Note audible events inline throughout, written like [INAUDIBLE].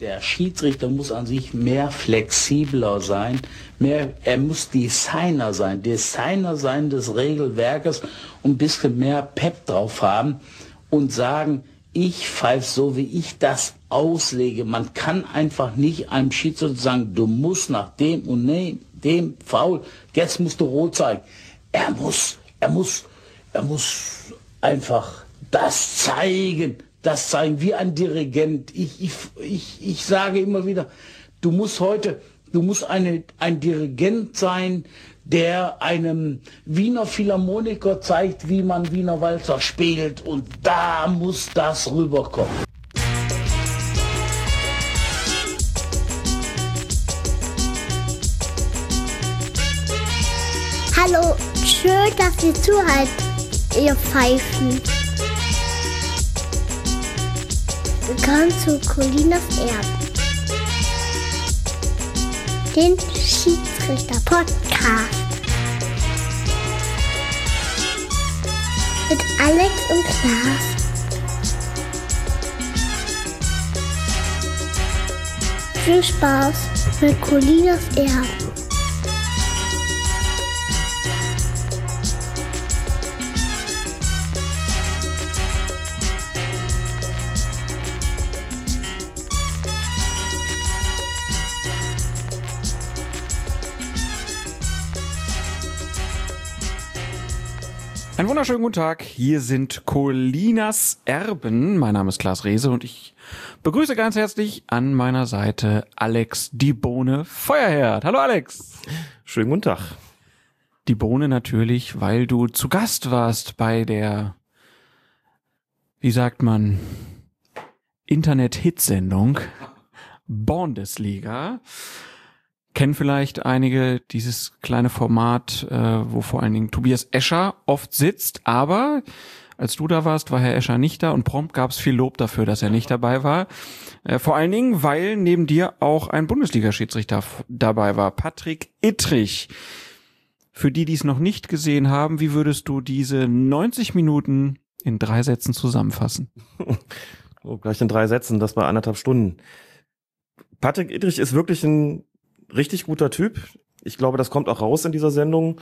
Der Schiedsrichter muss an sich mehr flexibler sein, mehr, er muss Designer sein, Designer sein des Regelwerkes und ein bisschen mehr Pep drauf haben und sagen, ich pfeife so, wie ich das auslege. Man kann einfach nicht einem Schiedsrichter sagen, du musst nach dem und dem, dem Foul, jetzt musst du rot zeigen. Er muss, er muss, er muss einfach das zeigen, das zeigen, wie ein Dirigent. Ich, ich, ich, ich sage immer wieder, du musst heute, du musst eine, ein Dirigent sein, der einem Wiener Philharmoniker zeigt, wie man Wiener Walzer spielt. Und da muss das rüberkommen. Hallo, schön, dass ihr zuhört, ihr Pfeifen. Willkommen zu Colinas Erben. Den Schiedsrichter-Podcast. Mit Alex und Klaas. Viel Spaß mit Colinas Erben. Wunderschönen guten Tag. Hier sind Colinas Erben. Mein Name ist Klaas Rehse und ich begrüße ganz herzlich an meiner Seite Alex Die Bohne Feuerherd. Hallo Alex. Schönen guten Tag. Die Bohne natürlich, weil du zu Gast warst bei der, wie sagt man, Internet-Hitsendung Bundesliga kennen vielleicht einige dieses kleine Format, äh, wo vor allen Dingen Tobias Escher oft sitzt, aber als du da warst, war Herr Escher nicht da und prompt gab es viel Lob dafür, dass er nicht dabei war. Äh, vor allen Dingen, weil neben dir auch ein Bundesliga-Schiedsrichter dabei war, Patrick Ittrich. Für die, die es noch nicht gesehen haben, wie würdest du diese 90 Minuten in drei Sätzen zusammenfassen? [LAUGHS] Oh, gleich in drei Sätzen, das war anderthalb Stunden. Patrick Ittrich ist wirklich ein richtig guter Typ. Ich glaube, das kommt auch raus in dieser Sendung.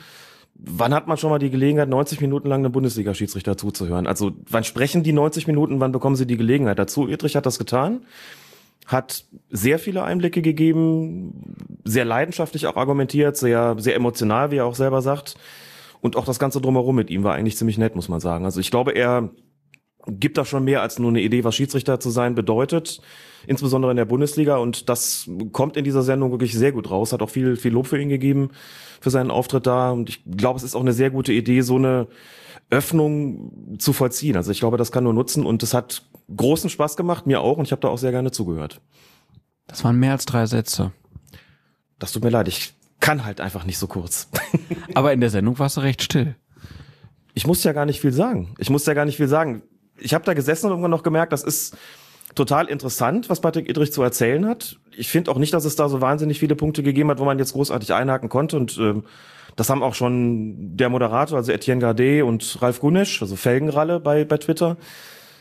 Wann hat man schon mal die Gelegenheit, 90 Minuten lang einem Bundesliga-Schiedsrichter zuzuhören? Also wann sprechen die 90 Minuten, wann bekommen sie die Gelegenheit dazu? Irtrich hat das getan, hat sehr viele Einblicke gegeben, sehr leidenschaftlich auch argumentiert, sehr, sehr emotional, wie er auch selber sagt. Und auch das Ganze drumherum mit ihm war eigentlich ziemlich nett, muss man sagen. Also ich glaube, er gibt da schon mehr als nur eine Idee, was Schiedsrichter zu sein bedeutet, insbesondere in der Bundesliga. Und das kommt in dieser Sendung wirklich sehr gut raus. Hat auch viel, viel Lob für ihn gegeben, für seinen Auftritt da. Und ich glaube, es ist auch eine sehr gute Idee, so eine Öffnung zu vollziehen. Also ich glaube, das kann nur nutzen und es hat großen Spaß gemacht, mir auch. Und ich habe da auch sehr gerne zugehört. Das waren mehr als drei Sätze. Das tut mir leid, ich kann halt einfach nicht so kurz. [LAUGHS] Aber in der Sendung warst du recht still. Ich muss ja gar nicht viel sagen. Ich muss ja gar nicht viel sagen ich habe da gesessen und irgendwann noch gemerkt, das ist total interessant, was Patrick Idrich zu erzählen hat. Ich finde auch nicht, dass es da so wahnsinnig viele Punkte gegeben hat, wo man jetzt großartig einhaken konnte. Und ähm, das haben auch schon der Moderator, also Etienne Gardet und Ralf Gunesch, also Felgenralle bei, bei Twitter,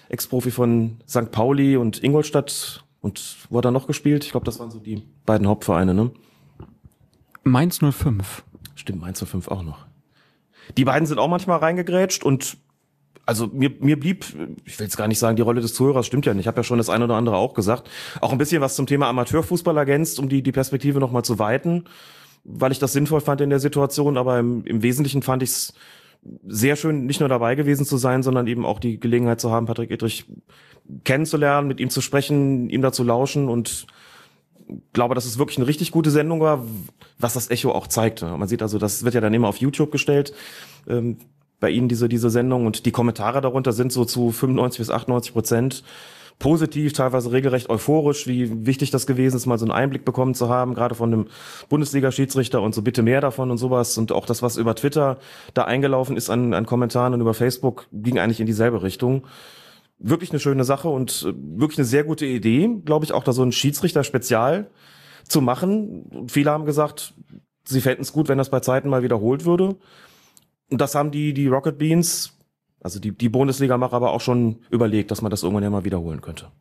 Ex-Profi von St. Pauli und Ingolstadt. Und wo hat er noch gespielt? Ich glaube, das waren so die beiden Hauptvereine, ne? Mainz 05. Stimmt, Mainz 05 auch noch. Die beiden sind auch manchmal reingegrätscht und also mir, mir blieb, ich will jetzt gar nicht sagen, die Rolle des Zuhörers stimmt ja nicht. Ich habe ja schon das eine oder andere auch gesagt. Auch ein bisschen was zum Thema Amateurfußball ergänzt, um die, die Perspektive nochmal zu weiten, weil ich das sinnvoll fand in der Situation. Aber im, im Wesentlichen fand ich es sehr schön, nicht nur dabei gewesen zu sein, sondern eben auch die Gelegenheit zu haben, Patrick Edrich kennenzulernen, mit ihm zu sprechen, ihm dazu lauschen und glaube, dass es wirklich eine richtig gute Sendung war, was das Echo auch zeigte. Man sieht also, das wird ja dann immer auf YouTube gestellt. Ähm, bei Ihnen diese, diese Sendung und die Kommentare darunter sind so zu 95 bis 98 Prozent positiv, teilweise regelrecht euphorisch, wie wichtig das gewesen ist, mal so einen Einblick bekommen zu haben, gerade von einem Bundesliga-Schiedsrichter und so bitte mehr davon und sowas. Und auch das, was über Twitter da eingelaufen ist an, an Kommentaren und über Facebook, ging eigentlich in dieselbe Richtung. Wirklich eine schöne Sache und äh, wirklich eine sehr gute Idee, glaube ich, auch da so ein Schiedsrichter-Spezial zu machen. Viele haben gesagt, sie fänden es gut, wenn das bei Zeiten mal wiederholt würde. Und das haben die, die Rocket Beans, also die, die Bundesliga-Macher aber auch schon überlegt, dass man das irgendwann ja mal wiederholen könnte.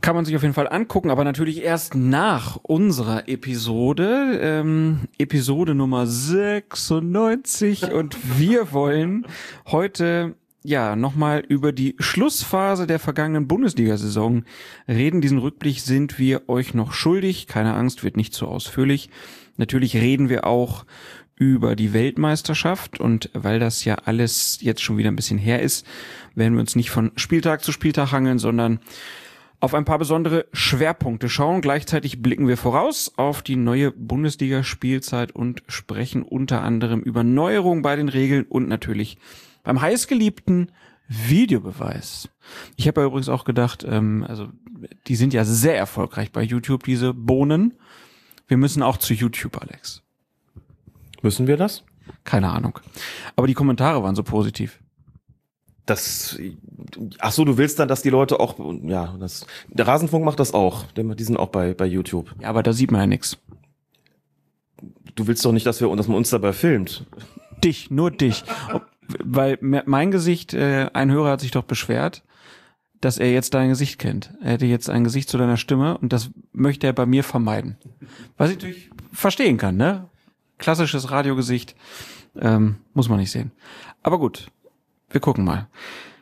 Kann man sich auf jeden Fall angucken, aber natürlich erst nach unserer Episode, ähm, Episode Nummer 96. Und wir wollen heute ja nochmal über die Schlussphase der vergangenen Bundesliga-Saison reden. Diesen Rückblick sind wir euch noch schuldig. Keine Angst, wird nicht zu ausführlich. Natürlich reden wir auch über die Weltmeisterschaft und weil das ja alles jetzt schon wieder ein bisschen her ist, werden wir uns nicht von Spieltag zu Spieltag hangeln, sondern auf ein paar besondere Schwerpunkte schauen. Gleichzeitig blicken wir voraus auf die neue Bundesliga-Spielzeit und sprechen unter anderem über Neuerungen bei den Regeln und natürlich beim heißgeliebten Videobeweis. Ich habe ja übrigens auch gedacht, ähm, also die sind ja sehr erfolgreich bei YouTube, diese Bohnen. Wir müssen auch zu YouTube, Alex. Müssen wir das? Keine Ahnung. Aber die Kommentare waren so positiv. Das, ach so, du willst dann, dass die Leute auch, ja, das, der Rasenfunk macht das auch. Die sind auch bei, bei YouTube. Ja, aber da sieht man ja nichts. Du willst doch nicht, dass wir, dass man uns dabei filmt. Dich, nur dich. Ob, weil mein Gesicht, äh, ein Hörer hat sich doch beschwert, dass er jetzt dein Gesicht kennt. Er hätte jetzt ein Gesicht zu deiner Stimme und das möchte er bei mir vermeiden. Was ich natürlich verstehen kann, ne? Klassisches Radiogesicht ähm, muss man nicht sehen. Aber gut, wir gucken mal.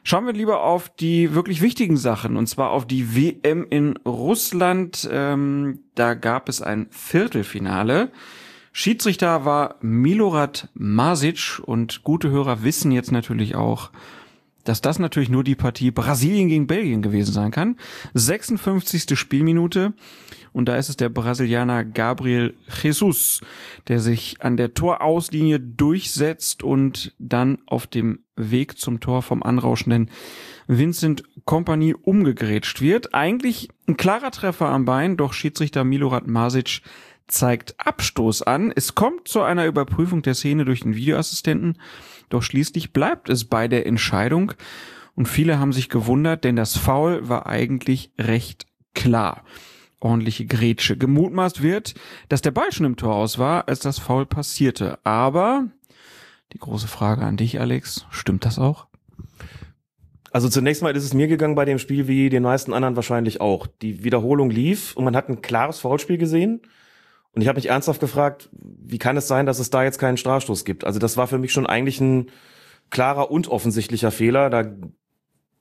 Schauen wir lieber auf die wirklich wichtigen Sachen, und zwar auf die WM in Russland. Ähm, da gab es ein Viertelfinale. Schiedsrichter war Milorad Masic und gute Hörer wissen jetzt natürlich auch, dass das natürlich nur die Partie Brasilien gegen Belgien gewesen sein kann. 56. Spielminute. Und da ist es der Brasilianer Gabriel Jesus, der sich an der Torauslinie durchsetzt und dann auf dem Weg zum Tor vom anrauschenden Vincent Company umgegrätscht wird. Eigentlich ein klarer Treffer am Bein, doch Schiedsrichter Milorad Masic zeigt Abstoß an. Es kommt zu einer Überprüfung der Szene durch den Videoassistenten, doch schließlich bleibt es bei der Entscheidung und viele haben sich gewundert, denn das Foul war eigentlich recht klar ordentliche Grätsche. Gemutmaßt wird, dass der Ball schon im Tor aus war, als das Foul passierte. Aber die große Frage an dich, Alex, stimmt das auch? Also zunächst mal ist es mir gegangen bei dem Spiel wie den meisten anderen wahrscheinlich auch. Die Wiederholung lief und man hat ein klares Foulspiel gesehen. Und ich habe mich ernsthaft gefragt, wie kann es sein, dass es da jetzt keinen Strafstoß gibt? Also das war für mich schon eigentlich ein klarer und offensichtlicher Fehler. Da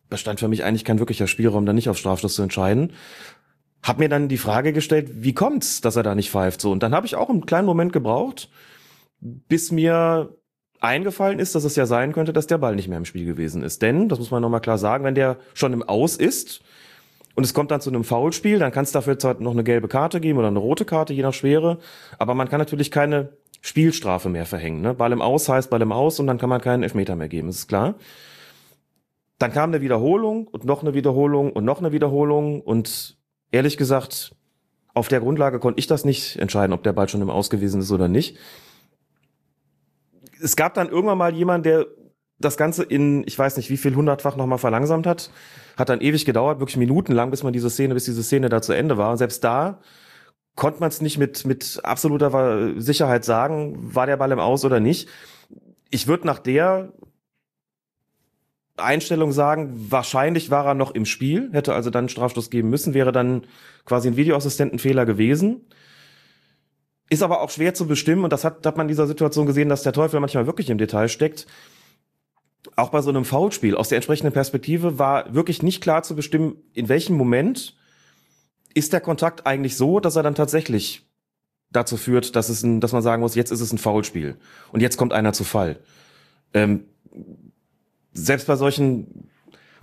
bestand für mich eigentlich kein wirklicher Spielraum, da nicht auf Strafstoß zu entscheiden hab mir dann die Frage gestellt, wie kommt's, dass er da nicht pfeift so und dann habe ich auch einen kleinen Moment gebraucht, bis mir eingefallen ist, dass es ja sein könnte, dass der Ball nicht mehr im Spiel gewesen ist, denn das muss man noch mal klar sagen, wenn der schon im Aus ist und es kommt dann zu einem Foulspiel, dann kann es dafür zwar noch eine gelbe Karte geben oder eine rote Karte, je nach Schwere, aber man kann natürlich keine Spielstrafe mehr verhängen. Ne? Ball im Aus heißt Ball im Aus und dann kann man keinen Elfmeter mehr geben, ist klar. Dann kam eine Wiederholung und noch eine Wiederholung und noch eine Wiederholung und ehrlich gesagt, auf der Grundlage konnte ich das nicht entscheiden, ob der Ball schon im Aus gewesen ist oder nicht. Es gab dann irgendwann mal jemand, der das Ganze in, ich weiß nicht wie viel hundertfach nochmal verlangsamt hat. Hat dann ewig gedauert, wirklich minutenlang, bis man diese Szene, bis diese Szene da zu Ende war. Und selbst da konnte man es nicht mit, mit absoluter Sicherheit sagen, war der Ball im Aus oder nicht. Ich würde nach der Einstellung sagen, wahrscheinlich war er noch im Spiel, hätte also dann einen Strafstoß geben müssen, wäre dann quasi ein Videoassistentenfehler gewesen. Ist aber auch schwer zu bestimmen und das hat, hat man in dieser Situation gesehen, dass der Teufel manchmal wirklich im Detail steckt. Auch bei so einem Foulspiel aus der entsprechenden Perspektive war wirklich nicht klar zu bestimmen, in welchem Moment ist der Kontakt eigentlich so, dass er dann tatsächlich dazu führt, dass es ein, dass man sagen muss, jetzt ist es ein Foulspiel und jetzt kommt einer zu Fall. Ähm, selbst bei solchen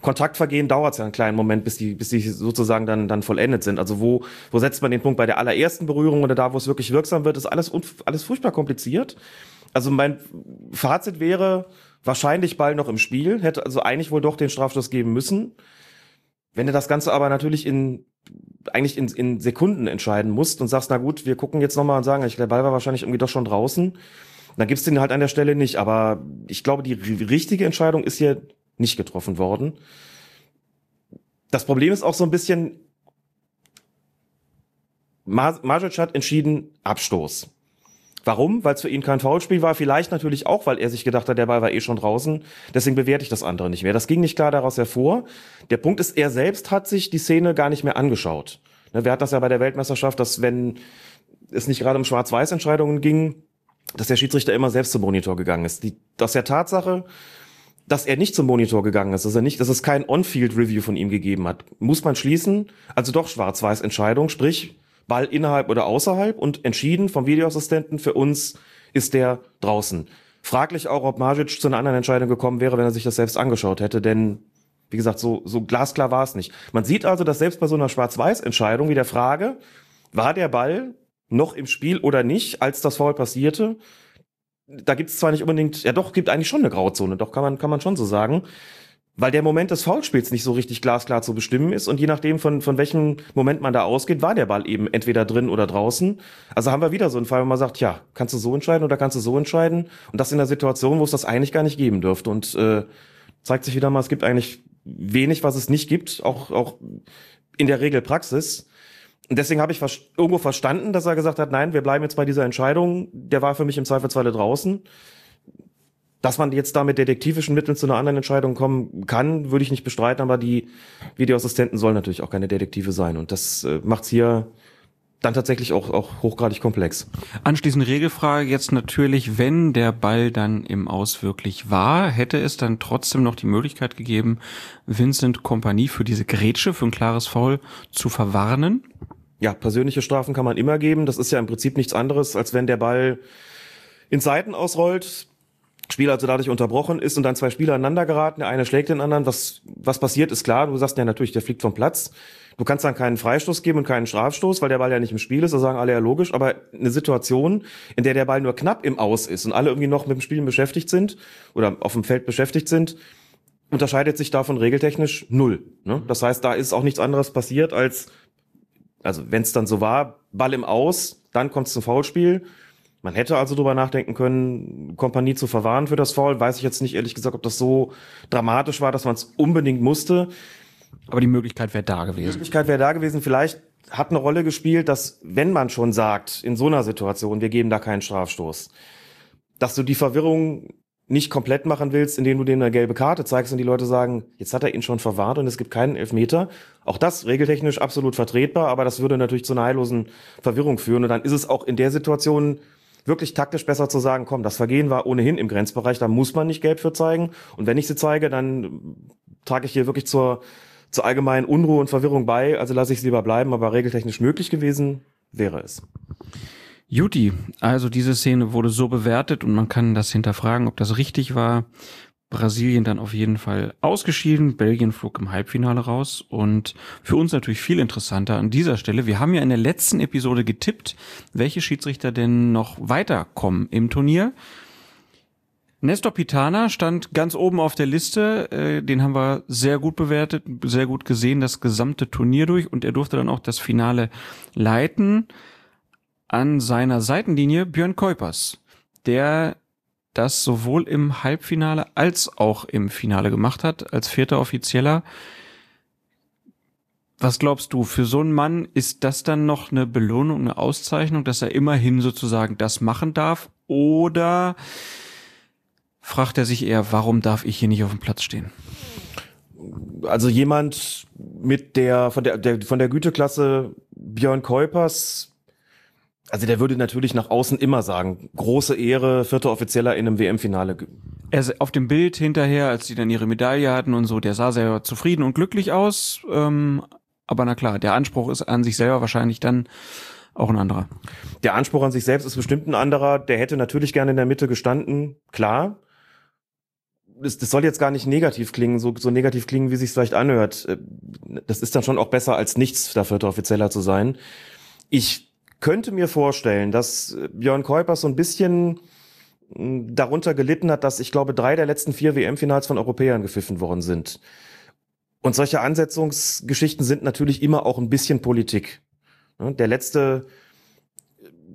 Kontaktvergehen dauert es ja einen kleinen Moment, bis die, bis die sozusagen dann, dann vollendet sind. Also wo, wo setzt man den Punkt bei der allerersten Berührung oder da, wo es wirklich wirksam wird, ist alles, alles furchtbar kompliziert. Also mein Fazit wäre, wahrscheinlich Ball noch im Spiel, hätte also eigentlich wohl doch den Strafstoß geben müssen. Wenn du das Ganze aber natürlich in, eigentlich in, in Sekunden entscheiden musst und sagst, na gut, wir gucken jetzt nochmal und sagen, ich, der Ball war wahrscheinlich irgendwie doch schon draußen, dann gibt's den halt an der Stelle nicht. Aber ich glaube, die richtige Entscheidung ist hier nicht getroffen worden. Das Problem ist auch so ein bisschen, Marjic hat entschieden Abstoß. Warum? Weil es für ihn kein Foulspiel war. Vielleicht natürlich auch, weil er sich gedacht hat, der Ball war eh schon draußen. Deswegen bewerte ich das andere nicht mehr. Das ging nicht klar daraus hervor. Der Punkt ist, er selbst hat sich die Szene gar nicht mehr angeschaut. Ne, wer hat das ja bei der Weltmeisterschaft, dass wenn es nicht gerade um Schwarz-Weiß-Entscheidungen ging, dass der Schiedsrichter immer selbst zum Monitor gegangen ist. Die, das ist ja Tatsache, dass er nicht zum Monitor gegangen ist, dass er nicht, dass es kein On-Field-Review von ihm gegeben hat, muss man schließen. Also doch Schwarz-Weiß-Entscheidung, sprich Ball innerhalb oder außerhalb und entschieden vom Videoassistenten für uns ist der draußen. Fraglich auch, ob Majic zu einer anderen Entscheidung gekommen wäre, wenn er sich das selbst angeschaut hätte, denn wie gesagt, so, so glasklar war es nicht. Man sieht also, dass selbst bei so einer Schwarz-Weiß-Entscheidung wie der Frage, war der Ball noch im Spiel oder nicht, als das Foul passierte, da gibt es zwar nicht unbedingt, ja doch, gibt eigentlich schon eine Grauzone, doch kann man, kann man schon so sagen weil der Moment des Foulspiels nicht so richtig glasklar zu bestimmen ist und je nachdem von, von welchem Moment man da ausgeht, war der Ball eben entweder drin oder draußen. Also haben wir wieder so einen Fall, wo man sagt, ja, kannst du so entscheiden oder kannst du so entscheiden und das in der Situation, wo es das eigentlich gar nicht geben dürfte und äh, zeigt sich wieder mal, es gibt eigentlich wenig, was es nicht gibt, auch, auch in der Regel Praxis. Und deswegen habe ich irgendwo verstanden, dass er gesagt hat, nein, wir bleiben jetzt bei dieser Entscheidung. Der war für mich im Zweifelsfalle draußen. Dass man jetzt da mit detektivischen Mitteln zu einer anderen Entscheidung kommen kann, würde ich nicht bestreiten, aber die Videoassistenten sollen natürlich auch keine Detektive sein. Und das äh, macht's hier dann tatsächlich auch, auch hochgradig komplex. Anschließend Regelfrage jetzt natürlich, wenn der Ball dann im Aus wirklich war, hätte es dann trotzdem noch die Möglichkeit gegeben, Vincent Kompanie für diese Grätsche, für ein klares Foul zu verwarnen? Ja, persönliche Strafen kann man immer geben. Das ist ja im Prinzip nichts anderes, als wenn der Ball in Seiten ausrollt, Spiel also dadurch unterbrochen ist und dann zwei Spieler aneinander geraten, der eine schlägt den anderen. Was, was passiert, ist klar. Du sagst ja natürlich, der fliegt vom Platz. Du kannst dann keinen Freistoß geben und keinen Strafstoß, weil der Ball ja nicht im Spiel ist. Da sagen alle ja logisch. Aber eine Situation, in der der Ball nur knapp im Aus ist und alle irgendwie noch mit dem Spielen beschäftigt sind oder auf dem Feld beschäftigt sind, unterscheidet sich davon regeltechnisch null. Ne? Das heißt, da ist auch nichts anderes passiert als, also wenn es dann so war, Ball im Aus, dann kommt es zum Foulspiel man hätte also drüber nachdenken können, Kompanie zu verwahren für das Foul. Weiß ich jetzt nicht ehrlich gesagt, ob das so dramatisch war, dass man es unbedingt musste. Aber die Möglichkeit wäre da gewesen. Die Möglichkeit wäre da gewesen. Vielleicht hat eine Rolle gespielt, dass wenn man schon sagt, in so einer Situation, wir geben da keinen Strafstoß, dass du die Verwirrung nicht komplett machen willst, indem du denen eine gelbe Karte zeigst und die Leute sagen, jetzt hat er ihn schon verwahrt und es gibt keinen Elfmeter. Auch das regeltechnisch absolut vertretbar, aber das würde natürlich zu einer heillosen Verwirrung führen. Und dann ist es auch in der Situation wirklich taktisch besser zu sagen, komm, das Vergehen war ohnehin im Grenzbereich, da muss man nicht gelb für zeigen. Und wenn ich sie zeige, dann trage ich hier wirklich zur, zur allgemeinen Unruhe und Verwirrung bei. Also lasse ich es lieber bleiben, aber regeltechnisch möglich gewesen wäre es. Juti, also diese Szene wurde so bewertet und man kann das hinterfragen, ob das richtig war. Brasilien dann auf jeden Fall ausgeschieden. Belgien flog im Halbfinale raus. Und für uns natürlich viel interessanter an dieser Stelle. Wir haben ja in der letzten Episode getippt, welche Schiedsrichter denn noch weiterkommen im Turnier. Nestor Pitana stand ganz oben auf der Liste. Äh, den haben wir sehr gut bewertet, sehr gut gesehen, das gesamte Turnier durch. Und er durfte dann auch das Finale leiten. An seiner Seitenlinie Björn Kuipers, der das sowohl im Halbfinale als auch im Finale gemacht hat, als vierter Offizieller. Was glaubst du, für so einen Mann ist das dann noch eine Belohnung, eine Auszeichnung, dass er immerhin sozusagen das machen darf? Oder fragt er sich eher, warum darf ich hier nicht auf dem Platz stehen? Also jemand mit der von der, der von der Güteklasse Björn Kuipers also der würde natürlich nach außen immer sagen, große Ehre, vierter Offizieller in einem WM-Finale. Er auf dem Bild hinterher, als die dann ihre Medaille hatten und so, der sah sehr zufrieden und glücklich aus. Ähm, aber na klar, der Anspruch ist an sich selber wahrscheinlich dann auch ein anderer. Der Anspruch an sich selbst ist bestimmt ein anderer. Der hätte natürlich gerne in der Mitte gestanden, klar. Das, das soll jetzt gar nicht negativ klingen, so, so negativ klingen, wie sich vielleicht anhört. Äh, das ist dann schon auch besser als nichts, der vierte Offizieller zu sein. Ich könnte mir vorstellen, dass äh, Björn Kuipers so ein bisschen hm, darunter gelitten hat, dass ich glaube, drei der letzten vier WM-Finals von Europäern gepfiffen worden sind. Und solche Ansetzungsgeschichten sind natürlich immer auch ein bisschen Politik. Der letzte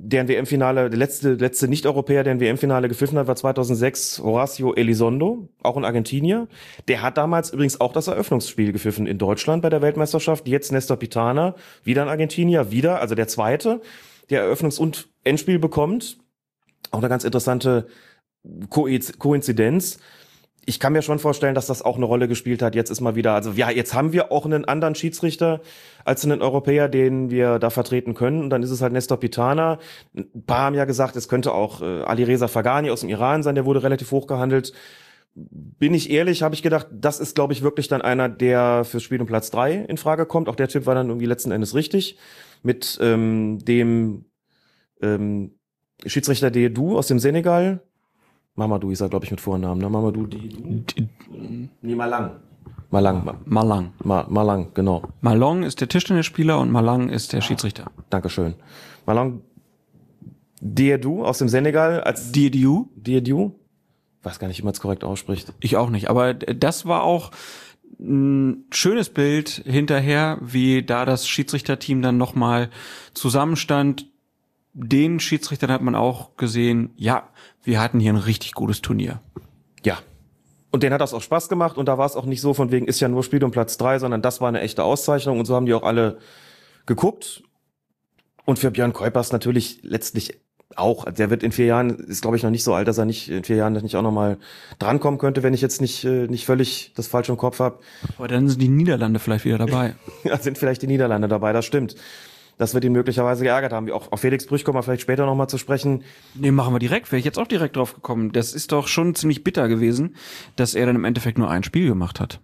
deren WM-Finale, der letzte, letzte Nicht-Europäer, der ein WM-Finale gepfiffen hat, war 2006 Horacio Elizondo, auch ein Argentinier. Der hat damals übrigens auch das Eröffnungsspiel gepfiffen in Deutschland bei der Weltmeisterschaft. Jetzt Nestor Pitana, wieder ein Argentinier, wieder, also der zweite, der Eröffnungs- und Endspiel bekommt. auch eine ganz interessante Koinzidenz. Ich kann mir schon vorstellen, dass das auch eine Rolle gespielt hat. Jetzt ist mal wieder, also ja, jetzt haben wir auch einen anderen Schiedsrichter als einen Europäer, den wir da vertreten können. Und dann ist es halt Nestor Pitana. Ein paar haben ja gesagt, es könnte auch äh, Ali Reza Fagani aus dem Iran sein, der wurde relativ hoch gehandelt. Bin ich ehrlich, habe ich gedacht, das ist, glaube ich, wirklich dann einer, der fürs Spiel um Platz drei in Frage kommt. Auch der Typ war dann irgendwie letzten Endes richtig. Mit ähm, dem ähm, Schiedsrichter Dedu aus dem Senegal, Mamadou ist er, glaube ich, mit Vornamen, ne? Mamadou Dedu? Nee, Malang. Malang. Malang. Ma Malang, genau. Malong ist der Tischtennisspieler und Malang ist der Schiedsrichter. Dankeschön. Malang Dedu aus dem Senegal als Diediu? Dedu. Weiß gar nicht, wie man es korrekt ausspricht. Ich auch nicht, aber das war auch ein schönes Bild hinterher, wie da das Schiedsrichterteam dann nochmal zusammenstand. Den Schiedsrichtern hat man auch gesehen, ja, wir hatten hier ein richtig gutes Turnier. Ja. Und denen hat das auch Spaß gemacht und da war es auch nicht so von wegen, ist ja nur Spiel um Platz drei, sondern das war eine echte Auszeichnung und so haben die auch alle geguckt. Und für Björn Kuipers natürlich letztlich auch. Der wird in vier Jahren, ist glaube ich noch nicht so alt, dass er nicht in vier Jahren nicht auch nochmal drankommen könnte, wenn ich jetzt nicht, äh, nicht völlig das falsche im Kopf habe. Aber dann sind die Niederlande vielleicht wieder dabei. [LAUGHS] ja, sind vielleicht die Niederlande dabei, das stimmt. Das wird ihn möglicherweise geärgert haben. Auch auf Felix Brüch kommen wir vielleicht später nochmal zu sprechen. Nee, machen wir direkt. Wäre ich jetzt auch direkt drauf gekommen. Das ist doch schon ziemlich bitter gewesen, dass er dann im Endeffekt nur ein Spiel gemacht hat.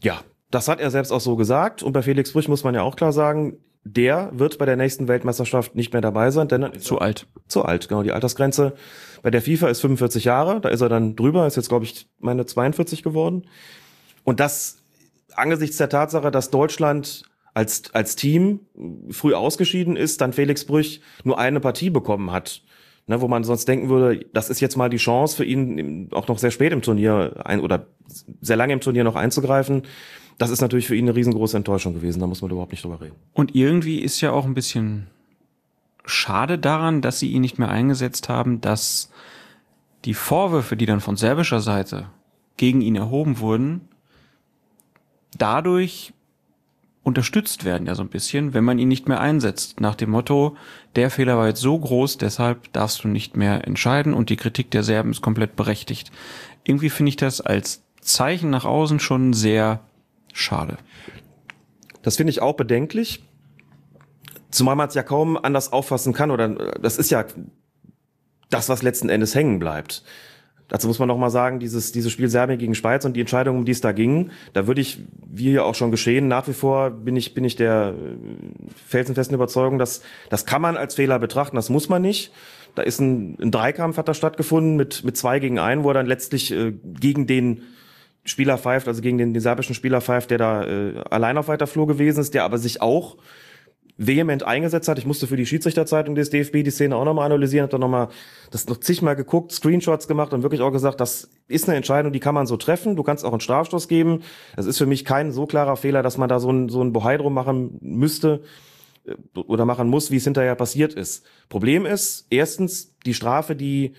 Ja, das hat er selbst auch so gesagt. Und bei Felix Brüch muss man ja auch klar sagen, der wird bei der nächsten Weltmeisterschaft nicht mehr dabei sein, denn zu alt. Zu alt, genau. Die Altersgrenze bei der FIFA ist 45 Jahre, da ist er dann drüber, ist jetzt, glaube ich, meine 42 geworden. Und das angesichts der Tatsache, dass Deutschland als, als Team früh ausgeschieden ist, dann Felix Brüch nur eine Partie bekommen hat. Ne, wo man sonst denken würde, das ist jetzt mal die Chance für ihn, auch noch sehr spät im Turnier ein, oder sehr lange im Turnier noch einzugreifen das ist natürlich für ihn eine riesengroße Enttäuschung gewesen. Da muss man überhaupt nicht drüber reden. Und irgendwie ist ja auch ein bisschen schade daran, dass sie ihn nicht mehr eingesetzt haben, dass die Vorwürfe, die dann von serbischer Seite gegen ihn erhoben wurden, dadurch unterstützt werden ja so ein bisschen, wenn man ihn nicht mehr einsetzt. Nach dem Motto, der Fehler war jetzt so groß, deshalb darfst du nicht mehr entscheiden und die Kritik der Serben ist komplett berechtigt. Irgendwie finde ich das als Zeichen nach außen schon sehr Schade. Das finde ich auch bedenklich. Zumal man es ja kaum anders auffassen kann oder das ist ja das, was letzten Endes hängen bleibt. Dazu muss man noch mal sagen, dieses, dieses Spiel Serbien gegen Schweiz und die Entscheidung, um die es da ging, da würde ich, wie hier auch schon geschehen, nach wie vor bin ich, bin ich der äh, felsenfesten Überzeugung, dass das kann man als Fehler betrachten, das muss man nicht. Da ist ein, ein Dreikampf hat da stattgefunden mit, mit zwei gegen einen, wo er dann letztlich äh, gegen den Spieler pfeift, also gegen den, den serbischen Spieler pfeift, der da äh, allein auf weiter Flur gewesen ist, der aber sich auch vehement eingesetzt hat. Ich musste für die Schiedsrichterzeitung des DFB die Szene auch nochmal analysieren, habe da nochmal das noch zigmal geguckt, Screenshots gemacht und wirklich auch gesagt, das ist eine Entscheidung, die kann man so treffen. Du kannst auch einen Strafstoß geben. Das ist für mich kein so klarer Fehler, dass man da so ein, so ein Bohai drum machen müsste äh, oder machen muss, wie es hinterher passiert ist. Problem ist, erstens, die Strafe, die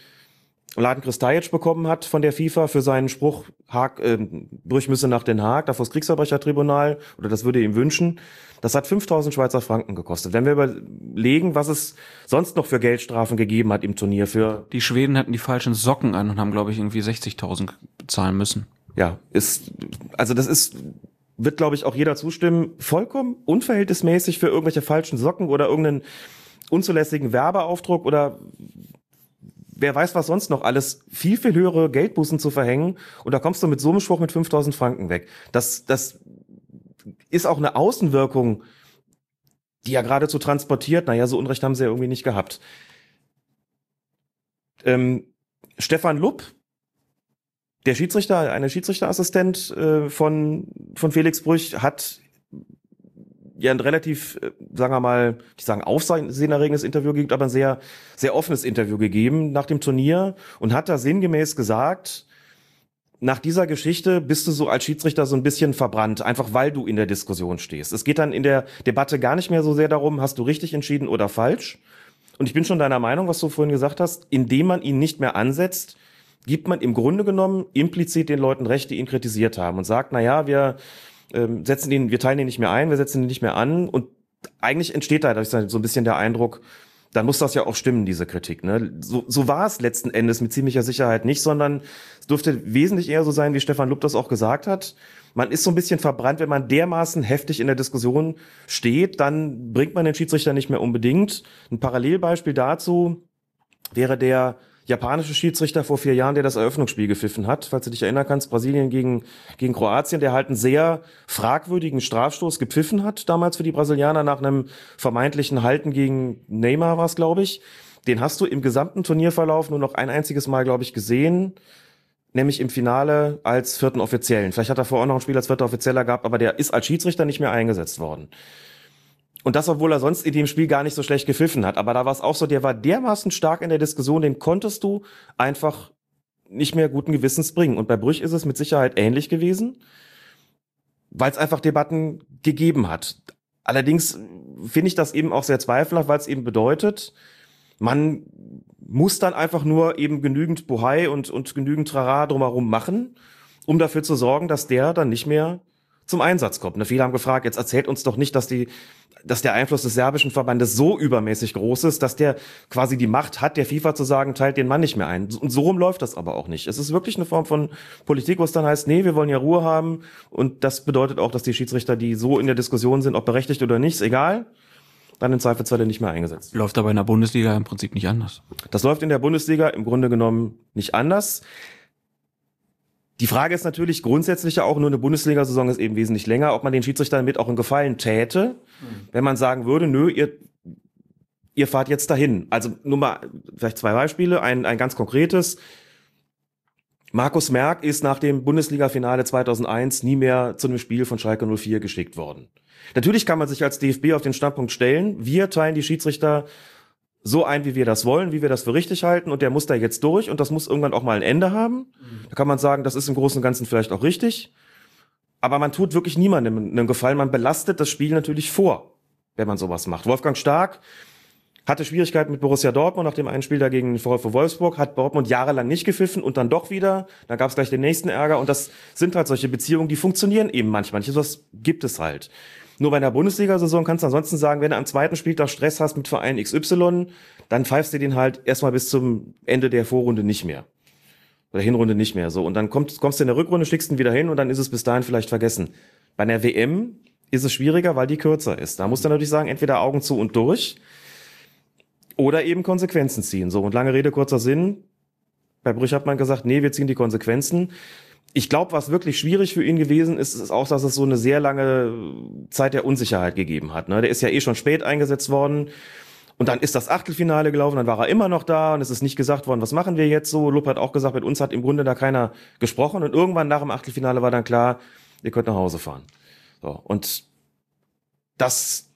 Laden Kristajic bekommen hat von der FIFA für seinen Spruch, Haag, äh, Brüch müsse nach Den Haag, davor das Kriegsverbrechertribunal, oder das würde ihm wünschen. Das hat 5000 Schweizer Franken gekostet. Wenn wir überlegen, was es sonst noch für Geldstrafen gegeben hat im Turnier für... Die Schweden hatten die falschen Socken an und haben, glaube ich, irgendwie 60.000 bezahlen müssen. Ja, ist, also das ist, wird, glaube ich, auch jeder zustimmen, vollkommen unverhältnismäßig für irgendwelche falschen Socken oder irgendeinen unzulässigen Werbeaufdruck oder wer weiß was sonst noch alles, viel, viel höhere Geldbußen zu verhängen und da kommst du mit so einem Spruch mit 5000 Franken weg. Das, das ist auch eine Außenwirkung, die ja geradezu transportiert, naja, so Unrecht haben sie ja irgendwie nicht gehabt. Ähm, Stefan Lupp, der Schiedsrichter, eine Schiedsrichterassistent äh, von, von Felix Brüch, hat ja ein relativ, äh, sagen wir mal, ich sagen aufsehenerregendes Interview gegeben, aber ein sehr, sehr offenes Interview gegeben nach dem Turnier und hat da sinngemäß gesagt, nach dieser Geschichte bist du so als Schiedsrichter so ein bisschen verbrannt, einfach weil du in der Diskussion stehst. Es geht dann in der Debatte gar nicht mehr so sehr darum, hast du richtig entschieden oder falsch. Und ich bin schon deiner Meinung, was du vorhin gesagt hast, indem man ihn nicht mehr ansetzt, gibt man im Grunde genommen implizit den Leuten Recht, die ihn kritisiert haben und sagt, na ja, wir ähm, setzen den, wir teilen den nicht mehr ein, wir setzen den nicht mehr an und eigentlich entsteht da so ein bisschen der Eindruck, dann muss das ja auch stimmen, diese Kritik. Ne? So, so war es letzten Endes mit ziemlicher Sicherheit nicht, sondern es dürfte wesentlich eher so sein, wie Stefan Lupp das auch gesagt hat. Man ist so ein bisschen verbrannt, wenn man dermaßen heftig in der Diskussion steht, dann bringt man den Schiedsrichter nicht mehr unbedingt. Ein Parallelbeispiel dazu wäre der japanische Schiedsrichter vor vier Jahren, der das Eröffnungsspiel gepfiffen hat, falls du dich erinnern kannst, Brasilien gegen, gegen Kroatien, der halt einen sehr fragwürdigen Strafstoß gepfiffen hat, damals für die Brasilianer nach einem vermeintlichen Halten gegen Neymar war es, glaube ich. Den hast du im gesamten Turnierverlauf nur noch ein einziges Mal, glaube ich, gesehen, nämlich im Finale als vierten Offiziellen. Vielleicht hat er vorher auch noch ein Spiel als vierter Offizieller gehabt, aber der ist als Schiedsrichter nicht mehr eingesetzt worden. Und das, obwohl er sonst in dem Spiel gar nicht so schlecht gepfiffen hat. Aber da war es auch so, der war dermaßen stark in der Diskussion, den konntest du einfach nicht mehr guten Gewissens bringen. Und bei Brüch ist es mit Sicherheit ähnlich gewesen, weil es einfach Debatten gegeben hat. Allerdings finde ich das eben auch sehr zweifelhaft, weil es eben bedeutet, man muss dann einfach nur eben genügend Bohai und, und genügend Trara drumherum machen, um dafür zu sorgen, dass der dann nicht mehr zum Einsatz kommt. Ne, viele haben gefragt, jetzt erzählt uns doch nicht, dass die, dass der Einfluss des serbischen Verbandes so übermäßig groß ist, dass der quasi die Macht hat, der FIFA zu sagen, teilt den Mann nicht mehr ein. Und so rum läuft das aber auch nicht. Es ist wirklich eine Form von Politik, wo es dann heißt, nee, wir wollen ja Ruhe haben. Und das bedeutet auch, dass die Schiedsrichter, die so in der Diskussion sind, ob berechtigt oder nicht, ist egal, dann im Zweifelsfall nicht mehr eingesetzt. Läuft aber in der Bundesliga im Prinzip nicht anders. Das läuft in der Bundesliga im Grunde genommen nicht anders. Die Frage ist natürlich grundsätzlich ja auch, nur eine Bundesliga-Saison ist eben wesentlich länger, ob man den Schiedsrichtern damit auch einen Gefallen täte, mhm. wenn man sagen würde, nö, ihr, ihr fahrt jetzt dahin. Also nur mal vielleicht zwei Beispiele. Ein, ein ganz konkretes. Markus Merck ist nach dem Bundesliga-Finale 2001 nie mehr zu einem Spiel von Schalke 04 geschickt worden. Natürlich kann man sich als DFB auf den Standpunkt stellen, wir teilen die Schiedsrichter so ein, wie wir das wollen, wie wir das für richtig halten und der muss da jetzt durch und das muss irgendwann auch mal ein Ende haben. Mhm. Da kann man sagen, das ist im Großen und Ganzen vielleicht auch richtig. Aber man tut wirklich niemandem einen Gefallen. Man belastet das Spiel natürlich vor, wenn man sowas macht. Wolfgang Stark hatte Schwierigkeiten mit Borussia Dortmund nach dem einen Spiel dagegen VfW Wolfsburg, hat Dortmund jahrelang nicht gepfiffen und dann doch wieder. Da gab es gleich den nächsten Ärger und das sind halt solche Beziehungen, die funktionieren eben manchmal. Das gibt es halt. Nur bei einer Bundesliga-Saison kannst du ansonsten sagen, wenn du am zweiten Spieltag Stress hast mit Verein XY, dann pfeifst du den halt erstmal bis zum Ende der Vorrunde nicht mehr. Oder Hinrunde nicht mehr. So. Und dann kommst, kommst du in der Rückrunde, schickst ihn wieder hin und dann ist es bis dahin vielleicht vergessen. Bei einer WM ist es schwieriger, weil die kürzer ist. Da musst du natürlich sagen, entweder Augen zu und durch oder eben Konsequenzen ziehen. So, und lange Rede, kurzer Sinn. Bei Brüch hat man gesagt, nee, wir ziehen die Konsequenzen ich glaube, was wirklich schwierig für ihn gewesen ist, ist auch, dass es so eine sehr lange Zeit der Unsicherheit gegeben hat. Ne? Der ist ja eh schon spät eingesetzt worden. Und dann ist das Achtelfinale gelaufen, dann war er immer noch da und es ist nicht gesagt worden, was machen wir jetzt so. Lupp hat auch gesagt, mit uns hat im Grunde da keiner gesprochen und irgendwann nach dem Achtelfinale war dann klar, ihr könnt nach Hause fahren. So, und das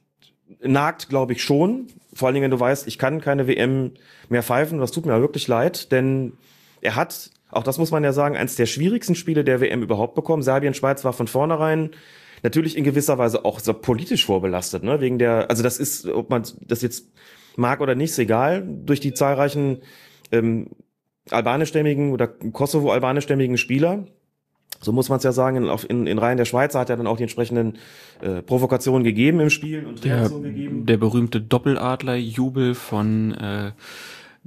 nagt, glaube ich, schon. Vor allen Dingen, wenn du weißt, ich kann keine WM mehr pfeifen. Das tut mir wirklich leid, denn er hat auch das muss man ja sagen, eines der schwierigsten Spiele der WM überhaupt bekommen. Serbien, Schweiz war von vornherein natürlich in gewisser Weise auch so politisch vorbelastet, ne? Wegen der, also das ist, ob man das jetzt mag oder nicht, ist egal, durch die zahlreichen ähm, albanischstämmigen oder Kosovo-albanischstämmigen Spieler. So muss man es ja sagen, in, in, in Reihen der Schweizer hat er dann auch die entsprechenden äh, Provokationen gegeben im Spiel und Reaktionen gegeben. Der berühmte Doppeladler-Jubel von äh,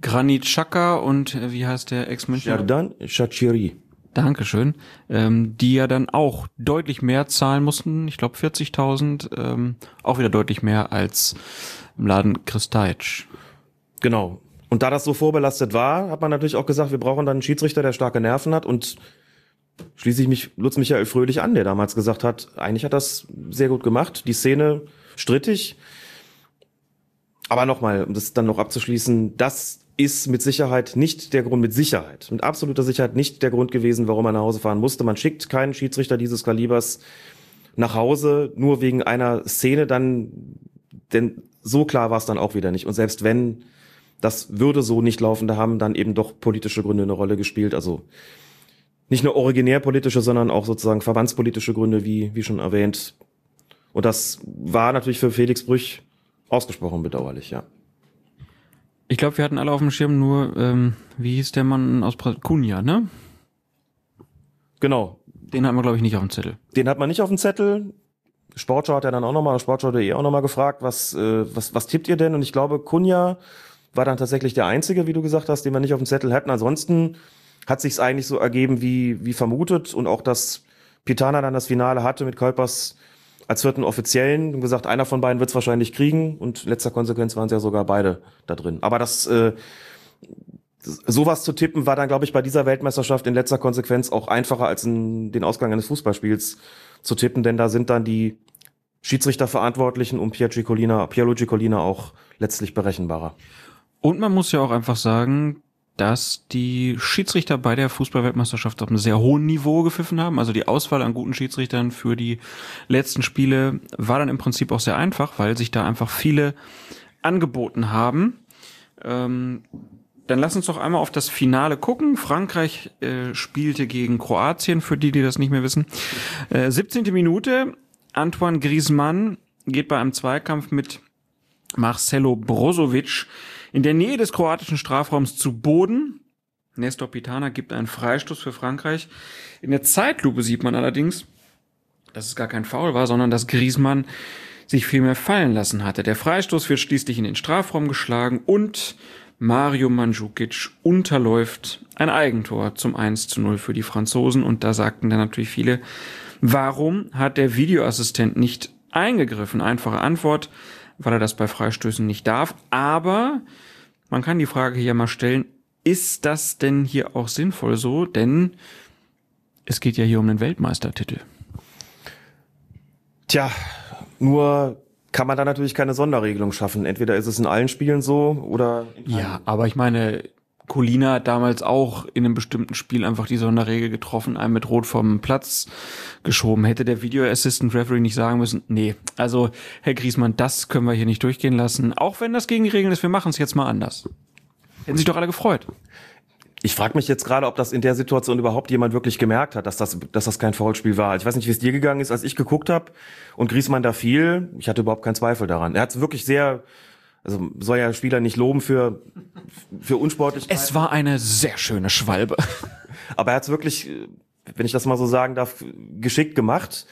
Granit Xhaka und äh, wie heißt der Ex-Münchner? Sherdan Shachiri. Dankeschön. Ähm, die ja dann auch deutlich mehr zahlen mussten. Ich glaube 40.000. Ähm, auch wieder deutlich mehr als im Laden Kristajic. Genau. Und da das so vorbelastet war, hat man natürlich auch gesagt, wir brauchen dann einen Schiedsrichter, der starke Nerven hat. Und schließe ich mich Lutz Michael Fröhlich an, der damals gesagt hat, eigentlich hat das sehr gut gemacht. Die Szene strittig. Aber nochmal, um das dann noch abzuschließen, das ist mit Sicherheit nicht der Grund, mit Sicherheit, mit absoluter Sicherheit nicht der Grund gewesen, warum er nach Hause fahren musste. Man schickt keinen Schiedsrichter dieses Kalibers nach Hause, nur wegen einer Szene dann, denn so klar war es dann auch wieder nicht. Und selbst wenn, das würde so nicht laufen, da haben dann eben doch politische Gründe eine Rolle gespielt. Also nicht nur originär politische, sondern auch sozusagen verbandspolitische Gründe, wie, wie schon erwähnt. Und das war natürlich für Felix Brüch ausgesprochen bedauerlich, ja. Ich glaube, wir hatten alle auf dem Schirm nur, ähm, wie hieß der Mann aus? Cunha, ne? Genau. Den hat man, glaube ich, nicht auf dem Zettel. Den hat man nicht auf dem Zettel. Sportschau hat ja dann auch nochmal, Sportschau.de auch nochmal gefragt, was, äh, was, was tippt ihr denn? Und ich glaube, Kunja war dann tatsächlich der Einzige, wie du gesagt hast, den wir nicht auf dem Zettel hatten. Ansonsten hat sich's eigentlich so ergeben, wie, wie vermutet. Und auch, dass Pitana dann das Finale hatte mit Kolpers als vierten Offiziellen gesagt, einer von beiden wird's wahrscheinlich kriegen. Und letzter Konsequenz waren es ja sogar beide da drin. Aber das, äh, sowas zu tippen war dann, glaube ich, bei dieser Weltmeisterschaft in letzter Konsequenz auch einfacher als in den Ausgang eines Fußballspiels zu tippen, denn da sind dann die Schiedsrichterverantwortlichen um Pierluigi Colina, Pierluigi Colina auch letztlich berechenbarer. Und man muss ja auch einfach sagen, dass die Schiedsrichter bei der Fußballweltmeisterschaft auf einem sehr hohen Niveau gepfiffen haben. Also die Auswahl an guten Schiedsrichtern für die letzten Spiele war dann im Prinzip auch sehr einfach, weil sich da einfach viele angeboten haben. Ähm, dann lass uns doch einmal auf das Finale gucken. Frankreich äh, spielte gegen Kroatien, für die, die das nicht mehr wissen. Äh, 17. Minute. Antoine Griezmann geht bei einem Zweikampf mit Marcelo Brozovic in der Nähe des kroatischen Strafraums zu Boden. Nestor Pitana gibt einen Freistoß für Frankreich. In der Zeitlupe sieht man allerdings, dass es gar kein Foul war, sondern dass Griezmann sich vielmehr fallen lassen hatte. Der Freistoß wird schließlich in den Strafraum geschlagen und Mario Mandzukic unterläuft ein Eigentor zum 1 zu 0 für die Franzosen. Und da sagten dann natürlich viele, warum hat der Videoassistent nicht eingegriffen? Einfache Antwort, weil er das bei Freistößen nicht darf. Aber man kann die Frage hier mal stellen, ist das denn hier auch sinnvoll so? Denn es geht ja hier um den Weltmeistertitel. Tja, nur kann man da natürlich keine Sonderregelung schaffen. Entweder ist es in allen Spielen so oder. Ja, aber ich meine, Colina damals auch in einem bestimmten Spiel einfach die Sonderregel getroffen, einen mit Rot vom Platz geschoben. Hätte der Video Assistant Referee nicht sagen müssen, nee, also Herr Griesmann, das können wir hier nicht durchgehen lassen. Auch wenn das gegen die Regeln ist, wir machen es jetzt mal anders. Hätten sich doch alle gefreut. Ich frage mich jetzt gerade, ob das in der Situation überhaupt jemand wirklich gemerkt hat, dass das, dass das kein Foulspiel war. Ich weiß nicht, wie es dir gegangen ist, als ich geguckt habe und Griesmann da fiel. Ich hatte überhaupt keinen Zweifel daran. Er hat es wirklich sehr, also soll ja Spieler nicht loben für, für Unsportlichkeit. Es war eine sehr schöne Schwalbe. [LAUGHS] Aber er hat es wirklich, wenn ich das mal so sagen darf, geschickt gemacht.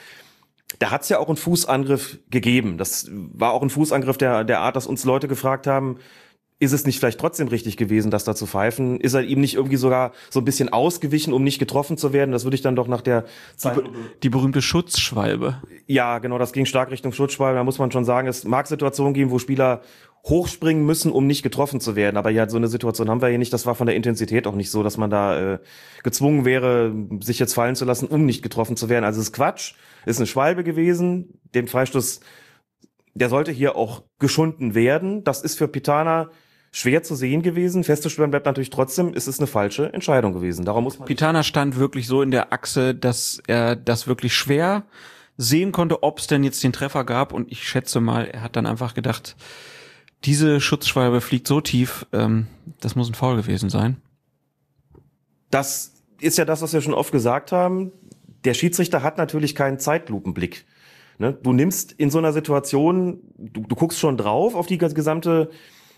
Da hat es ja auch einen Fußangriff gegeben. Das war auch ein Fußangriff der, der Art, dass uns Leute gefragt haben, ist es nicht vielleicht trotzdem richtig gewesen, das da zu pfeifen? Ist er ihm nicht irgendwie sogar so ein bisschen ausgewichen, um nicht getroffen zu werden? Das würde ich dann doch nach der die, die berühmte Schutzschwalbe. Ja, genau, das ging stark Richtung Schutzschwalbe. Da muss man schon sagen, es mag Situationen geben, wo Spieler hochspringen müssen, um nicht getroffen zu werden. Aber ja, so eine Situation haben wir hier nicht. Das war von der Intensität auch nicht so, dass man da äh, gezwungen wäre, sich jetzt fallen zu lassen, um nicht getroffen zu werden. Also es ist Quatsch. ist eine Schwalbe gewesen. Den Freistoß, der sollte hier auch geschunden werden. Das ist für Pitana schwer zu sehen gewesen. Festzustellen bleibt natürlich trotzdem, ist es eine falsche Entscheidung gewesen. Darum muss man. Pitana stand wirklich so in der Achse, dass er das wirklich schwer sehen konnte, ob es denn jetzt den Treffer gab. Und ich schätze mal, er hat dann einfach gedacht, diese Schutzschwalbe fliegt so tief, ähm, das muss ein Foul gewesen sein. Das ist ja das, was wir schon oft gesagt haben. Der Schiedsrichter hat natürlich keinen Zeitlupenblick. Ne? Du nimmst in so einer Situation, du, du guckst schon drauf auf die gesamte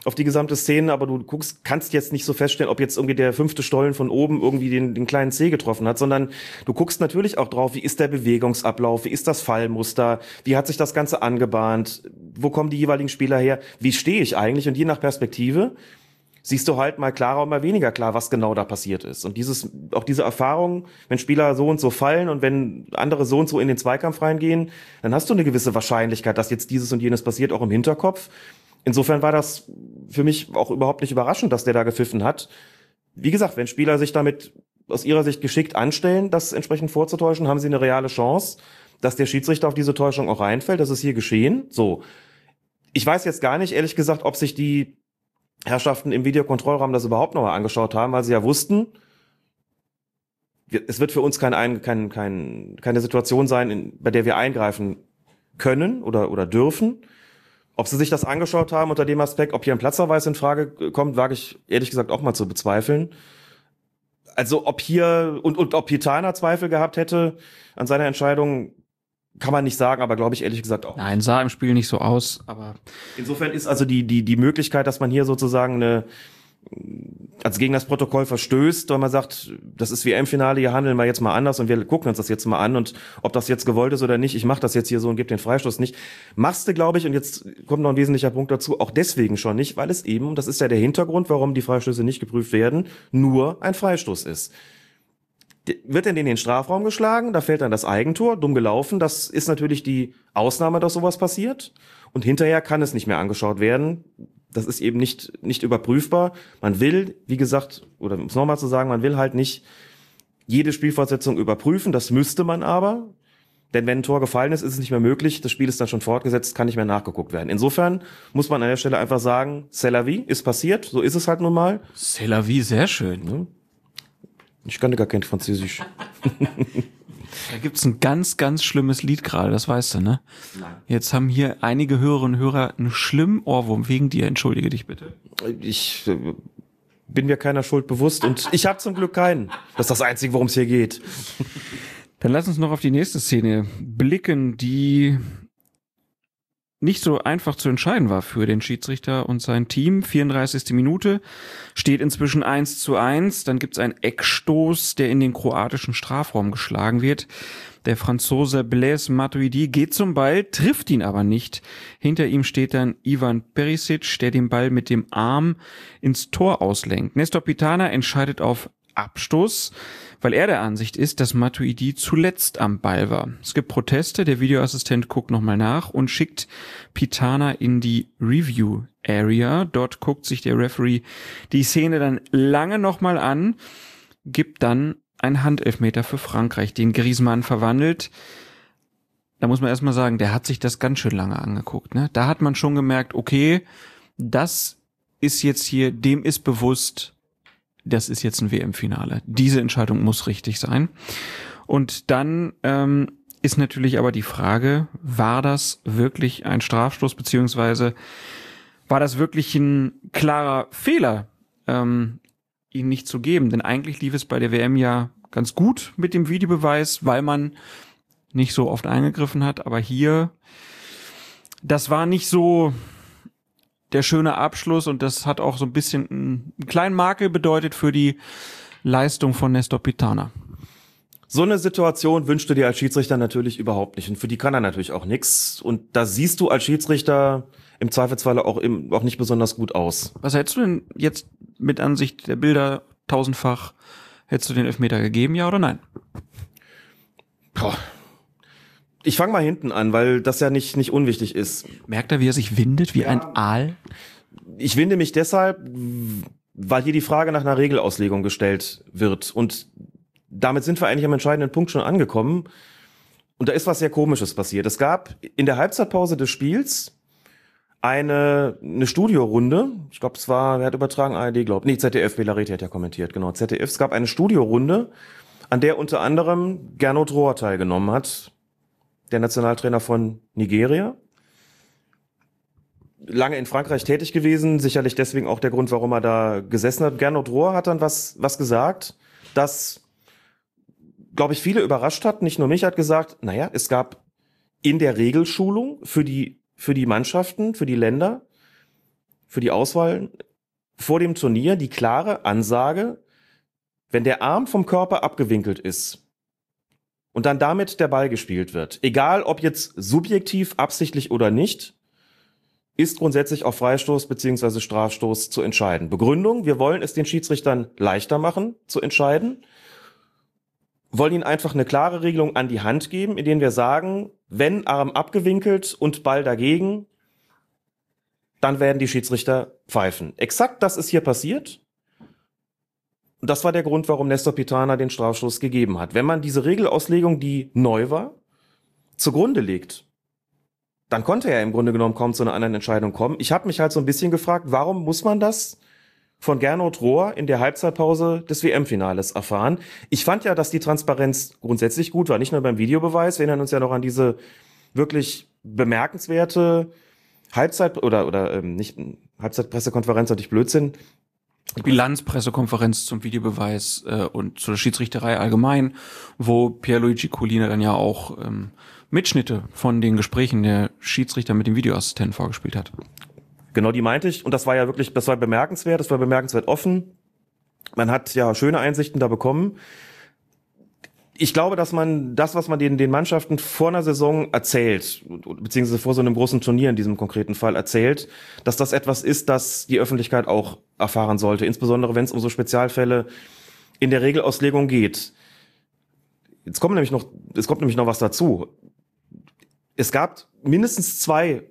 auf die gesamte Szene, aber du guckst, kannst jetzt nicht so feststellen, ob jetzt irgendwie der fünfte Stollen von oben irgendwie den, den kleinen C getroffen hat, sondern du guckst natürlich auch drauf, wie ist der Bewegungsablauf, wie ist das Fallmuster, wie hat sich das Ganze angebahnt, wo kommen die jeweiligen Spieler her, wie stehe ich eigentlich und je nach Perspektive siehst du halt mal klarer und mal weniger klar, was genau da passiert ist. Und dieses, auch diese Erfahrung, wenn Spieler so und so fallen und wenn andere so und so in den Zweikampf reingehen, dann hast du eine gewisse Wahrscheinlichkeit, dass jetzt dieses und jenes passiert, auch im Hinterkopf. Insofern war das für mich auch überhaupt nicht überraschend, dass der da gepfiffen hat. Wie gesagt, wenn Spieler sich damit aus ihrer Sicht geschickt anstellen, das entsprechend vorzutäuschen, haben sie eine reale Chance, dass der Schiedsrichter auf diese Täuschung auch reinfällt. Das ist hier geschehen. So. Ich weiß jetzt gar nicht, ehrlich gesagt, ob sich die Herrschaften im Videokontrollraum das überhaupt nochmal angeschaut haben, weil sie ja wussten, es wird für uns kein, kein, kein, keine Situation sein, in, bei der wir eingreifen können oder, oder dürfen. Ob sie sich das angeschaut haben unter dem Aspekt, ob hier ein Platzverweis in Frage kommt, wage ich ehrlich gesagt auch mal zu bezweifeln. Also ob hier und, und ob Pitana Zweifel gehabt hätte an seiner Entscheidung, kann man nicht sagen, aber glaube ich ehrlich gesagt auch. Nein, sah im Spiel nicht so aus, aber insofern ist also die die die Möglichkeit, dass man hier sozusagen eine als gegen das Protokoll verstößt, weil man sagt, das ist WM-Finale, hier handeln wir jetzt mal anders und wir gucken uns das jetzt mal an und ob das jetzt gewollt ist oder nicht, ich mache das jetzt hier so und gebe den Freistoß nicht. Machst du, glaube ich, und jetzt kommt noch ein wesentlicher Punkt dazu, auch deswegen schon nicht, weil es eben, und das ist ja der Hintergrund, warum die Freistöße nicht geprüft werden, nur ein Freistoß ist. Wird denn in den Strafraum geschlagen, da fällt dann das Eigentor, dumm gelaufen, das ist natürlich die Ausnahme, dass sowas passiert. Und hinterher kann es nicht mehr angeschaut werden das ist eben nicht, nicht überprüfbar. Man will, wie gesagt, oder um es nochmal zu sagen, man will halt nicht jede Spielfortsetzung überprüfen. Das müsste man aber. Denn wenn ein Tor gefallen ist, ist es nicht mehr möglich. Das Spiel ist dann schon fortgesetzt, kann nicht mehr nachgeguckt werden. Insofern muss man an der Stelle einfach sagen, c'est la vie, ist passiert. So ist es halt nun mal. C'est la vie, sehr schön. Ich kannte gar kein Französisch. [LAUGHS] Da gibt's ein ganz, ganz schlimmes Lied gerade, das weißt du, ne? Nein. Jetzt haben hier einige Hörerinnen und Hörer einen schlimmen Ohrwurm wegen dir. Entschuldige dich bitte. Ich äh, bin mir keiner Schuld bewusst und ich habe zum Glück keinen. Das ist das Einzige, worum es hier geht. Dann lass uns noch auf die nächste Szene blicken, die nicht so einfach zu entscheiden war für den Schiedsrichter und sein Team. 34. Minute steht inzwischen 1 zu 1. Dann gibt's einen Eckstoß, der in den kroatischen Strafraum geschlagen wird. Der Franzose Blaise Matuidi geht zum Ball, trifft ihn aber nicht. Hinter ihm steht dann Ivan Perisic, der den Ball mit dem Arm ins Tor auslenkt. Nestor Pitana entscheidet auf Abstoß weil er der Ansicht ist, dass Matuidi zuletzt am Ball war. Es gibt Proteste, der Videoassistent guckt nochmal nach und schickt Pitana in die Review Area. Dort guckt sich der Referee die Szene dann lange nochmal an, gibt dann ein Handelfmeter für Frankreich, den Griezmann verwandelt. Da muss man erstmal sagen, der hat sich das ganz schön lange angeguckt. Ne? Da hat man schon gemerkt, okay, das ist jetzt hier, dem ist bewusst, das ist jetzt ein WM-Finale. Diese Entscheidung muss richtig sein. Und dann ähm, ist natürlich aber die Frage, war das wirklich ein Strafstoß, beziehungsweise war das wirklich ein klarer Fehler, ähm, ihn nicht zu geben? Denn eigentlich lief es bei der WM ja ganz gut mit dem Videobeweis, weil man nicht so oft eingegriffen hat. Aber hier, das war nicht so, der schöne Abschluss und das hat auch so ein bisschen einen kleinen Makel bedeutet für die Leistung von Nestor Pitana. So eine Situation wünscht du dir als Schiedsrichter natürlich überhaupt nicht. Und für die kann er natürlich auch nichts. Und da siehst du als Schiedsrichter im Zweifelsfall auch, im, auch nicht besonders gut aus. Was hättest du denn jetzt mit Ansicht der Bilder tausendfach, hättest du den Elfmeter gegeben, ja oder nein? Boah, ich fange mal hinten an, weil das ja nicht, nicht unwichtig ist. Merkt er, wie er sich windet, wie ja. ein Aal? Ich winde mich deshalb, weil hier die Frage nach einer Regelauslegung gestellt wird. Und damit sind wir eigentlich am entscheidenden Punkt schon angekommen. Und da ist was sehr Komisches passiert. Es gab in der Halbzeitpause des Spiels eine, eine Studiorunde. Ich glaube, es war, wer hat übertragen? ARD, glaube Nee, ZDF, Belareti hat ja kommentiert, genau. ZDF. Es gab eine Studiorunde, an der unter anderem Gernot Rohr teilgenommen hat der Nationaltrainer von Nigeria. Lange in Frankreich tätig gewesen, sicherlich deswegen auch der Grund, warum er da gesessen hat. Gernot Rohr hat dann was, was gesagt, das, glaube ich, viele überrascht hat. Nicht nur mich hat gesagt, naja, es gab in der Regelschulung für die, für die Mannschaften, für die Länder, für die Auswahl vor dem Turnier die klare Ansage, wenn der Arm vom Körper abgewinkelt ist, und dann damit der Ball gespielt wird, egal ob jetzt subjektiv, absichtlich oder nicht, ist grundsätzlich auf Freistoß beziehungsweise Strafstoß zu entscheiden. Begründung, wir wollen es den Schiedsrichtern leichter machen zu entscheiden, wollen ihnen einfach eine klare Regelung an die Hand geben, in denen wir sagen, wenn Arm abgewinkelt und Ball dagegen, dann werden die Schiedsrichter pfeifen. Exakt das ist hier passiert. Und das war der Grund, warum Nestor Pitana den Strafstoß gegeben hat. Wenn man diese Regelauslegung, die neu war, zugrunde legt, dann konnte er im Grunde genommen kaum zu einer anderen Entscheidung kommen. Ich habe mich halt so ein bisschen gefragt, warum muss man das von Gernot Rohr in der Halbzeitpause des WM-Finales erfahren? Ich fand ja, dass die Transparenz grundsätzlich gut war, nicht nur beim Videobeweis. Wir erinnern uns ja noch an diese wirklich bemerkenswerte Halbzeit oder oder ähm, nicht Halbzeitpressekonferenz, natürlich Blödsinn, Bilanzpressekonferenz zum Videobeweis äh, und zur Schiedsrichterei allgemein, wo Pierluigi Colina dann ja auch ähm, Mitschnitte von den Gesprächen der Schiedsrichter mit dem Videoassistenten vorgespielt hat. Genau, die meinte ich. Und das war ja wirklich, das war bemerkenswert, das war bemerkenswert offen. Man hat ja schöne Einsichten da bekommen. Ich glaube, dass man das, was man den, den Mannschaften vor einer Saison erzählt, beziehungsweise vor so einem großen Turnier in diesem konkreten Fall erzählt, dass das etwas ist, das die Öffentlichkeit auch erfahren sollte. Insbesondere wenn es um so Spezialfälle in der Regelauslegung geht. Jetzt kommt nämlich noch, es kommt nämlich noch was dazu. Es gab mindestens zwei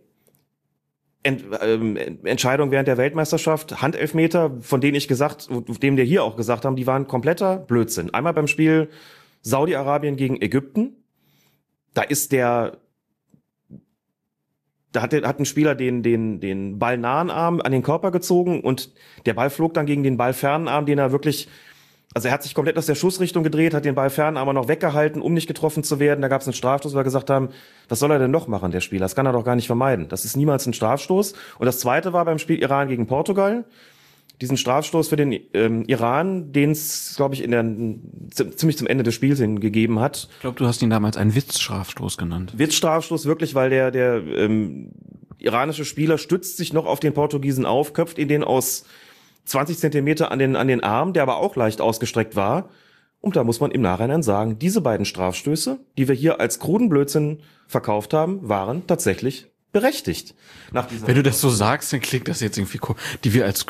Ent, ähm, Entscheidungen während der Weltmeisterschaft, Handelfmeter, von denen ich gesagt, dem der hier auch gesagt haben, die waren kompletter Blödsinn. Einmal beim Spiel Saudi-Arabien gegen Ägypten. Da ist der, da hat, der, hat ein Spieler den, den, den Ball nahen Arm an den Körper gezogen und der Ball flog dann gegen den Ball fernen Arm, den er wirklich also er hat sich komplett aus der Schussrichtung gedreht, hat den Ball fern aber noch weggehalten, um nicht getroffen zu werden. Da gab es einen Strafstoß, wo wir gesagt haben, was soll er denn noch machen, der Spieler? Das kann er doch gar nicht vermeiden. Das ist niemals ein Strafstoß. Und das zweite war beim Spiel Iran gegen Portugal. Diesen Strafstoß für den ähm, Iran, den es, glaube ich, in der ziemlich zum Ende des Spiels hin gegeben hat. Ich glaube, du hast ihn damals einen Witzstrafstoß genannt. Witzstrafstoß wirklich, weil der der ähm, iranische Spieler stützt sich noch auf den Portugiesen auf, köpft ihn den aus 20 Zentimeter an den, an den Arm, der aber auch leicht ausgestreckt war. Und da muss man im Nachhinein sagen, diese beiden Strafstöße, die wir hier als kruden Blödsinn verkauft haben, waren tatsächlich berechtigt. Wenn du das so sagst, dann klingt das jetzt irgendwie, die wir als,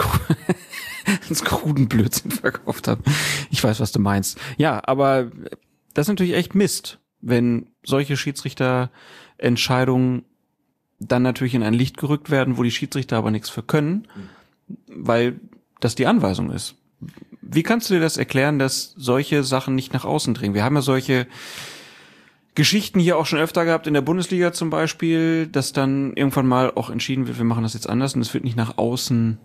[LAUGHS] als kruden Blödsinn verkauft haben. Ich weiß, was du meinst. Ja, aber das ist natürlich echt Mist, wenn solche Schiedsrichterentscheidungen dann natürlich in ein Licht gerückt werden, wo die Schiedsrichter aber nichts für können, weil das die Anweisung ist. Wie kannst du dir das erklären, dass solche Sachen nicht nach außen dringen? Wir haben ja solche Geschichten hier auch schon öfter gehabt, in der Bundesliga zum Beispiel, dass dann irgendwann mal auch entschieden wird, wir machen das jetzt anders und es wird nicht nach außen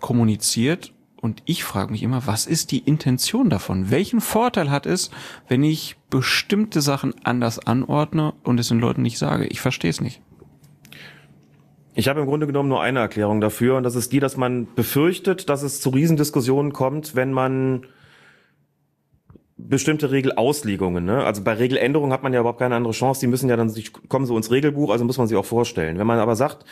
kommuniziert. Und ich frage mich immer, was ist die Intention davon? Welchen Vorteil hat es, wenn ich bestimmte Sachen anders anordne und es den Leuten nicht sage? Ich verstehe es nicht. Ich habe im Grunde genommen nur eine Erklärung dafür und das ist die, dass man befürchtet, dass es zu Riesendiskussionen kommt, wenn man bestimmte Regelauslegungen, ne? Also bei Regeländerungen hat man ja überhaupt keine andere Chance, die müssen ja dann, die kommen so ins Regelbuch, also muss man sie auch vorstellen. Wenn man aber sagt,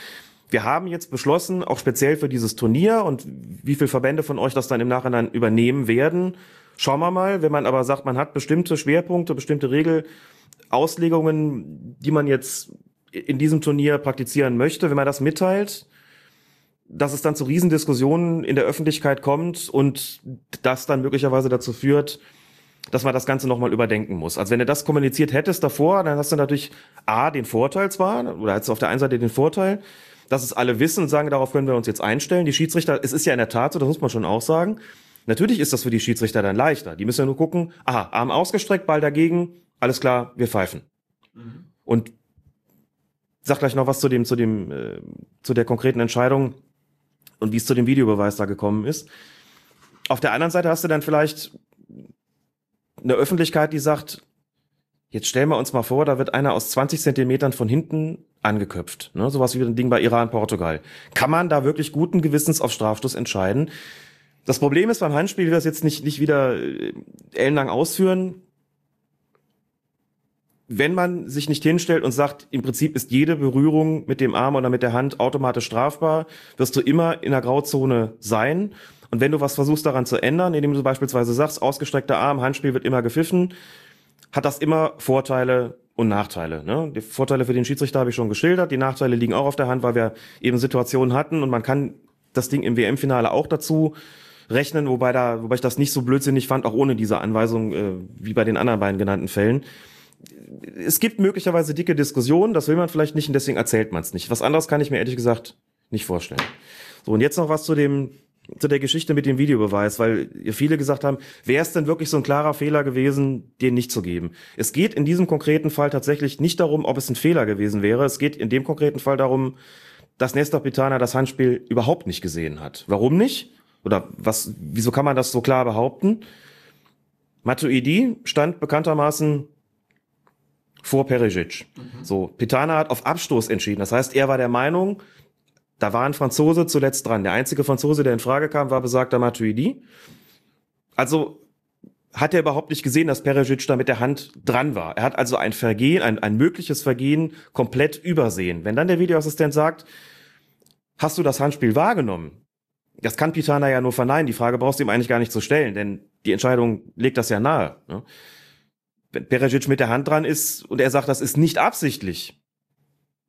wir haben jetzt beschlossen, auch speziell für dieses Turnier und wie viele Verbände von euch das dann im Nachhinein übernehmen werden, schauen wir mal. Wenn man aber sagt, man hat bestimmte Schwerpunkte, bestimmte Regelauslegungen, die man jetzt in diesem Turnier praktizieren möchte, wenn man das mitteilt, dass es dann zu Riesendiskussionen in der Öffentlichkeit kommt und das dann möglicherweise dazu führt, dass man das Ganze nochmal überdenken muss. Also wenn du das kommuniziert hättest davor, dann hast du natürlich A, den Vorteil zwar, oder hast du auf der einen Seite den Vorteil, dass es alle wissen und sagen, darauf können wir uns jetzt einstellen. Die Schiedsrichter, es ist ja in der Tat so, das muss man schon auch sagen. Natürlich ist das für die Schiedsrichter dann leichter. Die müssen ja nur gucken, aha, Arm ausgestreckt, Ball dagegen, alles klar, wir pfeifen. Mhm. Und sag gleich noch was zu dem, zu dem, äh, zu der konkreten Entscheidung und wie es zu dem Videobeweis da gekommen ist. Auf der anderen Seite hast du dann vielleicht eine Öffentlichkeit, die sagt, jetzt stellen wir uns mal vor, da wird einer aus 20 Zentimetern von hinten angeköpft. Ne? Sowas wie ein Ding bei Iran, Portugal. Kann man da wirklich guten Gewissens auf Strafstoß entscheiden? Das Problem ist beim Handspiel, wir das jetzt nicht, nicht wieder äh, ellenlang ausführen, wenn man sich nicht hinstellt und sagt, im Prinzip ist jede Berührung mit dem Arm oder mit der Hand automatisch strafbar, wirst du immer in der Grauzone sein. Und wenn du was versuchst daran zu ändern, indem du beispielsweise sagst, ausgestreckter Arm, Handspiel wird immer gepfiffen, hat das immer Vorteile und Nachteile. Ne? Die Vorteile für den Schiedsrichter habe ich schon geschildert, die Nachteile liegen auch auf der Hand, weil wir eben Situationen hatten und man kann das Ding im WM-Finale auch dazu rechnen, wobei da, wobei ich das nicht so blödsinnig fand, auch ohne diese Anweisung, äh, wie bei den anderen beiden genannten Fällen es gibt möglicherweise dicke Diskussionen, das will man vielleicht nicht und deswegen erzählt man es nicht. Was anderes kann ich mir ehrlich gesagt nicht vorstellen. So, und jetzt noch was zu dem, zu der Geschichte mit dem Videobeweis, weil viele gesagt haben, wäre es denn wirklich so ein klarer Fehler gewesen, den nicht zu geben? Es geht in diesem konkreten Fall tatsächlich nicht darum, ob es ein Fehler gewesen wäre. Es geht in dem konkreten Fall darum, dass Nestor Pitana das Handspiel überhaupt nicht gesehen hat. Warum nicht? Oder was, wieso kann man das so klar behaupten? Matuidi stand bekanntermaßen vor Perisic. Mhm. So, Pitana hat auf Abstoß entschieden. Das heißt, er war der Meinung, da war ein Franzose zuletzt dran. Der einzige Franzose, der in Frage kam, war besagter Matuidi. Also hat er überhaupt nicht gesehen, dass Perisic da mit der Hand dran war. Er hat also ein Vergehen, ein, ein mögliches Vergehen komplett übersehen. Wenn dann der Videoassistent sagt, hast du das Handspiel wahrgenommen? Das kann Pitana ja nur verneinen. Die Frage brauchst du ihm eigentlich gar nicht zu stellen, denn die Entscheidung legt das ja nahe. Ne? Wenn Peresic mit der Hand dran ist und er sagt, das ist nicht absichtlich,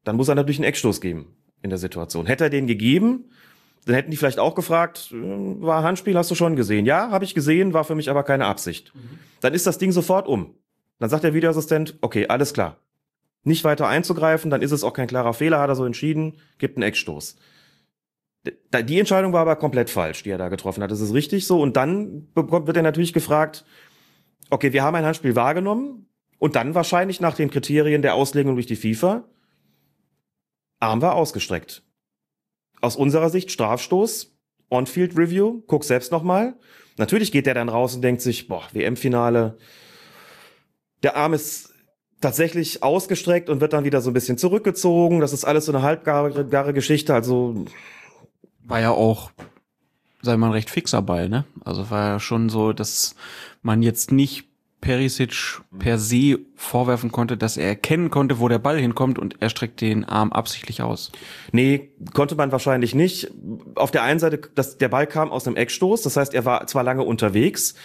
dann muss er natürlich einen Eckstoß geben in der Situation. Hätte er den gegeben, dann hätten die vielleicht auch gefragt, war Handspiel, hast du schon gesehen? Ja, habe ich gesehen, war für mich aber keine Absicht. Dann ist das Ding sofort um. Dann sagt der Videoassistent, okay, alles klar. Nicht weiter einzugreifen, dann ist es auch kein klarer Fehler, hat er so entschieden, gibt einen Eckstoß. Die Entscheidung war aber komplett falsch, die er da getroffen hat. Das ist richtig so. Und dann wird er natürlich gefragt, okay, wir haben ein Handspiel wahrgenommen und dann wahrscheinlich nach den Kriterien der Auslegung durch die FIFA, Arm war ausgestreckt. Aus unserer Sicht Strafstoß, On-Field Review, guck selbst nochmal. Natürlich geht der dann raus und denkt sich, boah, WM-Finale, der Arm ist tatsächlich ausgestreckt und wird dann wieder so ein bisschen zurückgezogen. Das ist alles so eine halbgare Geschichte. Also war ja auch, sei mal, ein recht fixer Ball, ne? Also war ja schon so, dass man jetzt nicht Perisic per se vorwerfen konnte, dass er erkennen konnte, wo der Ball hinkommt und er streckt den Arm absichtlich aus. Nee, konnte man wahrscheinlich nicht. Auf der einen Seite, dass der Ball kam aus einem Eckstoß, das heißt, er war zwar lange unterwegs,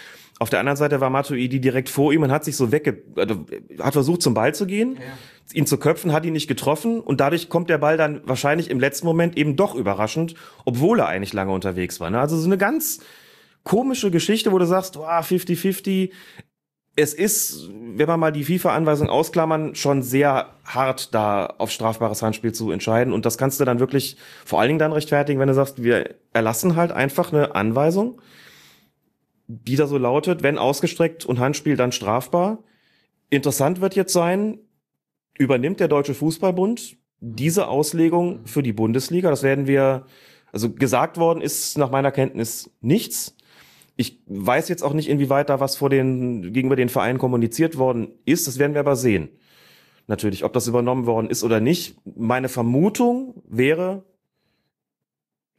auf der anderen Seite war Matuidi direkt vor ihm und hat sich so wegge... Also, hat versucht zum Ball zu gehen, ja. ihn zu köpfen, hat ihn nicht getroffen und dadurch kommt der Ball dann wahrscheinlich im letzten Moment eben doch überraschend, obwohl er eigentlich lange unterwegs war. Ne? Also so eine ganz komische Geschichte, wo du sagst, wow, 50-50. Es ist, wenn man mal die FIFA-Anweisung ausklammern, schon sehr hart, da auf strafbares Handspiel zu entscheiden. Und das kannst du dann wirklich vor allen Dingen dann rechtfertigen, wenn du sagst, wir erlassen halt einfach eine Anweisung die da so lautet, wenn ausgestreckt und Handspiel, dann strafbar. Interessant wird jetzt sein, übernimmt der Deutsche Fußballbund diese Auslegung für die Bundesliga? Das werden wir, also gesagt worden ist nach meiner Kenntnis nichts. Ich weiß jetzt auch nicht, inwieweit da was vor den, gegenüber den Vereinen kommuniziert worden ist. Das werden wir aber sehen. Natürlich, ob das übernommen worden ist oder nicht. Meine Vermutung wäre,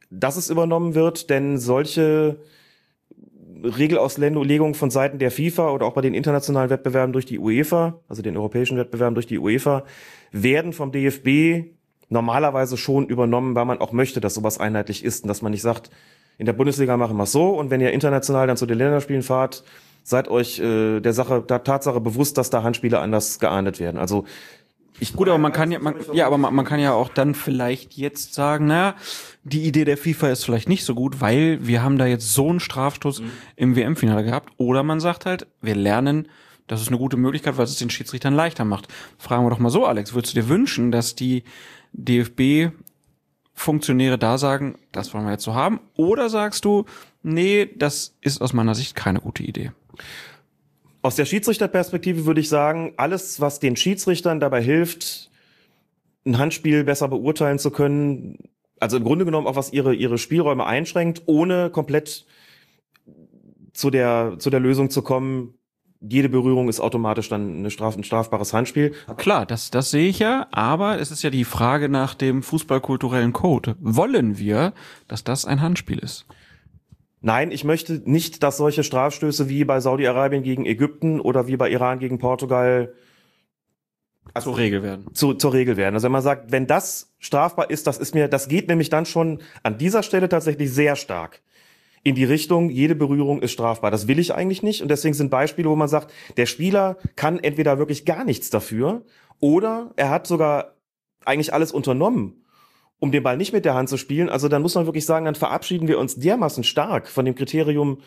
dass es übernommen wird, denn solche Regelauslegung von Seiten der FIFA oder auch bei den internationalen Wettbewerben durch die UEFA, also den europäischen Wettbewerben durch die UEFA, werden vom DFB normalerweise schon übernommen, weil man auch möchte, dass sowas einheitlich ist und dass man nicht sagt, in der Bundesliga machen wir es so und wenn ihr international dann zu den Länderspielen fahrt, seid euch äh, der Sache, der Tatsache bewusst, dass da Handspiele anders geahndet werden. Also ich Gut, aber man kann ja, man, ja, aber man, man kann ja auch dann vielleicht jetzt sagen, naja, die Idee der FIFA ist vielleicht nicht so gut, weil wir haben da jetzt so einen Strafstoß mhm. im WM-Finale gehabt. Oder man sagt halt, wir lernen, das ist eine gute Möglichkeit, weil es den Schiedsrichtern leichter macht. Fragen wir doch mal so, Alex, würdest du dir wünschen, dass die DFB Funktionäre da sagen, das wollen wir jetzt so haben? Oder sagst du, nee, das ist aus meiner Sicht keine gute Idee? Aus der Schiedsrichterperspektive würde ich sagen, alles, was den Schiedsrichtern dabei hilft, ein Handspiel besser beurteilen zu können, also im Grunde genommen auch was ihre, ihre Spielräume einschränkt, ohne komplett zu der, zu der Lösung zu kommen, jede Berührung ist automatisch dann eine Straf, ein strafbares Handspiel. Klar, das, das sehe ich ja, aber es ist ja die Frage nach dem fußballkulturellen Code. Wollen wir, dass das ein Handspiel ist? Nein, ich möchte nicht, dass solche Strafstöße wie bei Saudi-Arabien gegen Ägypten oder wie bei Iran gegen Portugal also, zur Regel werden. Zu, zur Regel werden. Also wenn man sagt, wenn das strafbar ist, das ist mir, das geht nämlich dann schon an dieser Stelle tatsächlich sehr stark in die Richtung, jede Berührung ist strafbar. Das will ich eigentlich nicht. Und deswegen sind Beispiele, wo man sagt, der Spieler kann entweder wirklich gar nichts dafür oder er hat sogar eigentlich alles unternommen, um den Ball nicht mit der Hand zu spielen. Also dann muss man wirklich sagen, dann verabschieden wir uns dermaßen stark von dem Kriterium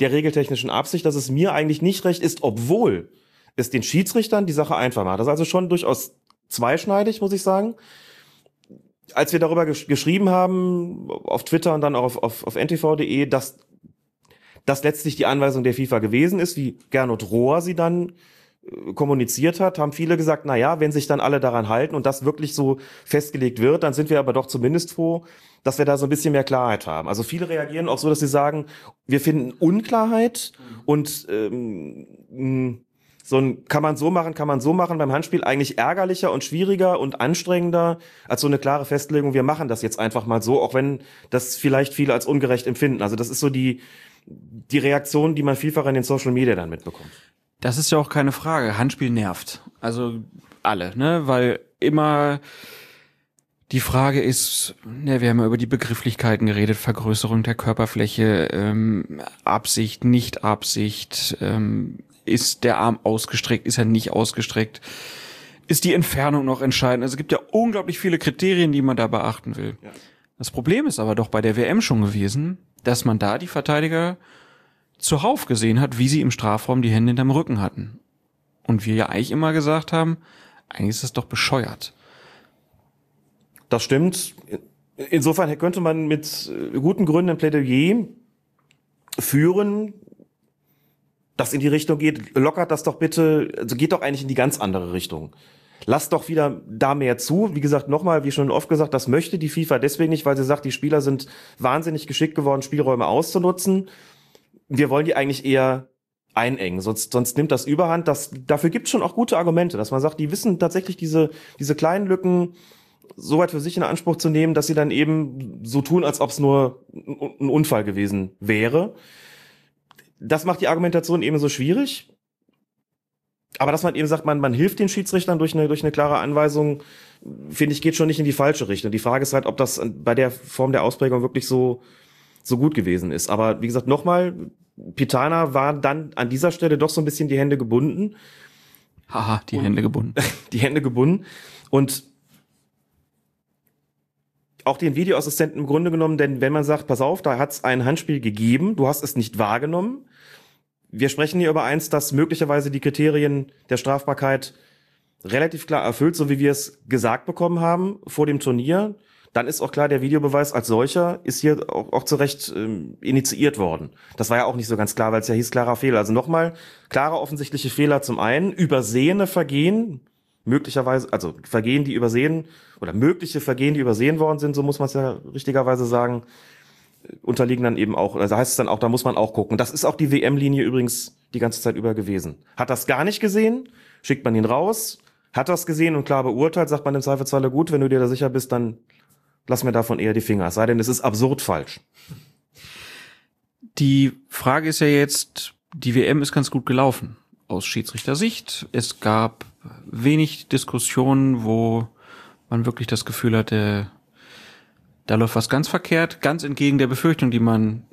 der regeltechnischen Absicht, dass es mir eigentlich nicht recht ist, obwohl es den Schiedsrichtern die Sache einfach macht. Das ist also schon durchaus zweischneidig, muss ich sagen. Als wir darüber gesch geschrieben haben, auf Twitter und dann auch auf, auf, auf ntv.de, dass das letztlich die Anweisung der FIFA gewesen ist, wie Gernot Rohr sie dann kommuniziert hat, haben viele gesagt, na ja, wenn sich dann alle daran halten und das wirklich so festgelegt wird, dann sind wir aber doch zumindest froh, dass wir da so ein bisschen mehr Klarheit haben. Also viele reagieren auch so, dass sie sagen, wir finden Unklarheit und ähm, so ein kann man so machen, kann man so machen beim Handspiel eigentlich ärgerlicher und schwieriger und anstrengender als so eine klare Festlegung, wir machen das jetzt einfach mal so, auch wenn das vielleicht viele als ungerecht empfinden. Also das ist so die die Reaktion, die man vielfach in den Social Media dann mitbekommt. Das ist ja auch keine Frage. Handspiel nervt. Also alle, ne? Weil immer Die Frage ist, ne, wir haben ja über die Begrifflichkeiten geredet, Vergrößerung der Körperfläche, ähm, Absicht, Nicht-Absicht, ähm, ist der Arm ausgestreckt, ist er nicht ausgestreckt, ist die Entfernung noch entscheidend. Also es gibt ja unglaublich viele Kriterien, die man da beachten will. Ja. Das Problem ist aber doch bei der WM schon gewesen, dass man da die Verteidiger zuhauf gesehen hat, wie sie im Strafraum die Hände hinterm Rücken hatten. Und wir ja eigentlich immer gesagt haben, eigentlich ist das doch bescheuert. Das stimmt. Insofern könnte man mit guten Gründen ein Plädoyer führen, das in die Richtung geht, lockert das doch bitte, also geht doch eigentlich in die ganz andere Richtung. Lasst doch wieder da mehr zu. Wie gesagt, nochmal, wie schon oft gesagt, das möchte die FIFA deswegen nicht, weil sie sagt, die Spieler sind wahnsinnig geschickt geworden, Spielräume auszunutzen. Wir wollen die eigentlich eher einengen, sonst, sonst nimmt das Überhand. Das, dafür gibt es schon auch gute Argumente, dass man sagt, die wissen tatsächlich diese, diese kleinen Lücken, so weit für sich in Anspruch zu nehmen, dass sie dann eben so tun, als ob es nur ein Unfall gewesen wäre. Das macht die Argumentation eben so schwierig. Aber dass man eben sagt, man, man hilft den Schiedsrichtern durch eine, durch eine klare Anweisung, finde ich, geht schon nicht in die falsche Richtung. Die Frage ist halt, ob das bei der Form der Ausprägung wirklich so, so gut gewesen ist. Aber wie gesagt, nochmal, Pitana war dann an dieser Stelle doch so ein bisschen die Hände gebunden. Haha, die Hände gebunden. [LAUGHS] die Hände gebunden. Und auch den Videoassistenten im Grunde genommen, denn wenn man sagt, pass auf, da hat es ein Handspiel gegeben, du hast es nicht wahrgenommen. Wir sprechen hier über eins, das möglicherweise die Kriterien der Strafbarkeit relativ klar erfüllt, so wie wir es gesagt bekommen haben vor dem Turnier. Dann ist auch klar, der Videobeweis als solcher ist hier auch, auch zu Recht ähm, initiiert worden. Das war ja auch nicht so ganz klar, weil es ja hieß klarer Fehler. Also nochmal, klare offensichtliche Fehler zum einen, übersehene Vergehen, möglicherweise, also Vergehen, die übersehen oder mögliche Vergehen, die übersehen worden sind, so muss man es ja richtigerweise sagen, unterliegen dann eben auch, also heißt es dann auch, da muss man auch gucken. Das ist auch die WM-Linie übrigens die ganze Zeit über gewesen. Hat das gar nicht gesehen, schickt man ihn raus, hat das gesehen und klar beurteilt, sagt man im Zweifelsfalle gut, wenn du dir da sicher bist, dann lass mir davon eher die Finger. Sei denn, es ist absurd falsch. Die Frage ist ja jetzt, die WM ist ganz gut gelaufen aus Schiedsrichtersicht. Es gab wenig Diskussionen, wo man wirklich das Gefühl hatte, da läuft was ganz verkehrt, ganz entgegen der Befürchtung, die man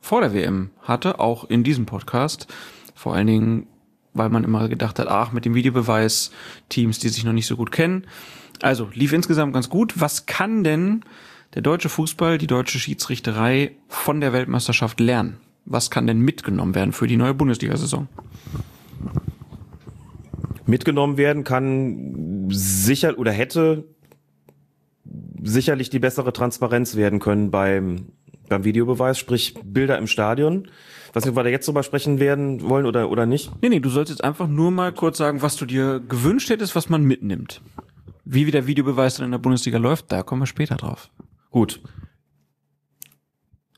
vor der WM hatte, auch in diesem Podcast. Vor allen Dingen, weil man immer gedacht hat, ach, mit dem Videobeweis Teams, die sich noch nicht so gut kennen. Also lief insgesamt ganz gut. Was kann denn der deutsche Fußball, die deutsche Schiedsrichterei von der Weltmeisterschaft lernen? Was kann denn mitgenommen werden für die neue Bundesliga-Saison? mitgenommen werden kann, sicher oder hätte sicherlich die bessere Transparenz werden können beim, beim Videobeweis, sprich Bilder im Stadion. Was wir da jetzt drüber sprechen werden wollen oder, oder nicht? Nee, nee, du sollst jetzt einfach nur mal kurz sagen, was du dir gewünscht hättest, was man mitnimmt. Wie wie der Videobeweis dann in der Bundesliga läuft, da kommen wir später drauf. Gut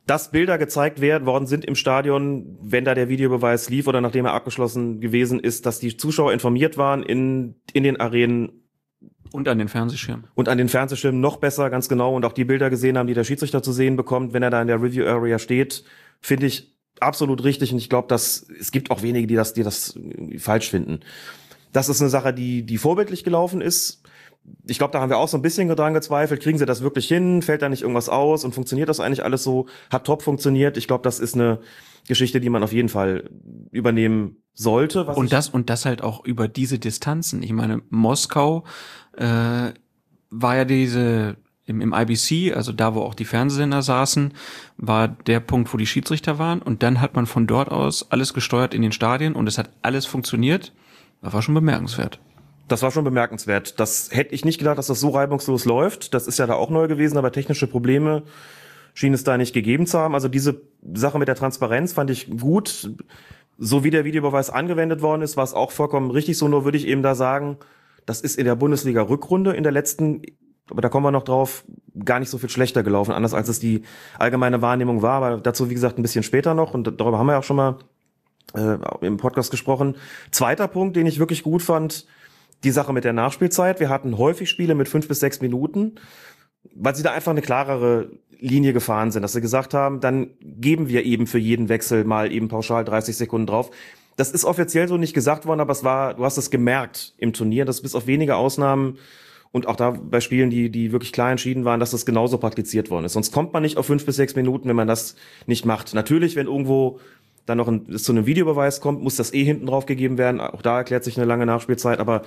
dass Bilder gezeigt werden worden sind im Stadion, wenn da der Videobeweis lief oder nachdem er abgeschlossen gewesen ist, dass die Zuschauer informiert waren in, in den Arenen. Und an den Fernsehschirmen. Und an den Fernsehschirmen noch besser, ganz genau. Und auch die Bilder gesehen haben, die der Schiedsrichter zu sehen bekommt, wenn er da in der Review Area steht, finde ich absolut richtig. Und ich glaube, dass es gibt auch wenige, die das, die das falsch finden. Das ist eine Sache, die, die vorbildlich gelaufen ist ich glaube, da haben wir auch so ein bisschen dran gezweifelt. Kriegen sie das wirklich hin? Fällt da nicht irgendwas aus? Und funktioniert das eigentlich alles so? Hat top funktioniert. Ich glaube, das ist eine Geschichte, die man auf jeden Fall übernehmen sollte. und das und das halt auch über diese Distanzen. Ich meine, Moskau äh, war ja diese im, im IBC, also da, wo auch die Fernsehsender saßen, war der Punkt, wo die Schiedsrichter waren. Und dann hat man von dort aus alles gesteuert in den Stadien und es hat alles funktioniert. Das war schon bemerkenswert. Das war schon bemerkenswert. Das hätte ich nicht gedacht, dass das so reibungslos läuft. Das ist ja da auch neu gewesen, aber technische Probleme schien es da nicht gegeben zu haben. Also diese Sache mit der Transparenz fand ich gut. So wie der Videobeweis angewendet worden ist, war es auch vollkommen richtig so. Nur würde ich eben da sagen, das ist in der Bundesliga-Rückrunde in der letzten, aber da kommen wir noch drauf, gar nicht so viel schlechter gelaufen, anders als es die allgemeine Wahrnehmung war. Aber dazu, wie gesagt, ein bisschen später noch. Und darüber haben wir auch schon mal äh, im Podcast gesprochen. Zweiter Punkt, den ich wirklich gut fand, die Sache mit der Nachspielzeit. Wir hatten häufig Spiele mit fünf bis sechs Minuten, weil sie da einfach eine klarere Linie gefahren sind, dass sie gesagt haben, dann geben wir eben für jeden Wechsel mal eben pauschal 30 Sekunden drauf. Das ist offiziell so nicht gesagt worden, aber es war, du hast es gemerkt im Turnier, dass bis auf wenige Ausnahmen und auch da bei Spielen, die, die wirklich klar entschieden waren, dass das genauso praktiziert worden ist. Sonst kommt man nicht auf fünf bis sechs Minuten, wenn man das nicht macht. Natürlich, wenn irgendwo dann noch ein, es zu einem Videobeweis kommt, muss das eh hinten drauf gegeben werden. Auch da erklärt sich eine lange Nachspielzeit, aber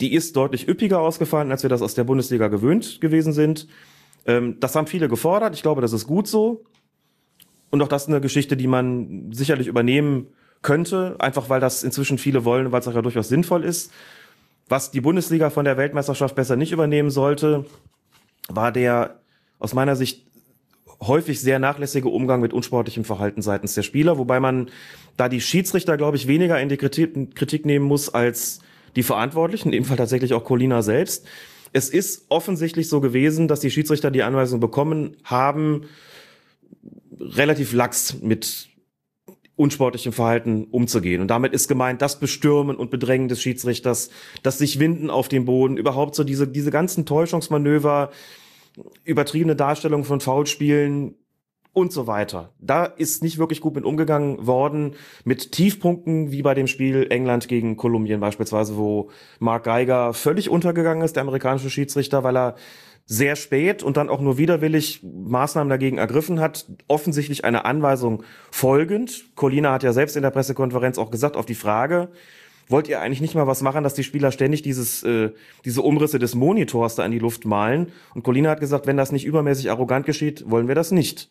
die ist deutlich üppiger ausgefallen, als wir das aus der Bundesliga gewöhnt gewesen sind. Ähm, das haben viele gefordert. Ich glaube, das ist gut so. Und auch das ist eine Geschichte, die man sicherlich übernehmen könnte, einfach weil das inzwischen viele wollen, weil es auch ja durchaus sinnvoll ist. Was die Bundesliga von der Weltmeisterschaft besser nicht übernehmen sollte, war der aus meiner Sicht häufig sehr nachlässige Umgang mit unsportlichem Verhalten seitens der Spieler, wobei man da die Schiedsrichter, glaube ich, weniger in die Kritik, Kritik nehmen muss als die Verantwortlichen, in dem Fall tatsächlich auch Colina selbst. Es ist offensichtlich so gewesen, dass die Schiedsrichter die Anweisung bekommen haben, relativ lax mit unsportlichem Verhalten umzugehen. Und damit ist gemeint das Bestürmen und Bedrängen des Schiedsrichters, das sich Winden auf dem Boden, überhaupt so diese, diese ganzen Täuschungsmanöver, übertriebene Darstellung von Foulspielen und so weiter. Da ist nicht wirklich gut mit umgegangen worden, mit Tiefpunkten wie bei dem Spiel England gegen Kolumbien beispielsweise, wo Mark Geiger völlig untergegangen ist, der amerikanische Schiedsrichter, weil er sehr spät und dann auch nur widerwillig Maßnahmen dagegen ergriffen hat, offensichtlich eine Anweisung folgend. Colina hat ja selbst in der Pressekonferenz auch gesagt, auf die Frage, wollt ihr eigentlich nicht mal was machen, dass die Spieler ständig dieses, äh, diese Umrisse des Monitors da in die Luft malen? Und Colina hat gesagt, wenn das nicht übermäßig arrogant geschieht, wollen wir das nicht.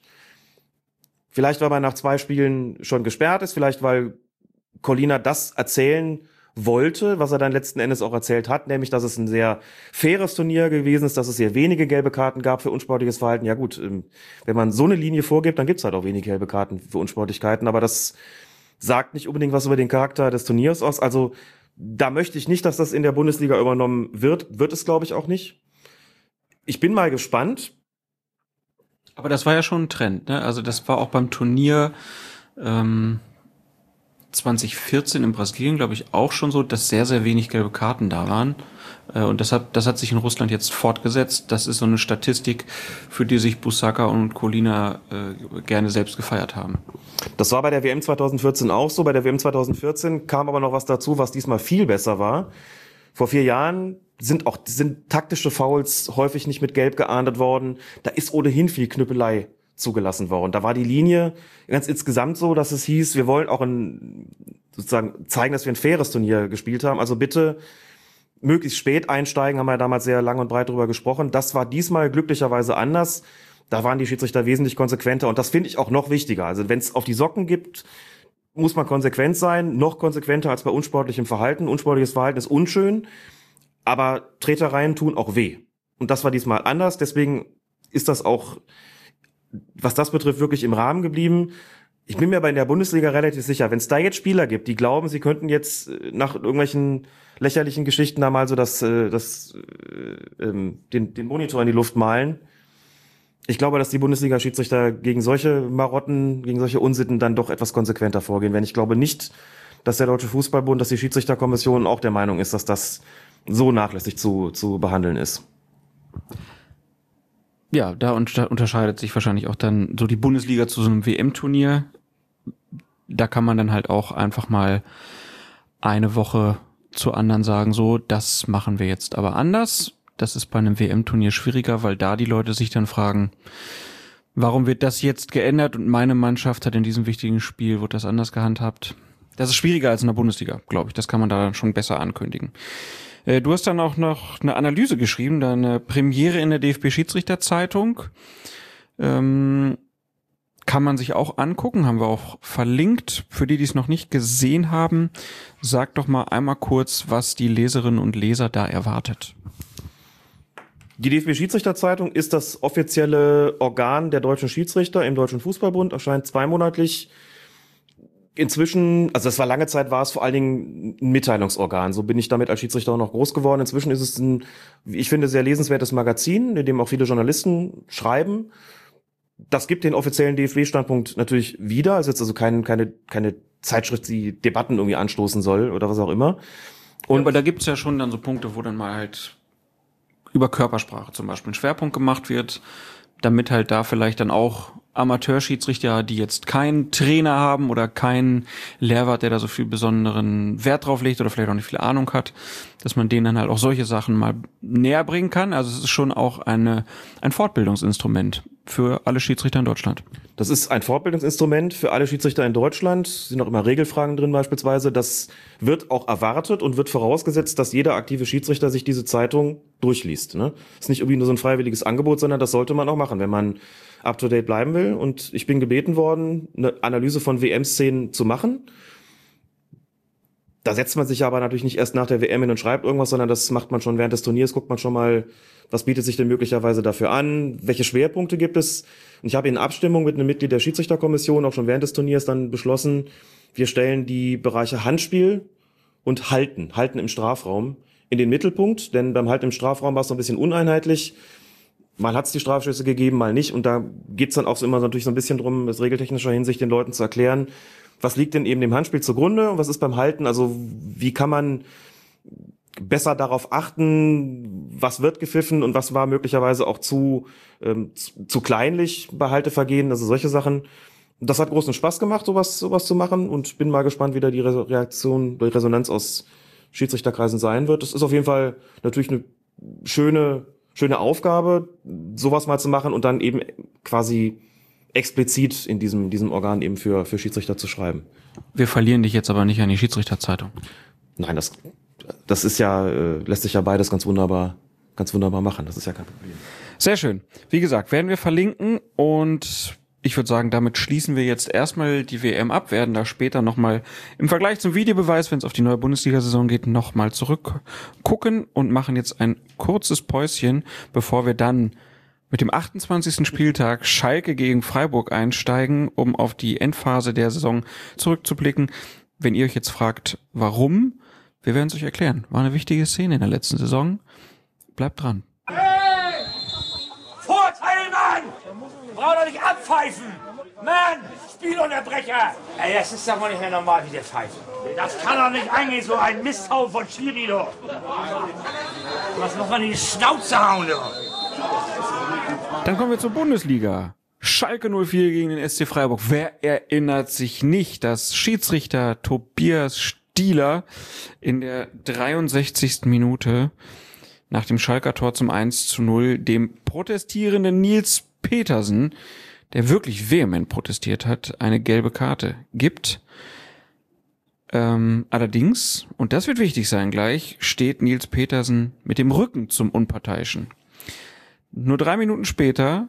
Vielleicht, weil man nach zwei Spielen schon gesperrt ist, vielleicht weil Colina das erzählen wollte, was er dann letzten Endes auch erzählt hat, nämlich, dass es ein sehr faires Turnier gewesen ist, dass es sehr wenige gelbe Karten gab für unsportliches Verhalten. Ja gut, ähm, wenn man so eine Linie vorgibt, dann gibt's halt auch wenige gelbe Karten für Unsportlichkeiten, aber das sagt nicht unbedingt was über den Charakter des Turniers aus. Also da möchte ich nicht, dass das in der Bundesliga übernommen wird. Wird es, glaube ich, auch nicht. Ich bin mal gespannt. Aber das war ja schon ein Trend, ne? Also das war auch beim Turnier ähm, 2014 in Brasilien, glaube ich, auch schon so, dass sehr, sehr wenig gelbe Karten da waren. Äh, und deshalb, das hat sich in Russland jetzt fortgesetzt. Das ist so eine Statistik, für die sich Busaka und Kolina äh, gerne selbst gefeiert haben. Das war bei der WM 2014 auch so. Bei der WM 2014 kam aber noch was dazu, was diesmal viel besser war. Vor vier Jahren sind auch sind taktische Fouls häufig nicht mit Gelb geahndet worden. Da ist ohnehin viel Knüppelei zugelassen worden. Da war die Linie ganz insgesamt so, dass es hieß, wir wollen auch ein, sozusagen zeigen, dass wir ein faires Turnier gespielt haben. Also bitte möglichst spät einsteigen, haben wir ja damals sehr lang und breit drüber gesprochen. Das war diesmal glücklicherweise anders. Da waren die Schiedsrichter wesentlich konsequenter und das finde ich auch noch wichtiger. Also wenn es auf die Socken gibt, muss man konsequent sein, noch konsequenter als bei unsportlichem Verhalten. Unsportliches Verhalten ist unschön, aber Tretereien tun auch weh. Und das war diesmal anders, deswegen ist das auch was das betrifft, wirklich im Rahmen geblieben. Ich bin mir aber in der Bundesliga relativ sicher, wenn es da jetzt Spieler gibt, die glauben, sie könnten jetzt äh, nach irgendwelchen lächerlichen Geschichten da mal so das, äh, das, äh, ähm, den, den Monitor in die Luft malen. Ich glaube, dass die Bundesliga-Schiedsrichter gegen solche Marotten, gegen solche Unsitten dann doch etwas konsequenter vorgehen werden. Ich glaube nicht, dass der Deutsche Fußballbund, dass die Schiedsrichterkommission auch der Meinung ist, dass das so nachlässig zu, zu behandeln ist. Ja, da unterscheidet sich wahrscheinlich auch dann so die Bundesliga zu so einem WM-Turnier. Da kann man dann halt auch einfach mal eine Woche zur anderen sagen, so, das machen wir jetzt aber anders. Das ist bei einem WM-Turnier schwieriger, weil da die Leute sich dann fragen, warum wird das jetzt geändert und meine Mannschaft hat in diesem wichtigen Spiel, wird das anders gehandhabt. Das ist schwieriger als in der Bundesliga, glaube ich. Das kann man da schon besser ankündigen. Äh, du hast dann auch noch eine Analyse geschrieben, deine Premiere in der DFB-Schiedsrichterzeitung. Ähm, kann man sich auch angucken, haben wir auch verlinkt. Für die, die es noch nicht gesehen haben, sag doch mal einmal kurz, was die Leserinnen und Leser da erwartet. Die DFB-Schiedsrichterzeitung ist das offizielle Organ der deutschen Schiedsrichter im Deutschen Fußballbund, erscheint zweimonatlich Inzwischen, also das war lange Zeit, war es vor allen Dingen ein Mitteilungsorgan. So bin ich damit als Schiedsrichter auch noch groß geworden. Inzwischen ist es ein, wie ich finde, sehr lesenswertes Magazin, in dem auch viele Journalisten schreiben. Das gibt den offiziellen DFB-Standpunkt natürlich wieder. Es ist also kein, keine, keine Zeitschrift, die Debatten irgendwie anstoßen soll oder was auch immer. Und ja, aber da gibt's ja schon dann so Punkte, wo dann mal halt über Körpersprache zum Beispiel ein Schwerpunkt gemacht wird damit halt da vielleicht dann auch Amateurschiedsrichter, die jetzt keinen Trainer haben oder keinen Lehrwart, der da so viel besonderen Wert drauf legt oder vielleicht auch nicht viel Ahnung hat, dass man denen dann halt auch solche Sachen mal näher bringen kann. Also es ist schon auch eine, ein Fortbildungsinstrument für alle Schiedsrichter in Deutschland. Das ist ein Fortbildungsinstrument für alle Schiedsrichter in Deutschland. Es sind auch immer Regelfragen drin beispielsweise. Das wird auch erwartet und wird vorausgesetzt, dass jeder aktive Schiedsrichter sich diese Zeitung durchliest. Ne? Ist nicht irgendwie nur so ein freiwilliges Angebot, sondern das sollte man auch machen, wenn man up-to-date bleiben will. Und ich bin gebeten worden, eine Analyse von WM-Szenen zu machen. Da setzt man sich aber natürlich nicht erst nach der WM hin und schreibt irgendwas, sondern das macht man schon während des Turniers, guckt man schon mal, was bietet sich denn möglicherweise dafür an, welche Schwerpunkte gibt es. Und ich habe in Abstimmung mit einem Mitglied der Schiedsrichterkommission auch schon während des Turniers dann beschlossen, wir stellen die Bereiche Handspiel und Halten, Halten im Strafraum in den Mittelpunkt, denn beim Halten im Strafraum war es so ein bisschen uneinheitlich mal hat es die Strafschüsse gegeben, mal nicht. Und da geht's dann auch so immer natürlich so ein bisschen drum, aus regeltechnischer Hinsicht den Leuten zu erklären, was liegt denn eben dem Handspiel zugrunde und was ist beim Halten, also wie kann man besser darauf achten, was wird gepfiffen und was war möglicherweise auch zu, ähm, zu, zu kleinlich bei Haltevergehen, also solche Sachen. Das hat großen Spaß gemacht, sowas, sowas zu machen und bin mal gespannt, wie da die Reaktion, die Resonanz aus Schiedsrichterkreisen sein wird. Das ist auf jeden Fall natürlich eine schöne schöne Aufgabe, sowas mal zu machen und dann eben quasi explizit in diesem, diesem Organ eben für, für Schiedsrichter zu schreiben. Wir verlieren dich jetzt aber nicht an die Schiedsrichterzeitung. Nein, das, das ist ja, äh, lässt sich ja beides ganz wunderbar, ganz wunderbar machen. Das ist ja kein Problem. Sehr schön. Wie gesagt, werden wir verlinken und ich würde sagen, damit schließen wir jetzt erstmal die WM ab, werden da später nochmal im Vergleich zum Videobeweis, wenn es auf die neue Bundesliga-Saison geht, nochmal zurückgucken und machen jetzt ein kurzes Päuschen, bevor wir dann mit dem 28. Spieltag Schalke gegen Freiburg einsteigen, um auf die Endphase der Saison zurückzublicken. Wenn ihr euch jetzt fragt, warum, wir werden es euch erklären. War eine wichtige Szene in der letzten Saison. Bleibt dran. Braucht doch nicht abpfeifen. Mann, Spielunterbrecher. Ey, das ist doch mal nicht mehr normal, wie der pfeift. Das kann doch nicht eingehen, so ein Misthaufen von Schiri, du. Was muss man in die Schnauze hauen, du. Dann kommen wir zur Bundesliga. Schalke 04 gegen den SC Freiburg. Wer erinnert sich nicht, dass Schiedsrichter Tobias Stieler in der 63. Minute nach dem Schalker Tor zum 1 zu 0 dem protestierenden Nils Petersen, der wirklich vehement protestiert hat, eine gelbe Karte gibt. Ähm, allerdings, und das wird wichtig sein gleich, steht Nils Petersen mit dem Rücken zum Unparteiischen. Nur drei Minuten später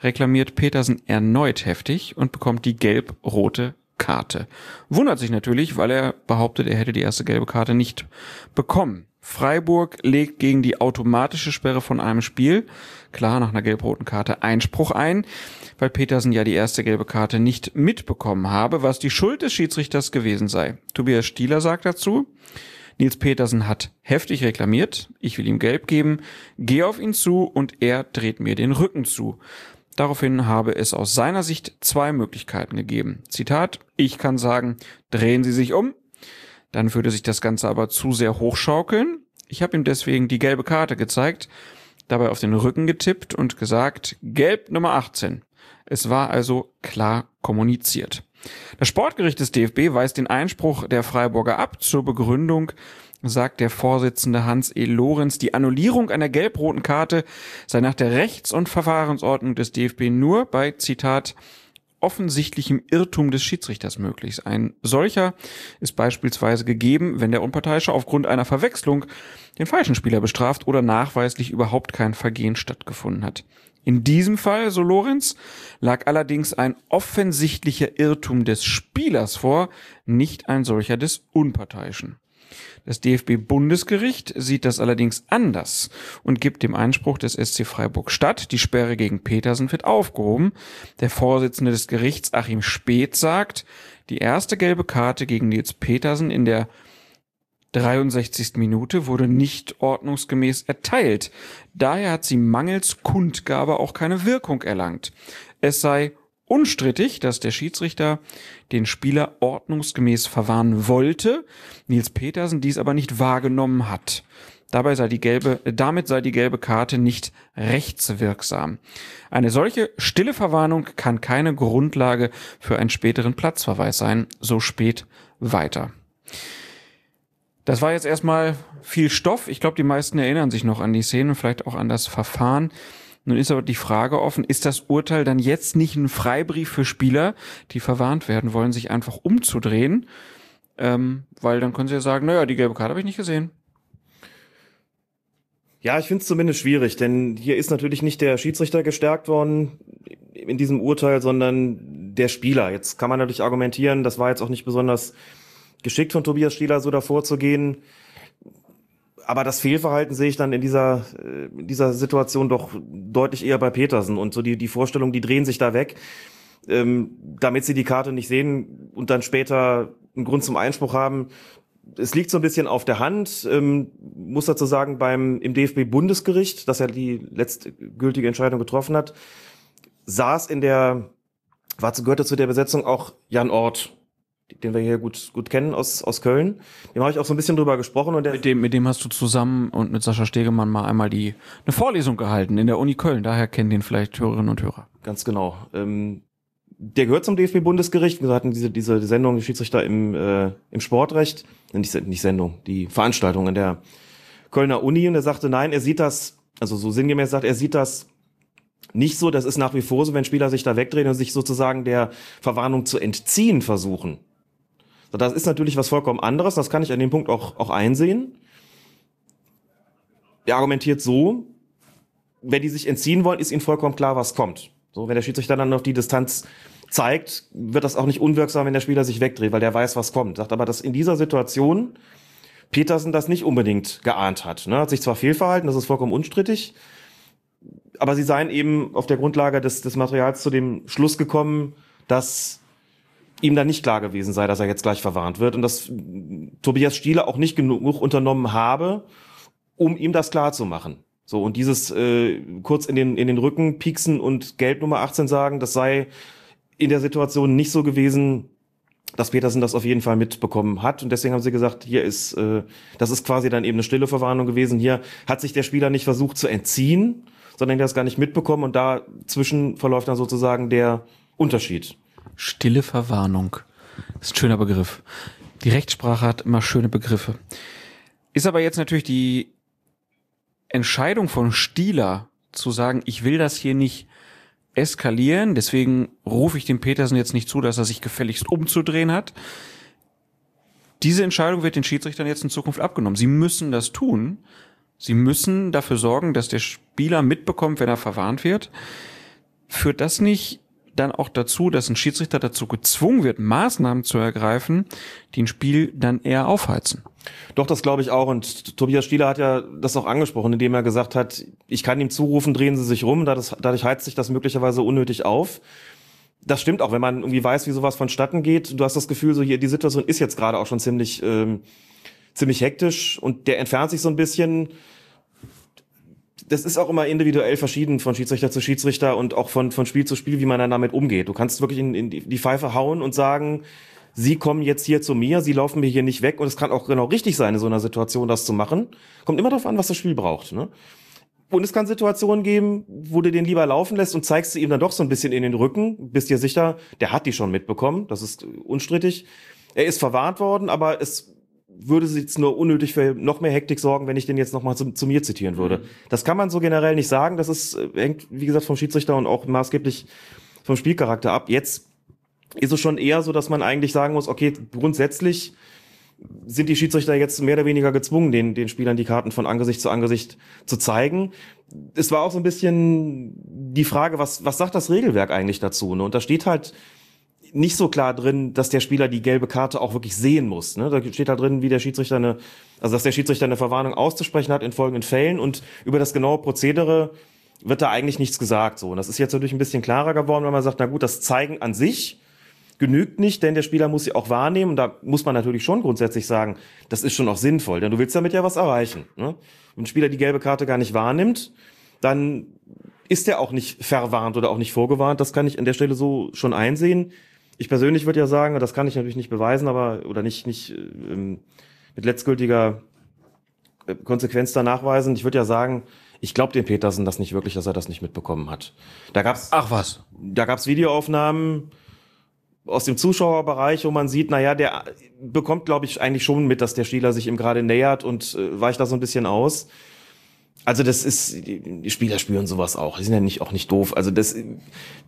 reklamiert Petersen erneut heftig und bekommt die gelb-rote Karte. Wundert sich natürlich, weil er behauptet, er hätte die erste gelbe Karte nicht bekommen. Freiburg legt gegen die automatische Sperre von einem Spiel, klar nach einer gelb-roten Karte, Einspruch ein, weil Petersen ja die erste gelbe Karte nicht mitbekommen habe, was die Schuld des Schiedsrichters gewesen sei. Tobias Stieler sagt dazu, Nils Petersen hat heftig reklamiert, ich will ihm gelb geben, gehe auf ihn zu und er dreht mir den Rücken zu. Daraufhin habe es aus seiner Sicht zwei Möglichkeiten gegeben. Zitat, ich kann sagen, drehen Sie sich um, dann würde sich das Ganze aber zu sehr hochschaukeln. Ich habe ihm deswegen die gelbe Karte gezeigt, dabei auf den Rücken getippt und gesagt, gelb Nummer 18. Es war also klar kommuniziert. Das Sportgericht des DFB weist den Einspruch der Freiburger ab. Zur Begründung sagt der Vorsitzende Hans E. Lorenz, die Annullierung einer gelb-roten Karte sei nach der Rechts- und Verfahrensordnung des DFB nur bei, Zitat, offensichtlichem Irrtum des Schiedsrichters möglich. Ein solcher ist beispielsweise gegeben, wenn der Unparteiische aufgrund einer Verwechslung den falschen Spieler bestraft oder nachweislich überhaupt kein Vergehen stattgefunden hat. In diesem Fall, so Lorenz, lag allerdings ein offensichtlicher Irrtum des Spielers vor, nicht ein solcher des Unparteiischen. Das DFB-Bundesgericht sieht das allerdings anders und gibt dem Einspruch des SC Freiburg statt. Die Sperre gegen Petersen wird aufgehoben. Der Vorsitzende des Gerichts, Achim Speth, sagt, die erste gelbe Karte gegen Nils Petersen in der 63. Minute wurde nicht ordnungsgemäß erteilt. Daher hat sie mangels Kundgabe auch keine Wirkung erlangt. Es sei unstrittig, dass der Schiedsrichter den Spieler ordnungsgemäß verwarnen wollte, Nils Petersen dies aber nicht wahrgenommen hat. Dabei sei die gelbe, äh, damit sei die gelbe Karte nicht rechtswirksam. Eine solche stille Verwarnung kann keine Grundlage für einen späteren Platzverweis sein. So spät weiter. Das war jetzt erstmal viel Stoff. Ich glaube, die meisten erinnern sich noch an die Szene, vielleicht auch an das Verfahren. Nun ist aber die Frage offen, ist das Urteil dann jetzt nicht ein Freibrief für Spieler, die verwarnt werden wollen, sich einfach umzudrehen? Ähm, weil dann können sie ja sagen, naja, die gelbe Karte habe ich nicht gesehen. Ja, ich finde es zumindest schwierig, denn hier ist natürlich nicht der Schiedsrichter gestärkt worden in diesem Urteil, sondern der Spieler. Jetzt kann man natürlich argumentieren, das war jetzt auch nicht besonders geschickt von Tobias Stieler, so davor zu gehen. Aber das Fehlverhalten sehe ich dann in dieser, äh, in dieser Situation doch deutlich eher bei Petersen. Und so die, die Vorstellung, die drehen sich da weg, ähm, damit sie die Karte nicht sehen und dann später einen Grund zum Einspruch haben. Es liegt so ein bisschen auf der Hand, ähm, muss dazu sagen, beim, im DFB-Bundesgericht, das ja die letztgültige Entscheidung getroffen hat, saß in der, war, gehörte zu der Besetzung auch Jan Ort, den wir hier gut, gut kennen aus, aus Köln. Dem habe ich auch so ein bisschen drüber gesprochen. Und der mit, dem, mit dem hast du zusammen und mit Sascha Stegemann mal einmal die eine Vorlesung gehalten in der Uni Köln. Daher kennen den vielleicht Hörerinnen und Hörer. Ganz genau. Ähm, der gehört zum DFB-Bundesgericht. Wir hatten diese, diese Sendung, die Schiedsrichter im, äh, im Sportrecht, nicht, nicht Sendung, die Veranstaltung in der Kölner Uni. Und er sagte, nein, er sieht das, also so sinngemäß sagt, er sieht das nicht so. Das ist nach wie vor so, wenn Spieler sich da wegdrehen und sich sozusagen der Verwarnung zu entziehen versuchen das ist natürlich was vollkommen anderes, das kann ich an dem Punkt auch, auch einsehen. Er argumentiert so, wenn die sich entziehen wollen, ist ihnen vollkommen klar, was kommt. So, wenn der Schiedsrichter dann noch die Distanz zeigt, wird das auch nicht unwirksam, wenn der Spieler sich wegdreht, weil der weiß, was kommt. Sagt aber, dass in dieser Situation Petersen das nicht unbedingt geahnt hat. Ne? Hat sich zwar fehlverhalten, das ist vollkommen unstrittig, aber sie seien eben auf der Grundlage des, des Materials zu dem Schluss gekommen, dass ihm dann nicht klar gewesen sei, dass er jetzt gleich verwarnt wird und dass Tobias Stieler auch nicht genug unternommen habe, um ihm das klar zu machen. So, und dieses äh, kurz in den, in den Rücken pieksen und Geld Nummer 18 sagen, das sei in der Situation nicht so gewesen, dass Petersen das auf jeden Fall mitbekommen hat. Und deswegen haben sie gesagt, hier ist, äh, das ist quasi dann eben eine stille Verwarnung gewesen. Hier hat sich der Spieler nicht versucht zu entziehen, sondern der hat es gar nicht mitbekommen und dazwischen verläuft dann sozusagen der Unterschied. Stille Verwarnung. Das ist ein schöner Begriff. Die Rechtssprache hat immer schöne Begriffe. Ist aber jetzt natürlich die Entscheidung von Stieler zu sagen, ich will das hier nicht eskalieren, deswegen rufe ich dem Petersen jetzt nicht zu, dass er sich gefälligst umzudrehen hat. Diese Entscheidung wird den Schiedsrichtern jetzt in Zukunft abgenommen. Sie müssen das tun. Sie müssen dafür sorgen, dass der Spieler mitbekommt, wenn er verwarnt wird. Führt das nicht dann auch dazu, dass ein Schiedsrichter dazu gezwungen wird, Maßnahmen zu ergreifen, die ein Spiel dann eher aufheizen. Doch, das glaube ich auch. Und Tobias Stieler hat ja das auch angesprochen, indem er gesagt hat, ich kann ihm zurufen, drehen Sie sich rum, dadurch, heizt sich das möglicherweise unnötig auf. Das stimmt auch, wenn man irgendwie weiß, wie sowas vonstatten geht. Du hast das Gefühl, so hier, die Situation ist jetzt gerade auch schon ziemlich, ähm, ziemlich hektisch und der entfernt sich so ein bisschen das ist auch immer individuell verschieden von Schiedsrichter zu Schiedsrichter und auch von, von Spiel zu Spiel, wie man dann damit umgeht. Du kannst wirklich in, in die Pfeife hauen und sagen, Sie kommen jetzt hier zu mir, Sie laufen mir hier nicht weg und es kann auch genau richtig sein, in so einer Situation das zu machen. Kommt immer darauf an, was das Spiel braucht. Ne? Und es kann Situationen geben, wo du den lieber laufen lässt und zeigst du ihm dann doch so ein bisschen in den Rücken, bist dir sicher, der hat die schon mitbekommen, das ist unstrittig. Er ist verwarnt worden, aber es würde sie jetzt nur unnötig für noch mehr Hektik sorgen, wenn ich den jetzt nochmal zu, zu mir zitieren würde. Mhm. Das kann man so generell nicht sagen. Das ist, äh, hängt, wie gesagt, vom Schiedsrichter und auch maßgeblich vom Spielcharakter ab. Jetzt ist es schon eher so, dass man eigentlich sagen muss, okay, grundsätzlich sind die Schiedsrichter jetzt mehr oder weniger gezwungen, den, den Spielern die Karten von Angesicht zu Angesicht zu zeigen. Es war auch so ein bisschen die Frage, was, was sagt das Regelwerk eigentlich dazu? Ne? Und da steht halt nicht so klar drin, dass der Spieler die gelbe Karte auch wirklich sehen muss. Ne? Da steht da drin, wie der Schiedsrichter eine, also dass der Schiedsrichter eine Verwarnung auszusprechen hat in folgenden Fällen und über das genaue Prozedere wird da eigentlich nichts gesagt. So, und das ist jetzt natürlich ein bisschen klarer geworden, wenn man sagt, na gut, das Zeigen an sich genügt nicht, denn der Spieler muss sie auch wahrnehmen. Und da muss man natürlich schon grundsätzlich sagen, das ist schon auch sinnvoll, denn du willst damit ja was erreichen. Ne? Wenn ein Spieler die gelbe Karte gar nicht wahrnimmt, dann ist er auch nicht verwarnt oder auch nicht vorgewarnt. Das kann ich an der Stelle so schon einsehen. Ich persönlich würde ja sagen, das kann ich natürlich nicht beweisen, aber oder nicht nicht ähm, mit letztgültiger äh, Konsequenz da nachweisen. Ich würde ja sagen, ich glaube dem Petersen das nicht wirklich, dass er das nicht mitbekommen hat. Da gab's, Ach was. da gab's Videoaufnahmen aus dem Zuschauerbereich, wo man sieht, naja, der bekommt, glaube ich, eigentlich schon mit, dass der Spieler sich ihm gerade nähert und äh, weicht da so ein bisschen aus. Also das ist, die Spieler spüren sowas auch. Die sind ja nicht, auch nicht doof. Also das,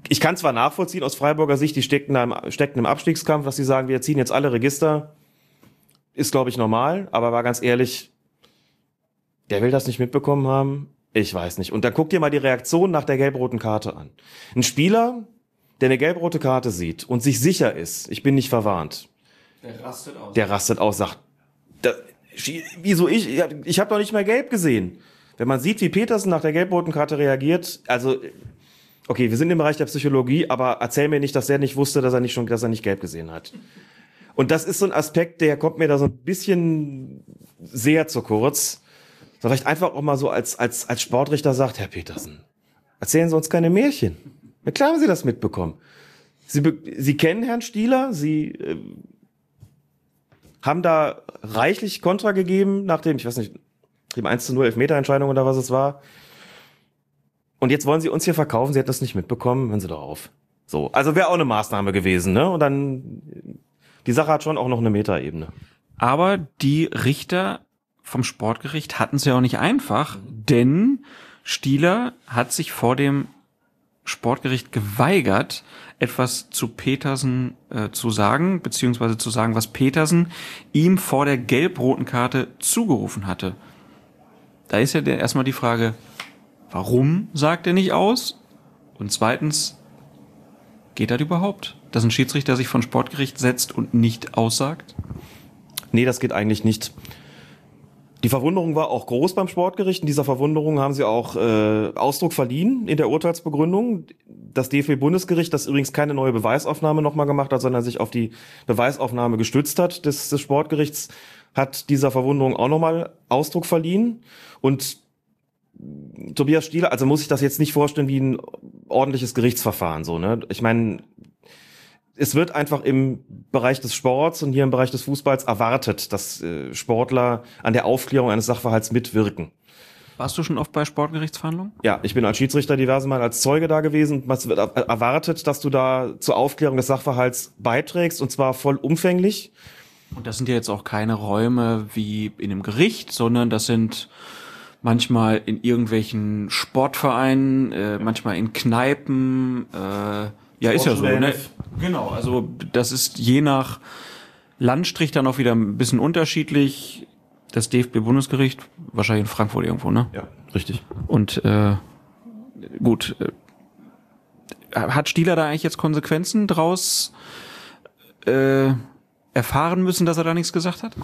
ich kann zwar nachvollziehen aus Freiburger Sicht, die steckten, da im, steckten im Abstiegskampf, dass sie sagen, wir ziehen jetzt alle Register. Ist, glaube ich, normal, aber war ganz ehrlich, der will das nicht mitbekommen haben. Ich weiß nicht. Und dann guck dir mal die Reaktion nach der gelb-roten Karte an. Ein Spieler, der eine gelb-rote Karte sieht und sich sicher ist, ich bin nicht verwarnt, Der rastet aus. der rastet aus, sagt, da, wieso ich? Ich hab- Ich habe doch nicht mehr gelb gesehen. Wenn man sieht, wie Petersen nach der gelb-roten Karte reagiert, also okay, wir sind im Bereich der Psychologie, aber erzähl mir nicht, dass er nicht wusste, dass er nicht schon, dass er nicht gelb gesehen hat. Und das ist so ein Aspekt, der kommt mir da so ein bisschen sehr zu kurz. Vielleicht einfach auch mal so als, als, als Sportrichter sagt, Herr Petersen, erzählen Sie uns keine Märchen. Na klar haben Sie das mitbekommen. Sie, Sie kennen Herrn Stieler, Sie äh, haben da reichlich Kontra gegeben nach dem, ich weiß nicht, dem 1 zu 0 Elfmeterentscheidung oder was es war. Und jetzt wollen Sie uns hier verkaufen, Sie hätten das nicht mitbekommen, hören Sie doch auf. So, also wäre auch eine Maßnahme gewesen, ne? Und dann, die Sache hat schon auch noch eine Metaebene. Aber die Richter vom Sportgericht hatten es ja auch nicht einfach, denn Stieler hat sich vor dem Sportgericht geweigert, etwas zu Petersen äh, zu sagen, beziehungsweise zu sagen, was Petersen ihm vor der gelb-roten Karte zugerufen hatte. Da ist ja der, erstmal die Frage, warum sagt er nicht aus? Und zweitens, geht das überhaupt? Dass ein Schiedsrichter sich von Sportgericht setzt und nicht aussagt? Nee, das geht eigentlich nicht. Die Verwunderung war auch groß beim Sportgericht. In dieser Verwunderung haben sie auch äh, Ausdruck verliehen in der Urteilsbegründung. Das DFB-Bundesgericht, das übrigens keine neue Beweisaufnahme nochmal gemacht hat, sondern sich auf die Beweisaufnahme gestützt hat des, des Sportgerichts, hat dieser Verwunderung auch nochmal Ausdruck verliehen. Und Tobias Stieler, also muss ich das jetzt nicht vorstellen wie ein ordentliches Gerichtsverfahren, so, ne? Ich meine, es wird einfach im Bereich des Sports und hier im Bereich des Fußballs erwartet, dass äh, Sportler an der Aufklärung eines Sachverhalts mitwirken. Warst du schon oft bei Sportgerichtsverhandlungen? Ja, ich bin als Schiedsrichter diverse Mal als Zeuge da gewesen. Es wird er- erwartet, dass du da zur Aufklärung des Sachverhalts beiträgst und zwar vollumfänglich. Und das sind ja jetzt auch keine Räume wie in einem Gericht, sondern das sind manchmal in irgendwelchen Sportvereinen, äh, manchmal in Kneipen. Äh, ja, ist ja so. Ne? Genau, also das ist je nach Landstrich dann auch wieder ein bisschen unterschiedlich. Das DFB-Bundesgericht, wahrscheinlich in Frankfurt irgendwo, ne? Ja, richtig. Und äh, gut, äh, hat Stieler da eigentlich jetzt Konsequenzen draus äh, erfahren müssen, dass er da nichts gesagt hat?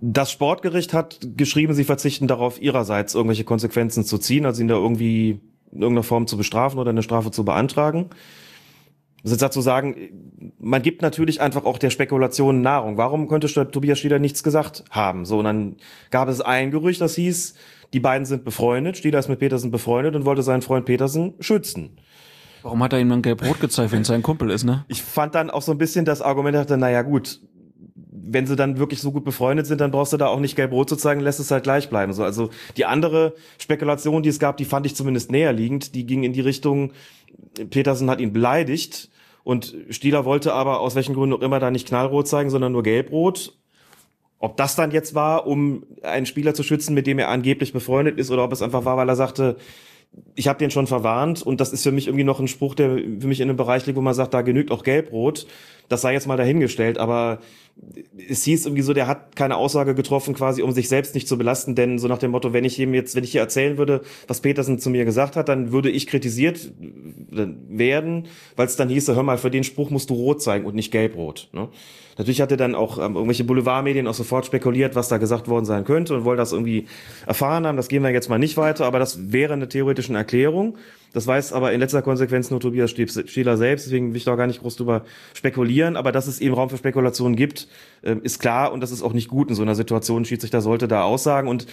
Das Sportgericht hat geschrieben, sie verzichten darauf, ihrerseits irgendwelche Konsequenzen zu ziehen, also ihn da irgendwie in irgendeiner Form zu bestrafen oder eine Strafe zu beantragen. Das ist dazu sagen, man gibt natürlich einfach auch der Spekulation Nahrung. Warum könnte Tobias Stieler nichts gesagt haben? So, und dann gab es ein Gerücht, das hieß, die beiden sind befreundet, Stieler ist mit Petersen befreundet und wollte seinen Freund Petersen schützen. Warum hat er ihm dann gelb-rot gezeigt, wenn es sein Kumpel ist, ne? Ich fand dann auch so ein bisschen das Argument, dachte, naja gut, wenn sie dann wirklich so gut befreundet sind, dann brauchst du da auch nicht gelb-rot zu zeigen, lässt es halt gleich bleiben. So, also die andere Spekulation, die es gab, die fand ich zumindest näher liegend. Die ging in die Richtung, Petersen hat ihn beleidigt und Stieler wollte aber aus welchen Gründen auch immer da nicht knallrot zeigen, sondern nur gelb-rot. Ob das dann jetzt war, um einen Spieler zu schützen, mit dem er angeblich befreundet ist, oder ob es einfach war, weil er sagte, ich habe den schon verwarnt und das ist für mich irgendwie noch ein Spruch, der für mich in einem Bereich liegt, wo man sagt, da genügt auch gelb-rot. Das sei jetzt mal dahingestellt, aber es hieß irgendwie so, der hat keine Aussage getroffen, quasi, um sich selbst nicht zu belasten, denn so nach dem Motto, wenn ich ihm jetzt, wenn ich hier erzählen würde, was Petersen zu mir gesagt hat, dann würde ich kritisiert werden, weil es dann hieße, hör mal, für den Spruch musst du rot zeigen und nicht gelb-rot. Ne? Natürlich hat er dann auch ähm, irgendwelche Boulevardmedien auch sofort spekuliert, was da gesagt worden sein könnte und wollte das irgendwie erfahren haben. Das gehen wir jetzt mal nicht weiter, aber das wäre eine theoretische Erklärung. Das weiß aber in letzter Konsequenz nur Tobias Stieler selbst, deswegen will ich da gar nicht groß drüber spekulieren. Aber dass es eben Raum für Spekulationen gibt, ähm, ist klar und das ist auch nicht gut in so einer Situation. Schiedsrichter sollte da aussagen und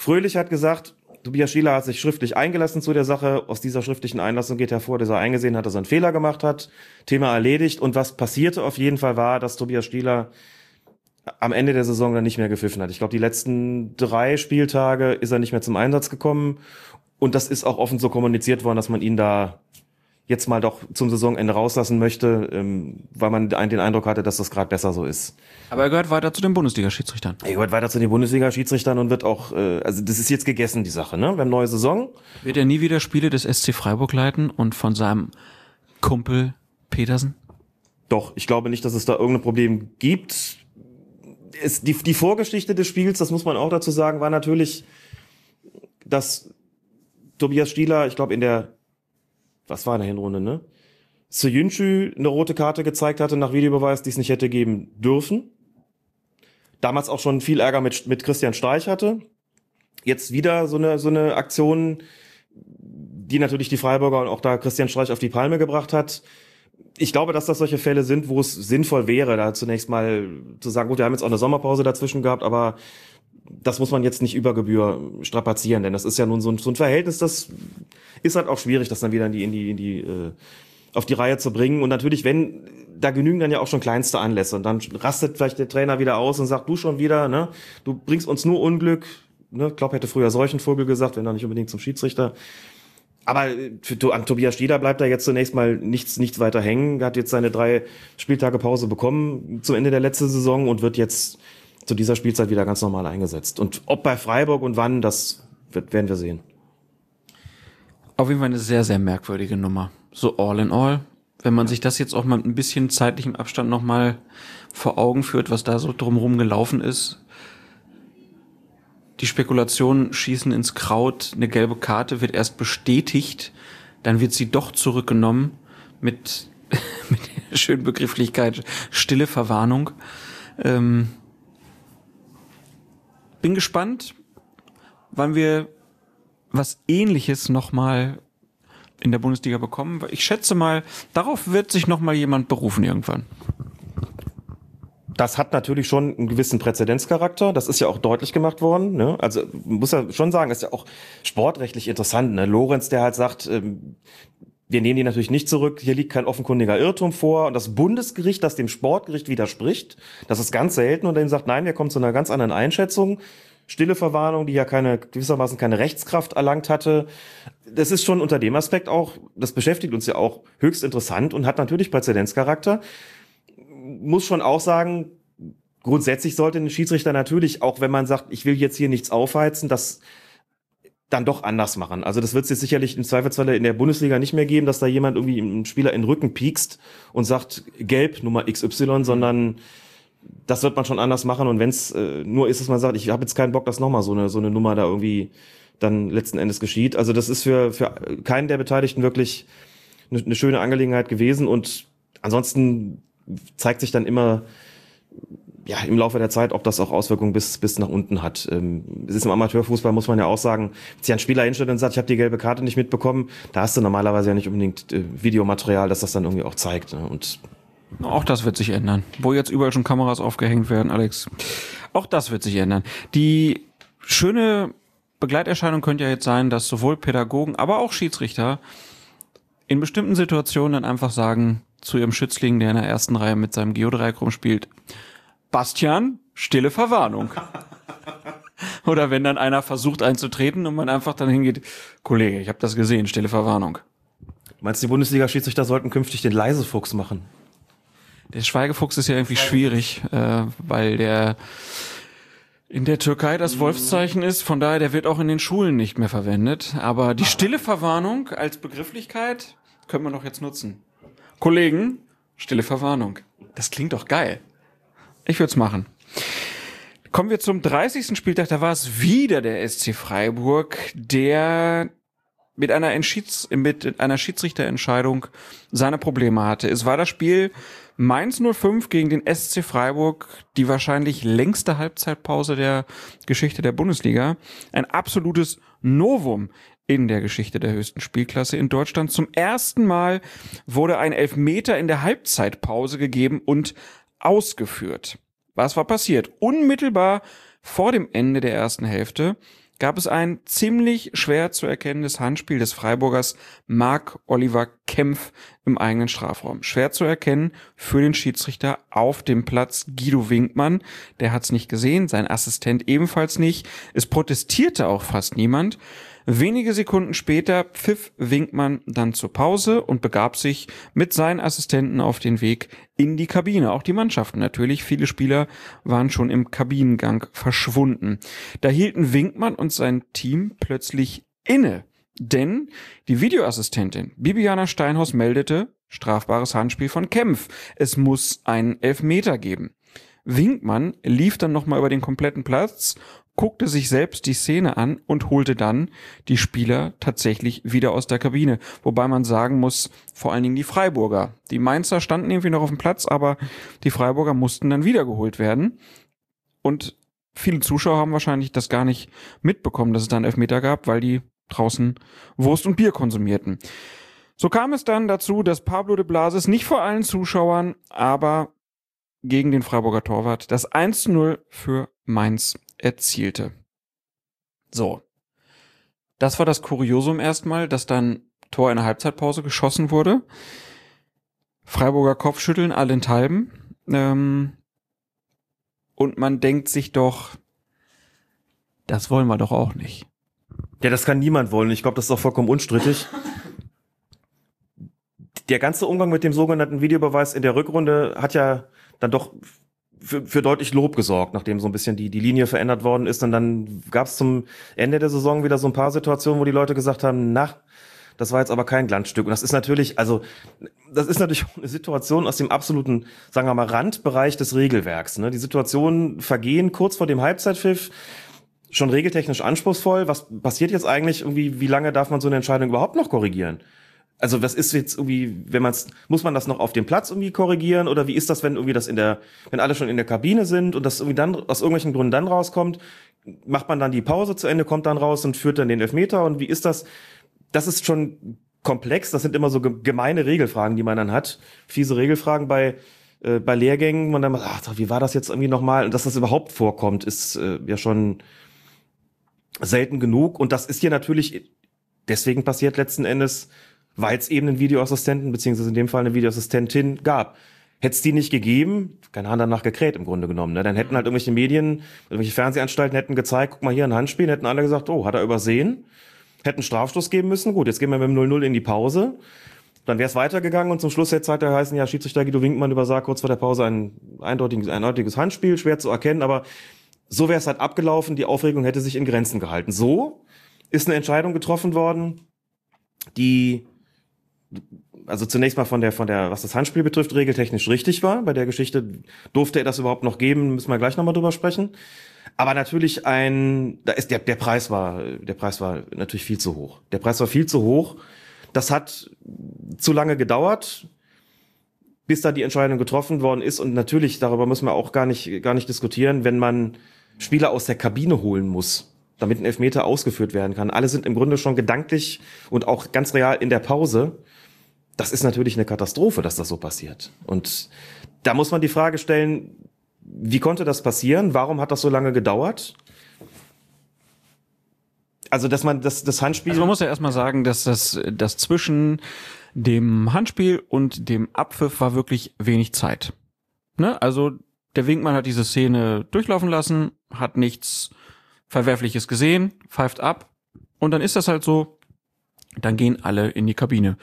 Fröhlich hat gesagt, Tobias Stieler hat sich schriftlich eingelassen zu der Sache. Aus dieser schriftlichen Einlassung geht hervor, dass er eingesehen hat, dass er einen Fehler gemacht hat. Thema erledigt. Und was passierte auf jeden Fall war, dass Tobias Stieler am Ende der Saison dann nicht mehr gepfiffen hat. Ich glaube, die letzten drei Spieltage ist er nicht mehr zum Einsatz gekommen. Und das ist auch offen so kommuniziert worden, dass man ihn da jetzt mal doch zum Saisonende rauslassen möchte, ähm, weil man den Eindruck hatte, dass das gerade besser so ist. Aber er gehört weiter zu den Bundesliga-Schiedsrichtern. Er gehört weiter zu den Bundesliga-Schiedsrichtern und wird auch, äh, also das ist jetzt gegessen, die Sache, ne? Wir haben neue Saison. Wird er nie wieder Spiele des SC Freiburg leiten und von seinem Kumpel Petersen? Doch, ich glaube nicht, dass es da irgendein Problem gibt. Es, die, die Vorgeschichte des Spiels, das muss man auch dazu sagen, war natürlich, dass Tobias Stieler, ich glaube in der was war in der Hinrunde, ne? Soyuncu eine rote Karte gezeigt hatte nach Videobeweis, die es nicht hätte geben dürfen. Damals auch schon viel Ärger mit, mit Christian Streich hatte. Jetzt wieder so eine, so eine Aktion, die natürlich die Freiburger und auch da Christian Streich auf die Palme gebracht hat. Ich glaube, dass das solche Fälle sind, wo es sinnvoll wäre, da zunächst mal zu sagen, gut, wir haben jetzt auch eine Sommerpause dazwischen gehabt, aber das muss man jetzt nicht über Gebühr strapazieren, denn das ist ja nun so ein, so ein Verhältnis, das ist halt auch schwierig, das dann wieder in die, in die, in die äh, auf die Reihe zu bringen. Und natürlich, wenn, da genügen dann ja auch schon kleinste Anlässe. Und dann rastet vielleicht der Trainer wieder aus und sagt, du schon wieder, ne? Du bringst uns nur Unglück. Ne? Klopp hätte früher solchen Vogel gesagt, wenn er nicht unbedingt zum Schiedsrichter. Aber äh, für, an Tobias Stieder bleibt da jetzt zunächst mal nichts, nichts weiter hängen. Er hat jetzt seine drei Spieltage Pause bekommen zum Ende der letzten Saison und wird jetzt zu dieser Spielzeit wieder ganz normal eingesetzt. Und ob bei Freiburg und wann, das wird, werden wir sehen. Auf jeden Fall eine sehr, sehr merkwürdige Nummer. So all in all. Wenn man sich das jetzt auch mal ein bisschen zeitlichem Abstand nochmal vor Augen führt, was da so drumherum gelaufen ist. Die Spekulationen schießen ins Kraut, eine gelbe Karte wird erst bestätigt, dann wird sie doch zurückgenommen mit, [LAUGHS] mit der schönen Begrifflichkeit stille Verwarnung. Ähm, bin gespannt, wann wir was ähnliches nochmal in der Bundesliga bekommen. Ich schätze mal, darauf wird sich nochmal jemand berufen irgendwann. Das hat natürlich schon einen gewissen Präzedenzcharakter. Das ist ja auch deutlich gemacht worden. Ne? Also muss ja schon sagen, ist ja auch sportrechtlich interessant. Ne? Lorenz, der halt sagt, ähm, wir nehmen die natürlich nicht zurück. Hier liegt kein offenkundiger Irrtum vor. Und das Bundesgericht, das dem Sportgericht widerspricht, das ist ganz selten und dem sagt, nein, wir kommen zu einer ganz anderen Einschätzung. Stille Verwarnung, die ja keine, gewissermaßen keine Rechtskraft erlangt hatte. Das ist schon unter dem Aspekt auch, das beschäftigt uns ja auch höchst interessant und hat natürlich Präzedenzcharakter. Muss schon auch sagen, grundsätzlich sollte ein Schiedsrichter natürlich, auch wenn man sagt, ich will jetzt hier nichts aufheizen, das dann doch anders machen. Also das wird es jetzt sicherlich im Zweifelsfalle in der Bundesliga nicht mehr geben, dass da jemand irgendwie einen Spieler in den Rücken piekst und sagt, gelb, Nummer XY, sondern das wird man schon anders machen. Und wenn es äh, nur ist, dass man sagt, ich habe jetzt keinen Bock, dass nochmal so eine, so eine Nummer da irgendwie dann letzten Endes geschieht. Also das ist für, für keinen der Beteiligten wirklich eine, eine schöne Angelegenheit gewesen. Und ansonsten zeigt sich dann immer, ja, im Laufe der Zeit, ob das auch Auswirkungen bis, bis nach unten hat. Ähm, es ist im Amateurfußball, muss man ja auch sagen, wenn sich ein Spieler hinstellt und sagt, ich habe die gelbe Karte nicht mitbekommen, da hast du normalerweise ja nicht unbedingt äh, Videomaterial, das das dann irgendwie auch zeigt. Ne? Und auch das wird sich ändern. Wo jetzt überall schon Kameras aufgehängt werden, Alex. Auch das wird sich ändern. Die schöne Begleiterscheinung könnte ja jetzt sein, dass sowohl Pädagogen, aber auch Schiedsrichter in bestimmten Situationen dann einfach sagen zu ihrem Schützling, der in der ersten Reihe mit seinem Geodreieck rumspielt, Bastian, stille Verwarnung. [LAUGHS] Oder wenn dann einer versucht einzutreten und man einfach dann hingeht, Kollege, ich habe das gesehen, stille Verwarnung. Meinst du, die Bundesliga-Schiedsrichter sollten künftig den Leisefuchs machen? Der Schweigefuchs ist ja irgendwie schwierig, äh, weil der in der Türkei das Wolfszeichen ist, von daher, der wird auch in den Schulen nicht mehr verwendet. Aber die stille Verwarnung als Begrifflichkeit können wir doch jetzt nutzen. Kollegen, stille Verwarnung. Das klingt doch geil. Ich würde es machen. Kommen wir zum 30. Spieltag. Da war es wieder der SC Freiburg, der mit einer, Entschieds mit einer Schiedsrichterentscheidung seine Probleme hatte. Es war das Spiel Mainz 05 gegen den SC Freiburg, die wahrscheinlich längste Halbzeitpause der Geschichte der Bundesliga. Ein absolutes Novum in der Geschichte der höchsten Spielklasse in Deutschland. Zum ersten Mal wurde ein Elfmeter in der Halbzeitpause gegeben und ausgeführt. Was war passiert? Unmittelbar vor dem Ende der ersten Hälfte gab es ein ziemlich schwer zu erkennendes Handspiel des Freiburgers Marc Oliver Kempf im eigenen Strafraum. Schwer zu erkennen für den Schiedsrichter auf dem Platz Guido Winkmann. Der hat es nicht gesehen, sein Assistent ebenfalls nicht. Es protestierte auch fast niemand. Wenige Sekunden später pfiff Winkmann dann zur Pause und begab sich mit seinen Assistenten auf den Weg in die Kabine. Auch die Mannschaften natürlich. Viele Spieler waren schon im Kabinengang verschwunden. Da hielten Winkmann und sein Team plötzlich inne. Denn die Videoassistentin Bibiana Steinhaus meldete, strafbares Handspiel von Kempf. Es muss einen Elfmeter geben. Winkmann lief dann nochmal über den kompletten Platz guckte sich selbst die Szene an und holte dann die Spieler tatsächlich wieder aus der Kabine. Wobei man sagen muss, vor allen Dingen die Freiburger. Die Mainzer standen irgendwie noch auf dem Platz, aber die Freiburger mussten dann wiedergeholt werden. Und viele Zuschauer haben wahrscheinlich das gar nicht mitbekommen, dass es da einen Elfmeter gab, weil die draußen Wurst und Bier konsumierten. So kam es dann dazu, dass Pablo de Blasis nicht vor allen Zuschauern, aber gegen den Freiburger Torwart das 1-0 für Mainz erzielte. So. Das war das Kuriosum erstmal, dass dann Tor in der Halbzeitpause geschossen wurde. Freiburger Kopfschütteln allenthalben. Ähm, und man denkt sich doch, das wollen wir doch auch nicht. Ja, das kann niemand wollen. Ich glaube, das ist auch vollkommen unstrittig. Der ganze Umgang mit dem sogenannten Videobeweis in der Rückrunde hat ja dann doch für, für deutlich Lob gesorgt, nachdem so ein bisschen die, die Linie verändert worden ist. Und dann gab es zum Ende der Saison wieder so ein paar Situationen, wo die Leute gesagt haben, na, das war jetzt aber kein Glanzstück. Und das ist natürlich, also, das ist natürlich [LAUGHS] eine Situation aus dem absoluten, sagen wir mal, Randbereich des Regelwerks. Ne? Die Situationen vergehen kurz vor dem Halbzeitpfiff, schon regeltechnisch anspruchsvoll. Was passiert jetzt eigentlich? Irgendwie, wie lange darf man so eine Entscheidung überhaupt noch korrigieren? Also was ist jetzt irgendwie, wenn man muss man das noch auf dem Platz irgendwie korrigieren? Oder wie ist das, wenn irgendwie das in der, wenn alle schon in der Kabine sind und das irgendwie dann aus irgendwelchen Gründen dann rauskommt, macht man dann die Pause zu Ende, kommt dann raus und führt dann den Elfmeter? Und wie ist das? Das ist schon komplex, das sind immer so gemeine Regelfragen, die man dann hat, fiese Regelfragen bei äh, bei Lehrgängen, man dann ach, wie war das jetzt irgendwie nochmal und dass das überhaupt vorkommt, ist äh, ja schon selten genug. Und das ist hier natürlich deswegen passiert letzten Endes weil es eben einen Videoassistenten, beziehungsweise in dem Fall eine Videoassistentin gab. Hätte es die nicht gegeben, kein Hahn danach gekräht im Grunde genommen. Ne? Dann hätten halt irgendwelche Medien, irgendwelche Fernsehanstalten hätten gezeigt, guck mal hier ein Handspiel, hätten alle gesagt, oh, hat er übersehen, hätten Strafstoß geben müssen. Gut, jetzt gehen wir mit dem 0-0 in die Pause. Dann wäre es weitergegangen und zum Schluss hätte es halt heißen, ja, Schiedsrichter Guido Winkmann übersagt kurz vor der Pause ein eindeutiges, eindeutiges Handspiel, schwer zu erkennen, aber so wäre es halt abgelaufen, die Aufregung hätte sich in Grenzen gehalten. So ist eine Entscheidung getroffen worden, die also zunächst mal von der, von der, was das Handspiel betrifft, regeltechnisch richtig war. Bei der Geschichte durfte er das überhaupt noch geben, müssen wir gleich nochmal drüber sprechen. Aber natürlich ein, da ist der, der Preis war, der Preis war natürlich viel zu hoch. Der Preis war viel zu hoch. Das hat zu lange gedauert, bis da die Entscheidung getroffen worden ist. Und natürlich, darüber müssen wir auch gar nicht, gar nicht diskutieren, wenn man Spieler aus der Kabine holen muss, damit ein Elfmeter ausgeführt werden kann. Alle sind im Grunde schon gedanklich und auch ganz real in der Pause das ist natürlich eine Katastrophe, dass das so passiert. Und da muss man die Frage stellen, wie konnte das passieren? Warum hat das so lange gedauert? Also, dass man das, das Handspiel. Also man muss ja erstmal sagen, dass das, das zwischen dem Handspiel und dem Abpfiff war wirklich wenig Zeit. Ne? Also, der Winkmann hat diese Szene durchlaufen lassen, hat nichts Verwerfliches gesehen, pfeift ab. Und dann ist das halt so, dann gehen alle in die Kabine.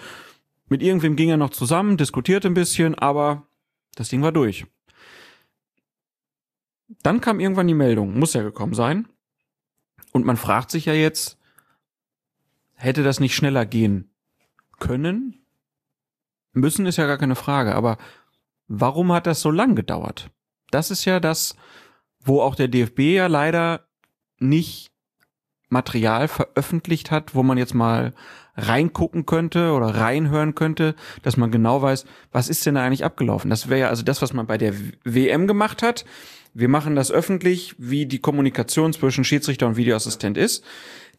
Mit irgendwem ging er noch zusammen, diskutierte ein bisschen, aber das Ding war durch. Dann kam irgendwann die Meldung, muss ja gekommen sein. Und man fragt sich ja jetzt, hätte das nicht schneller gehen können? Müssen ist ja gar keine Frage, aber warum hat das so lang gedauert? Das ist ja das, wo auch der DFB ja leider nicht Material veröffentlicht hat, wo man jetzt mal reingucken könnte oder reinhören könnte, dass man genau weiß, was ist denn da eigentlich abgelaufen. Das wäre ja also das, was man bei der WM gemacht hat. Wir machen das öffentlich, wie die Kommunikation zwischen Schiedsrichter und Videoassistent ist.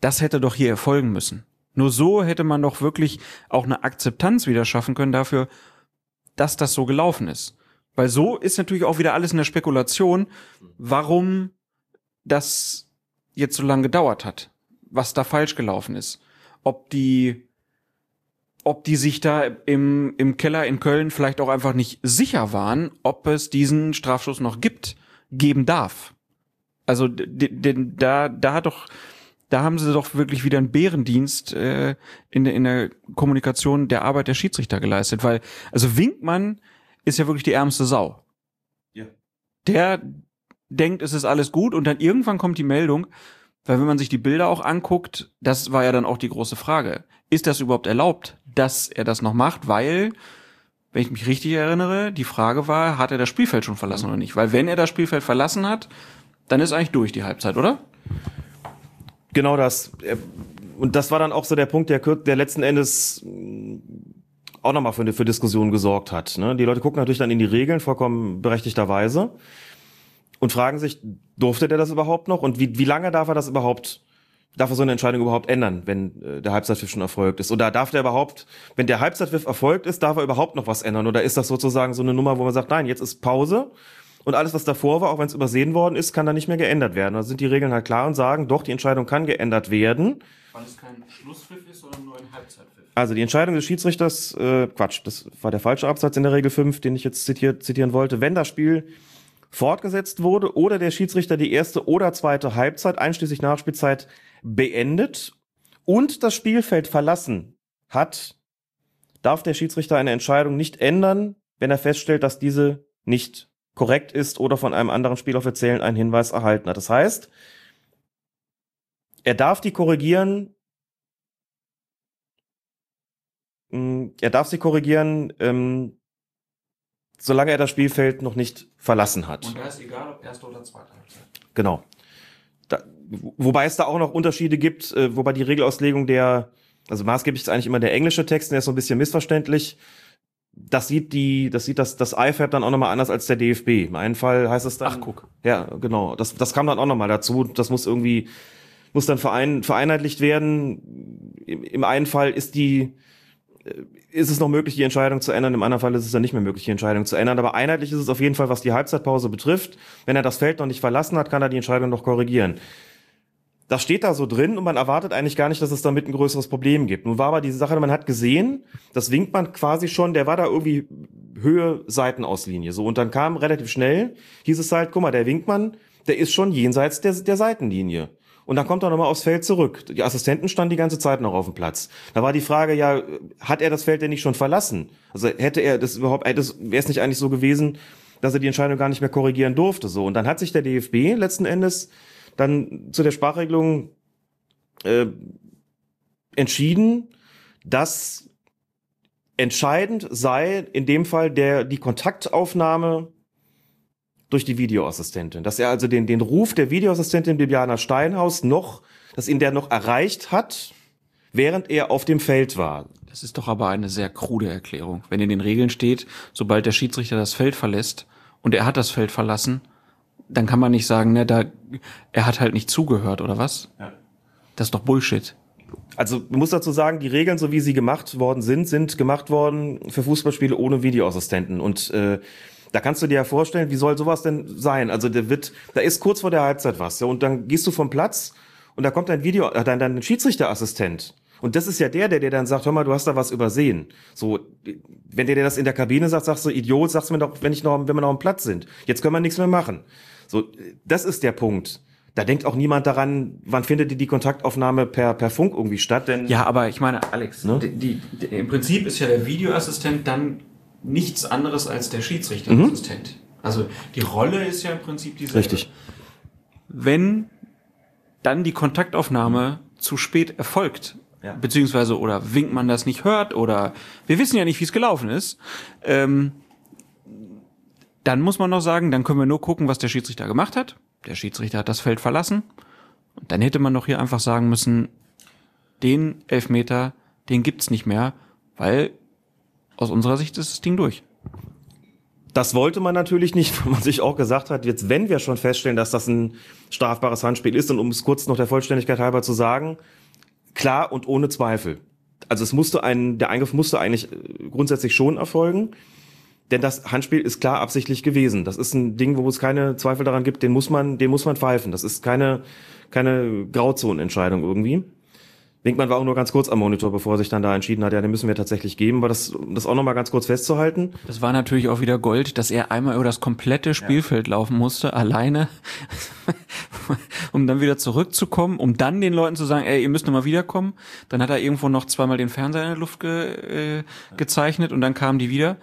Das hätte doch hier erfolgen müssen. Nur so hätte man doch wirklich auch eine Akzeptanz wieder schaffen können dafür, dass das so gelaufen ist. Weil so ist natürlich auch wieder alles in der Spekulation, warum das jetzt so lange gedauert hat, was da falsch gelaufen ist, ob die ob die sich da im, im Keller in Köln vielleicht auch einfach nicht sicher waren, ob es diesen Strafschuss noch gibt, geben darf. Also denn da, da hat doch, da haben sie doch wirklich wieder einen Bärendienst äh, in, der, in der Kommunikation der Arbeit der Schiedsrichter geleistet, weil, also Winkmann ist ja wirklich die ärmste Sau. Ja. Der denkt, es ist alles gut und dann irgendwann kommt die Meldung, weil wenn man sich die Bilder auch anguckt, das war ja dann auch die große Frage. Ist das überhaupt erlaubt, dass er das noch macht? Weil, wenn ich mich richtig erinnere, die Frage war, hat er das Spielfeld schon verlassen oder nicht? Weil wenn er das Spielfeld verlassen hat, dann ist eigentlich durch die Halbzeit, oder? Genau das. Und das war dann auch so der Punkt, der, der letzten Endes mm, auch nochmal für, für Diskussionen gesorgt hat. Ne? Die Leute gucken natürlich dann in die Regeln, vollkommen berechtigterweise, und fragen sich, durfte der das überhaupt noch? Und wie, wie lange darf er das überhaupt, darf er so eine Entscheidung überhaupt ändern, wenn äh, der Halbzeitpfiff schon erfolgt ist? Oder darf der überhaupt, wenn der Halbzeitpfiff erfolgt ist, darf er überhaupt noch was ändern? Oder ist das sozusagen so eine Nummer, wo man sagt, nein, jetzt ist Pause und alles, was davor war, auch wenn es übersehen worden ist, kann da nicht mehr geändert werden. Da sind die Regeln halt klar und sagen, doch, die Entscheidung kann geändert werden. Weil es kein Schlusspfiff ist, sondern nur ein Halbzeitpfiff. Also die Entscheidung des Schiedsrichters, äh, Quatsch, das war der falsche Absatz in der Regel 5, den ich jetzt zitiert, zitieren wollte. Wenn das Spiel fortgesetzt wurde oder der Schiedsrichter die erste oder zweite Halbzeit einschließlich Nachspielzeit beendet und das Spielfeld verlassen hat, darf der Schiedsrichter eine Entscheidung nicht ändern, wenn er feststellt, dass diese nicht korrekt ist oder von einem anderen Spieloffiziellen einen Hinweis erhalten hat. Das heißt, er darf die korrigieren, mm, er darf sie korrigieren, ähm, solange er das Spielfeld noch nicht verlassen hat. Und da ist egal, ob erste oder zweite Halbzeit. Genau. Da, wobei es da auch noch Unterschiede gibt, äh, wobei die Regelauslegung der, also maßgeblich ist eigentlich immer der englische Text, der ist so ein bisschen missverständlich. Das sieht die, das sieht das, das IFAB dann auch nochmal anders als der DFB. Im einen Fall heißt es dann. Ach, guck. Ja, genau. Das, das kam dann auch nochmal dazu. Das muss irgendwie, muss dann verein, vereinheitlicht werden. Im, Im einen Fall ist die, äh, ist es noch möglich, die Entscheidung zu ändern. Im anderen Fall ist es dann nicht mehr möglich, die Entscheidung zu ändern. Aber einheitlich ist es auf jeden Fall, was die Halbzeitpause betrifft. Wenn er das Feld noch nicht verlassen hat, kann er die Entscheidung noch korrigieren. Das steht da so drin und man erwartet eigentlich gar nicht, dass es damit ein größeres Problem gibt. Nun war aber diese Sache, man hat gesehen, das winkt man quasi schon, der war da irgendwie Höhe Seitenauslinie. So, und dann kam relativ schnell, hieß es halt, guck mal, der Winkmann, der ist schon jenseits der, der Seitenlinie. Und dann kommt er nochmal aufs Feld zurück. Die Assistenten standen die ganze Zeit noch auf dem Platz. Da war die Frage, ja, hat er das Feld denn nicht schon verlassen? Also hätte er das überhaupt, wäre es nicht eigentlich so gewesen, dass er die Entscheidung gar nicht mehr korrigieren durfte. So. Und dann hat sich der DFB letzten Endes dann zu der Sprachregelung äh, entschieden, dass entscheidend sei in dem Fall der die Kontaktaufnahme durch die Videoassistentin. Dass er also den, den Ruf der Videoassistentin Bibiana Steinhaus noch, dass ihn der noch erreicht hat, während er auf dem Feld war. Das ist doch aber eine sehr krude Erklärung. Wenn in den Regeln steht, sobald der Schiedsrichter das Feld verlässt und er hat das Feld verlassen, dann kann man nicht sagen, ne, da, er hat halt nicht zugehört, oder was? Ja. Das ist doch Bullshit. Also man muss dazu sagen, die Regeln, so wie sie gemacht worden sind, sind gemacht worden für Fußballspiele ohne Videoassistenten. Und äh, da kannst du dir ja vorstellen, wie soll sowas denn sein? Also der wird, da ist kurz vor der Halbzeit was, ja, und dann gehst du vom Platz und da kommt dein Video, äh, dein, dein Schiedsrichterassistent. Und das ist ja der, der dir dann sagt, hör mal, du hast da was übersehen. So, wenn der dir das in der Kabine sagt, sagst du, Idiot, sagst du mir doch, wenn ich noch, wenn wir noch am Platz sind. Jetzt können wir nichts mehr machen. So, das ist der Punkt. Da denkt auch niemand daran, wann findet die Kontaktaufnahme per, per Funk irgendwie statt, denn. Ja, aber ich meine, Alex, ne? die, die, die, im Prinzip ist ja der Videoassistent dann nichts anderes als der Schiedsrichterassistent. Mhm. Also die Rolle ist ja im Prinzip dieselbe. Richtig. Wenn dann die Kontaktaufnahme zu spät erfolgt, ja. beziehungsweise oder winkt man das nicht hört oder wir wissen ja nicht, wie es gelaufen ist, ähm, dann muss man noch sagen, dann können wir nur gucken, was der Schiedsrichter gemacht hat. Der Schiedsrichter hat das Feld verlassen. Und dann hätte man doch hier einfach sagen müssen, den Elfmeter, den gibt's nicht mehr, weil aus unserer Sicht ist das Ding durch. Das wollte man natürlich nicht, [LAUGHS] weil man sich auch gesagt hat, jetzt wenn wir schon feststellen, dass das ein strafbares Handspiel ist, und um es kurz noch der Vollständigkeit halber zu sagen, klar und ohne Zweifel. Also es musste ein, der Eingriff musste eigentlich grundsätzlich schon erfolgen. Denn das Handspiel ist klar absichtlich gewesen. Das ist ein Ding, wo es keine Zweifel daran gibt, den muss man, den muss man pfeifen. Das ist keine, keine Grauzonenentscheidung irgendwie. Winkmann war auch nur ganz kurz am Monitor, bevor er sich dann da entschieden hat, ja, den müssen wir tatsächlich geben. Aber das, das auch nochmal ganz kurz festzuhalten. Das war natürlich auch wieder Gold, dass er einmal über das komplette Spielfeld ja. laufen musste, alleine, [LAUGHS] um dann wieder zurückzukommen, um dann den Leuten zu sagen, ey, ihr müsst nochmal wiederkommen. Dann hat er irgendwo noch zweimal den Fernseher in der Luft ge, äh, gezeichnet und dann kamen die wieder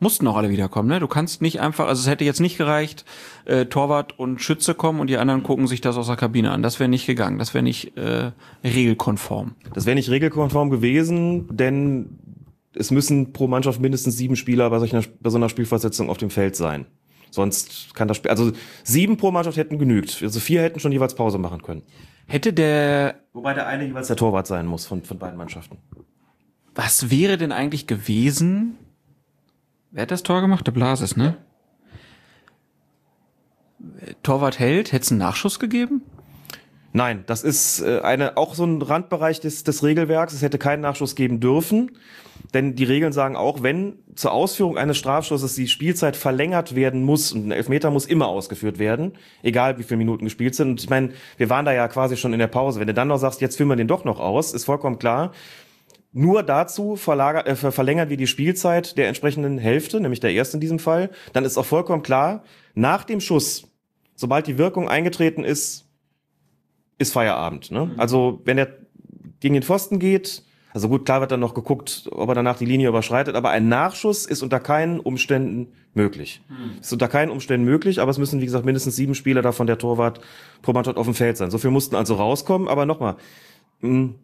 mussten auch alle wiederkommen. Ne? Du kannst nicht einfach, also es hätte jetzt nicht gereicht, äh, Torwart und Schütze kommen und die anderen gucken sich das aus der Kabine an. Das wäre nicht gegangen. Das wäre nicht äh, regelkonform. Das wäre nicht regelkonform gewesen, denn es müssen pro Mannschaft mindestens sieben Spieler bei, solcher, bei so einer Spielversetzung auf dem Feld sein. Sonst kann das Spiel, also sieben pro Mannschaft hätten genügt. Also vier hätten schon jeweils Pause machen können. Hätte der, wobei der eine jeweils der Torwart sein muss von, von beiden Mannschaften. Was wäre denn eigentlich gewesen, Wer hat das Tor gemacht? Der Blasis, ne? Torwart hält, hätte es einen Nachschuss gegeben? Nein, das ist äh, eine, auch so ein Randbereich des, des Regelwerks. Es hätte keinen Nachschuss geben dürfen. Denn die Regeln sagen auch, wenn zur Ausführung eines Strafschusses die Spielzeit verlängert werden muss und ein Elfmeter muss immer ausgeführt werden, egal wie viele Minuten gespielt sind. Und ich meine, wir waren da ja quasi schon in der Pause. Wenn du dann noch sagst, jetzt führen wir den doch noch aus, ist vollkommen klar. Nur dazu äh, verlängern wir die Spielzeit der entsprechenden Hälfte, nämlich der ersten in diesem Fall. Dann ist auch vollkommen klar, nach dem Schuss, sobald die Wirkung eingetreten ist, ist Feierabend. Ne? Mhm. Also wenn er gegen den Pfosten geht, also gut, klar wird dann noch geguckt, ob er danach die Linie überschreitet, aber ein Nachschuss ist unter keinen Umständen möglich. Mhm. Ist unter keinen Umständen möglich, aber es müssen, wie gesagt, mindestens sieben Spieler davon der Torwart pro Mannschaft auf dem Feld sein. So viel mussten also rauskommen, aber nochmal, hm,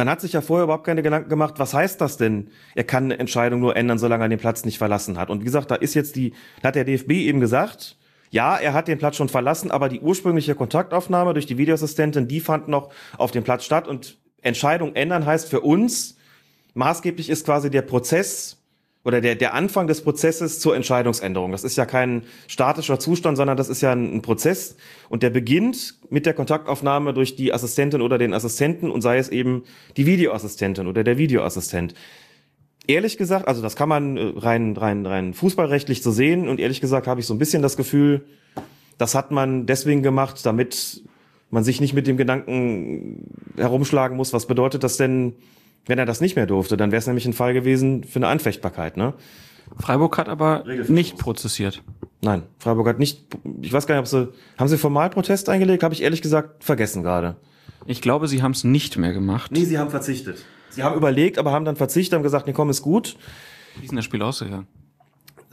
man hat sich ja vorher überhaupt keine Gedanken gemacht, was heißt das denn? Er kann eine Entscheidung nur ändern, solange er den Platz nicht verlassen hat. Und wie gesagt, da ist jetzt die, da hat der DFB eben gesagt, ja, er hat den Platz schon verlassen, aber die ursprüngliche Kontaktaufnahme durch die Videoassistentin, die fand noch auf dem Platz statt und Entscheidung ändern heißt für uns, maßgeblich ist quasi der Prozess oder der, der Anfang des Prozesses zur Entscheidungsänderung. Das ist ja kein statischer Zustand, sondern das ist ja ein, ein, Prozess und der beginnt mit der Kontaktaufnahme durch die Assistentin oder den Assistenten und sei es eben die Videoassistentin oder der Videoassistent. Ehrlich gesagt, also das kann man äh, rein, rein, rein fußballrechtlich so sehen und ehrlich gesagt habe ich so ein bisschen das Gefühl, das hat man deswegen gemacht, damit man sich nicht mit dem Gedanken herumschlagen muss, was bedeutet das denn wenn er das nicht mehr durfte, dann wäre es nämlich ein Fall gewesen für eine Anfechtbarkeit, ne? Freiburg hat aber nicht prozessiert. Nein, Freiburg hat nicht, ich weiß gar nicht, ob sie, haben sie formal Protest eingelegt? Habe ich ehrlich gesagt vergessen gerade. Ich glaube, sie haben es nicht mehr gemacht. Nee, sie haben verzichtet. Sie haben überlegt, aber haben dann verzichtet, haben gesagt, nee, komm, ist gut. Wie ist denn das Spiel ausgegangen?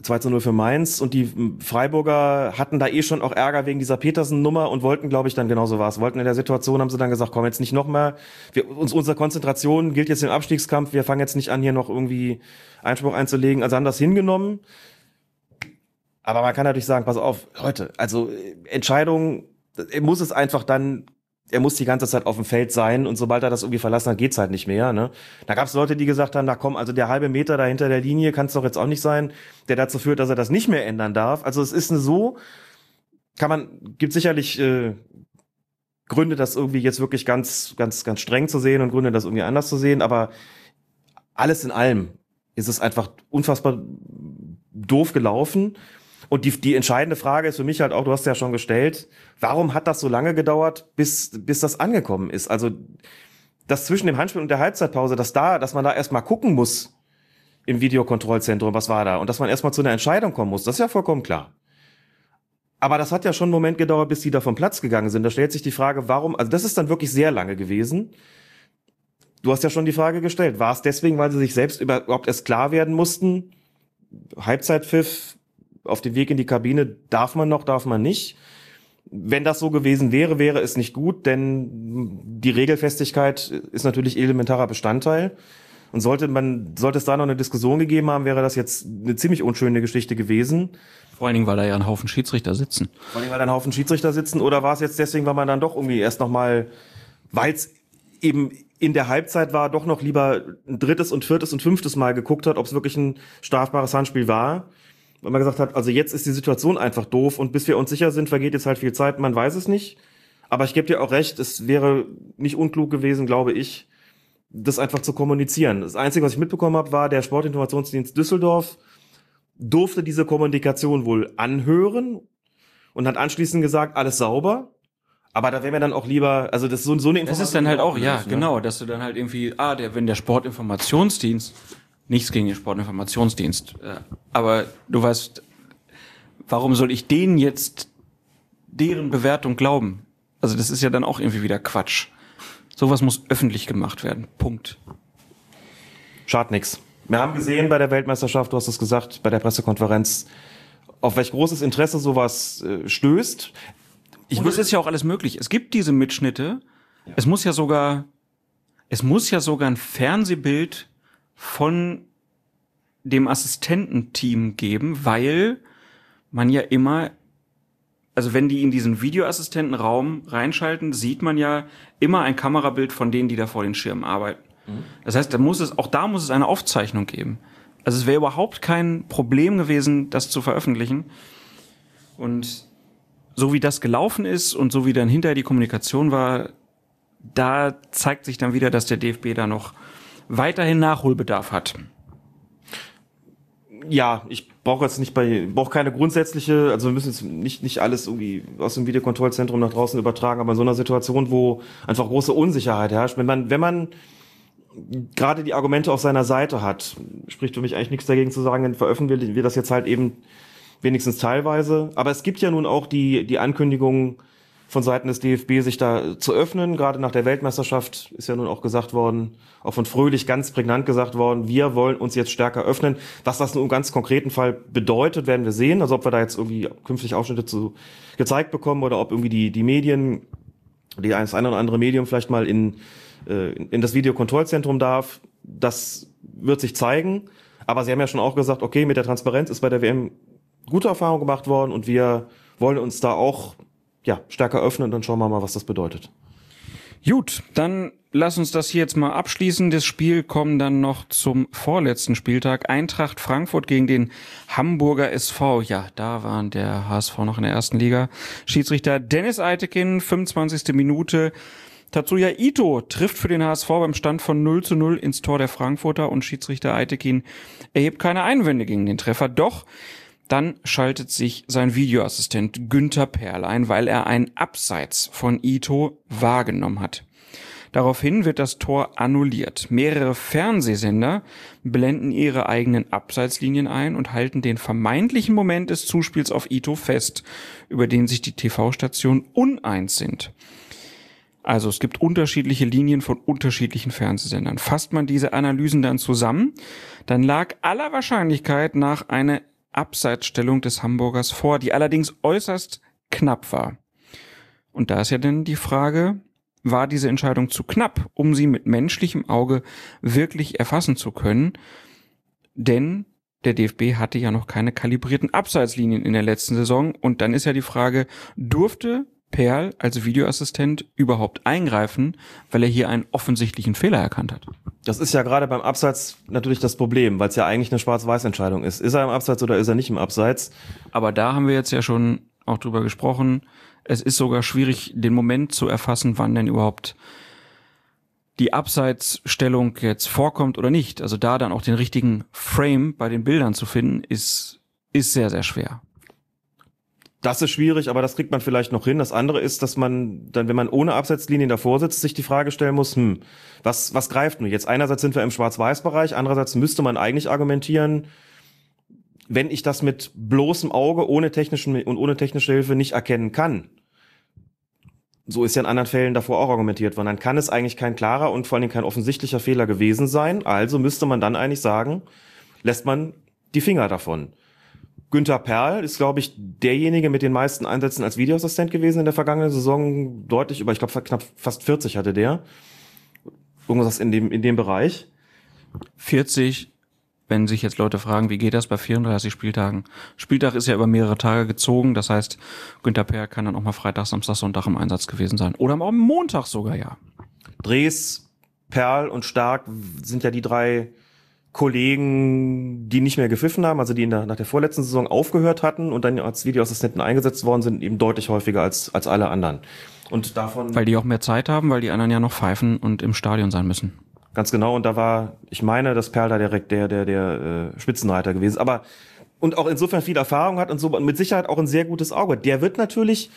2 zu 0 für Mainz und die Freiburger hatten da eh schon auch Ärger wegen dieser Petersen-Nummer und wollten, glaube ich, dann genauso war es. Wollten in der Situation, haben sie dann gesagt, komm jetzt nicht noch mehr. Wir, uns, unsere Konzentration gilt jetzt im Abstiegskampf, wir fangen jetzt nicht an, hier noch irgendwie Einspruch einzulegen. Also haben das hingenommen. Aber man kann natürlich sagen, pass auf, Leute, also Entscheidung, muss es einfach dann er muss die ganze Zeit auf dem Feld sein und sobald er das irgendwie verlassen hat, geht's halt nicht mehr. Ne? Da gab's Leute, die gesagt haben, na komm, also der halbe Meter da hinter der Linie kann es doch jetzt auch nicht sein, der dazu führt, dass er das nicht mehr ändern darf. Also es ist so, kann man, gibt sicherlich äh, Gründe, das irgendwie jetzt wirklich ganz, ganz, ganz streng zu sehen und Gründe, das irgendwie anders zu sehen, aber alles in allem ist es einfach unfassbar doof gelaufen. Und die, die entscheidende Frage ist für mich halt auch, du hast ja schon gestellt, warum hat das so lange gedauert, bis, bis das angekommen ist? Also, das zwischen dem Handspiel und der Halbzeitpause, dass da, dass man da erstmal gucken muss im Videokontrollzentrum, was war da? Und dass man erstmal zu einer Entscheidung kommen muss, das ist ja vollkommen klar. Aber das hat ja schon einen Moment gedauert, bis die da vom Platz gegangen sind. Da stellt sich die Frage, warum, also das ist dann wirklich sehr lange gewesen. Du hast ja schon die Frage gestellt, war es deswegen, weil sie sich selbst überhaupt erst klar werden mussten? Halbzeitpfiff, auf dem Weg in die Kabine darf man noch, darf man nicht. Wenn das so gewesen wäre, wäre es nicht gut, denn die Regelfestigkeit ist natürlich elementarer Bestandteil. Und sollte man, sollte es da noch eine Diskussion gegeben haben, wäre das jetzt eine ziemlich unschöne Geschichte gewesen. Vor allen Dingen, weil da ja ein Haufen Schiedsrichter sitzen. Vor allen Dingen, weil da ein Haufen Schiedsrichter sitzen. Oder war es jetzt deswegen, weil man dann doch irgendwie erst nochmal, weil es eben in der Halbzeit war, doch noch lieber ein drittes und viertes und fünftes Mal geguckt hat, ob es wirklich ein strafbares Handspiel war weil man gesagt hat, also jetzt ist die Situation einfach doof und bis wir uns sicher sind, vergeht jetzt halt viel Zeit, man weiß es nicht. Aber ich gebe dir auch recht, es wäre nicht unklug gewesen, glaube ich, das einfach zu kommunizieren. Das Einzige, was ich mitbekommen habe, war der Sportinformationsdienst Düsseldorf durfte diese Kommunikation wohl anhören und hat anschließend gesagt, alles sauber. Aber da wäre mir dann auch lieber, also das ist so, so eine Das Information. ist dann halt auch, ja, ne? genau, dass du dann halt irgendwie, ah, der, wenn der Sportinformationsdienst, nichts gegen den Sportinformationsdienst, aber du weißt, warum soll ich denen jetzt deren Bewertung glauben? Also das ist ja dann auch irgendwie wieder Quatsch. Sowas muss öffentlich gemacht werden. Punkt. Schadet nix. Wir haben gesehen bei der Weltmeisterschaft, du hast es gesagt, bei der Pressekonferenz, auf welch großes Interesse sowas äh, stößt. Ich Und es ist ja auch alles möglich. Es gibt diese Mitschnitte. Es muss ja sogar, es muss ja sogar ein Fernsehbild von dem Assistententeam geben, weil man ja immer, also wenn die in diesen Videoassistentenraum reinschalten, sieht man ja immer ein Kamerabild von denen, die da vor den Schirmen arbeiten. Das heißt, da muss es, auch da muss es eine Aufzeichnung geben. Also es wäre überhaupt kein Problem gewesen, das zu veröffentlichen. Und so wie das gelaufen ist und so wie dann hinterher die Kommunikation war, da zeigt sich dann wieder, dass der DFB da noch weiterhin Nachholbedarf hat. ja, ich brauche jetzt nicht bei, brauche keine grundsätzliche, also wir müssen jetzt nicht, nicht alles irgendwie aus dem Videokontrollzentrum nach draußen übertragen, aber in so einer Situation, wo einfach große Unsicherheit herrscht, wenn man, wenn man gerade die Argumente auf seiner Seite hat, spricht für mich eigentlich nichts dagegen zu sagen, dann veröffentlichen wir das jetzt halt eben wenigstens teilweise. Aber es gibt ja nun auch die, die Ankündigung von Seiten des DFB, sich da zu öffnen. Gerade nach der Weltmeisterschaft ist ja nun auch gesagt worden, auch von Fröhlich ganz prägnant gesagt worden, wir wollen uns jetzt stärker öffnen. Was das nun im ganz konkreten Fall bedeutet, werden wir sehen. Also ob wir da jetzt irgendwie künftig Ausschnitte zu gezeigt bekommen oder ob irgendwie die, die Medien, die das eine oder andere Medium vielleicht mal in, äh, in das Videokontrollzentrum darf. Das wird sich zeigen. Aber Sie haben ja schon auch gesagt, okay, mit der Transparenz ist bei der WM gute Erfahrung gemacht worden und wir wollen uns da auch ja, stärker öffnen und dann schauen wir mal, was das bedeutet. Gut, dann lass uns das hier jetzt mal abschließen. Das Spiel kommt dann noch zum vorletzten Spieltag. Eintracht Frankfurt gegen den Hamburger SV. Ja, da waren der HSV noch in der ersten Liga. Schiedsrichter Dennis Eitekin, 25. Minute. Tatsuya Ito trifft für den HSV beim Stand von 0 zu 0 ins Tor der Frankfurter und Schiedsrichter Eitekin erhebt keine Einwände gegen den Treffer. Doch dann schaltet sich sein Videoassistent Günther Perl ein, weil er ein Abseits von Ito wahrgenommen hat. Daraufhin wird das Tor annulliert. Mehrere Fernsehsender blenden ihre eigenen Abseitslinien ein und halten den vermeintlichen Moment des Zuspiels auf Ito fest, über den sich die TV-Stationen uneins sind. Also es gibt unterschiedliche Linien von unterschiedlichen Fernsehsendern. Fasst man diese Analysen dann zusammen, dann lag aller Wahrscheinlichkeit nach eine Abseitsstellung des Hamburgers vor, die allerdings äußerst knapp war. Und da ist ja dann die Frage, war diese Entscheidung zu knapp, um sie mit menschlichem Auge wirklich erfassen zu können? Denn der DFB hatte ja noch keine kalibrierten Abseitslinien in der letzten Saison. Und dann ist ja die Frage, durfte Perl als Videoassistent überhaupt eingreifen, weil er hier einen offensichtlichen Fehler erkannt hat? Das ist ja gerade beim Abseits natürlich das Problem, weil es ja eigentlich eine Schwarz-Weiß-Entscheidung ist. Ist er im Abseits oder ist er nicht im Abseits? Aber da haben wir jetzt ja schon auch drüber gesprochen. Es ist sogar schwierig, den Moment zu erfassen, wann denn überhaupt die Abseitsstellung jetzt vorkommt oder nicht. Also da dann auch den richtigen Frame bei den Bildern zu finden, ist, ist sehr, sehr schwer. Das ist schwierig, aber das kriegt man vielleicht noch hin. Das andere ist, dass man dann, wenn man ohne Abseitslinien davor sitzt, sich die Frage stellen muss, hm, was, was greift nun jetzt? Einerseits sind wir im Schwarz-Weiß-Bereich, andererseits müsste man eigentlich argumentieren, wenn ich das mit bloßem Auge ohne technischen und ohne technische Hilfe nicht erkennen kann. So ist ja in anderen Fällen davor auch argumentiert worden. Dann kann es eigentlich kein klarer und vor allen Dingen kein offensichtlicher Fehler gewesen sein. Also müsste man dann eigentlich sagen, lässt man die Finger davon. Günther Perl ist, glaube ich, derjenige mit den meisten Einsätzen als Videoassistent gewesen in der vergangenen Saison. Deutlich über, ich glaube, knapp fast 40 hatte der. Irgendwas in dem, in dem Bereich. 40, wenn sich jetzt Leute fragen, wie geht das bei 34 Spieltagen? Spieltag ist ja über mehrere Tage gezogen, das heißt, Günther Perl kann dann auch mal Freitag, Samstag, Sonntag im Einsatz gewesen sein. Oder am Montag sogar, ja. Dres, Perl und Stark sind ja die drei Kollegen, die nicht mehr gepfiffen haben, also die in der, nach der vorletzten Saison aufgehört hatten und dann als Videoassistenten eingesetzt worden sind, eben deutlich häufiger als, als alle anderen. Und davon. Weil die auch mehr Zeit haben, weil die anderen ja noch pfeifen und im Stadion sein müssen. Ganz genau, und da war, ich meine, dass Perl da direkt der, der, der äh, Spitzenreiter gewesen. Aber und auch insofern viel Erfahrung hat und so und mit Sicherheit auch ein sehr gutes Auge. Der wird natürlich,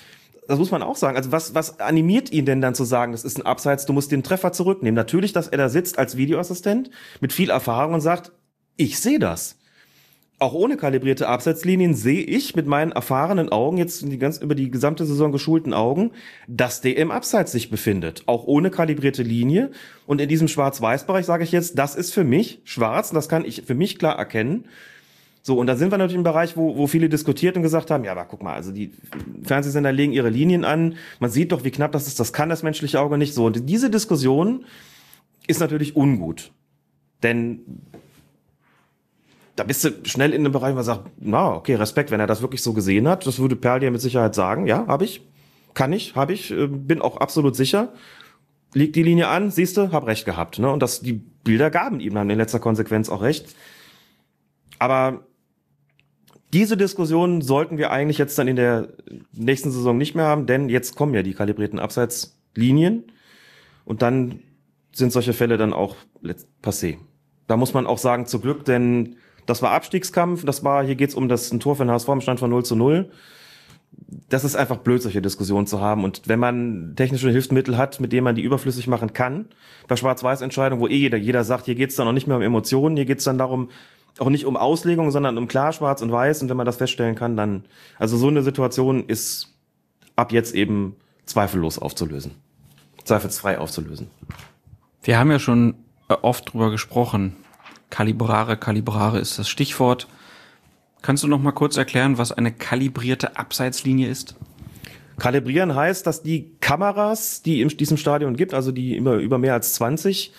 das muss man auch sagen, also was, was animiert ihn denn dann zu sagen, das ist ein Abseits, du musst den Treffer zurücknehmen? Natürlich, dass er da sitzt als Videoassistent mit viel Erfahrung und sagt, ich sehe das. Auch ohne kalibrierte Abseitslinien sehe ich mit meinen erfahrenen Augen, jetzt die ganz, über die gesamte Saison geschulten Augen, dass der im Abseits sich befindet. Auch ohne kalibrierte Linie. Und in diesem Schwarz-Weiß-Bereich sage ich jetzt, das ist für mich schwarz und das kann ich für mich klar erkennen. So, und da sind wir natürlich im Bereich, wo, wo viele diskutiert und gesagt haben, ja, aber guck mal, also die Fernsehsender legen ihre Linien an, man sieht doch, wie knapp das ist, das kann das menschliche Auge nicht so. Und diese Diskussion ist natürlich ungut. Denn da bist du schnell in einem Bereich, wo man sagt, na, okay, Respekt, wenn er das wirklich so gesehen hat. Das würde Perl dir mit Sicherheit sagen. Ja, habe ich. Kann ich, habe ich, äh, bin auch absolut sicher. Liegt die Linie an, siehst du, hab recht gehabt. Ne? Und das, die Bilder gaben ihm dann in letzter Konsequenz auch recht. Aber diese Diskussion sollten wir eigentlich jetzt dann in der nächsten Saison nicht mehr haben, denn jetzt kommen ja die kalibrierten Abseitslinien und dann sind solche Fälle dann auch passé. Da muss man auch sagen, zu Glück, denn das war Abstiegskampf, das war, hier geht's um das ein Tor für den HSV im Stand von 0 zu 0. Das ist einfach blöd, solche Diskussionen zu haben. Und wenn man technische Hilfsmittel hat, mit denen man die überflüssig machen kann, bei Schwarz-Weiß-Entscheidungen, wo eh jeder, jeder sagt, hier geht's dann noch nicht mehr um Emotionen, hier geht's dann darum, auch nicht um Auslegung, sondern um klar, schwarz und weiß. Und wenn man das feststellen kann, dann, also so eine Situation ist ab jetzt eben zweifellos aufzulösen. Zweifelsfrei aufzulösen. Wir haben ja schon äh, oft drüber gesprochen. Kalibrare, Kalibrare ist das Stichwort. Kannst du noch mal kurz erklären, was eine kalibrierte Abseitslinie ist? Kalibrieren heißt, dass die Kameras, die in diesem Stadion gibt, also die immer über mehr als 20,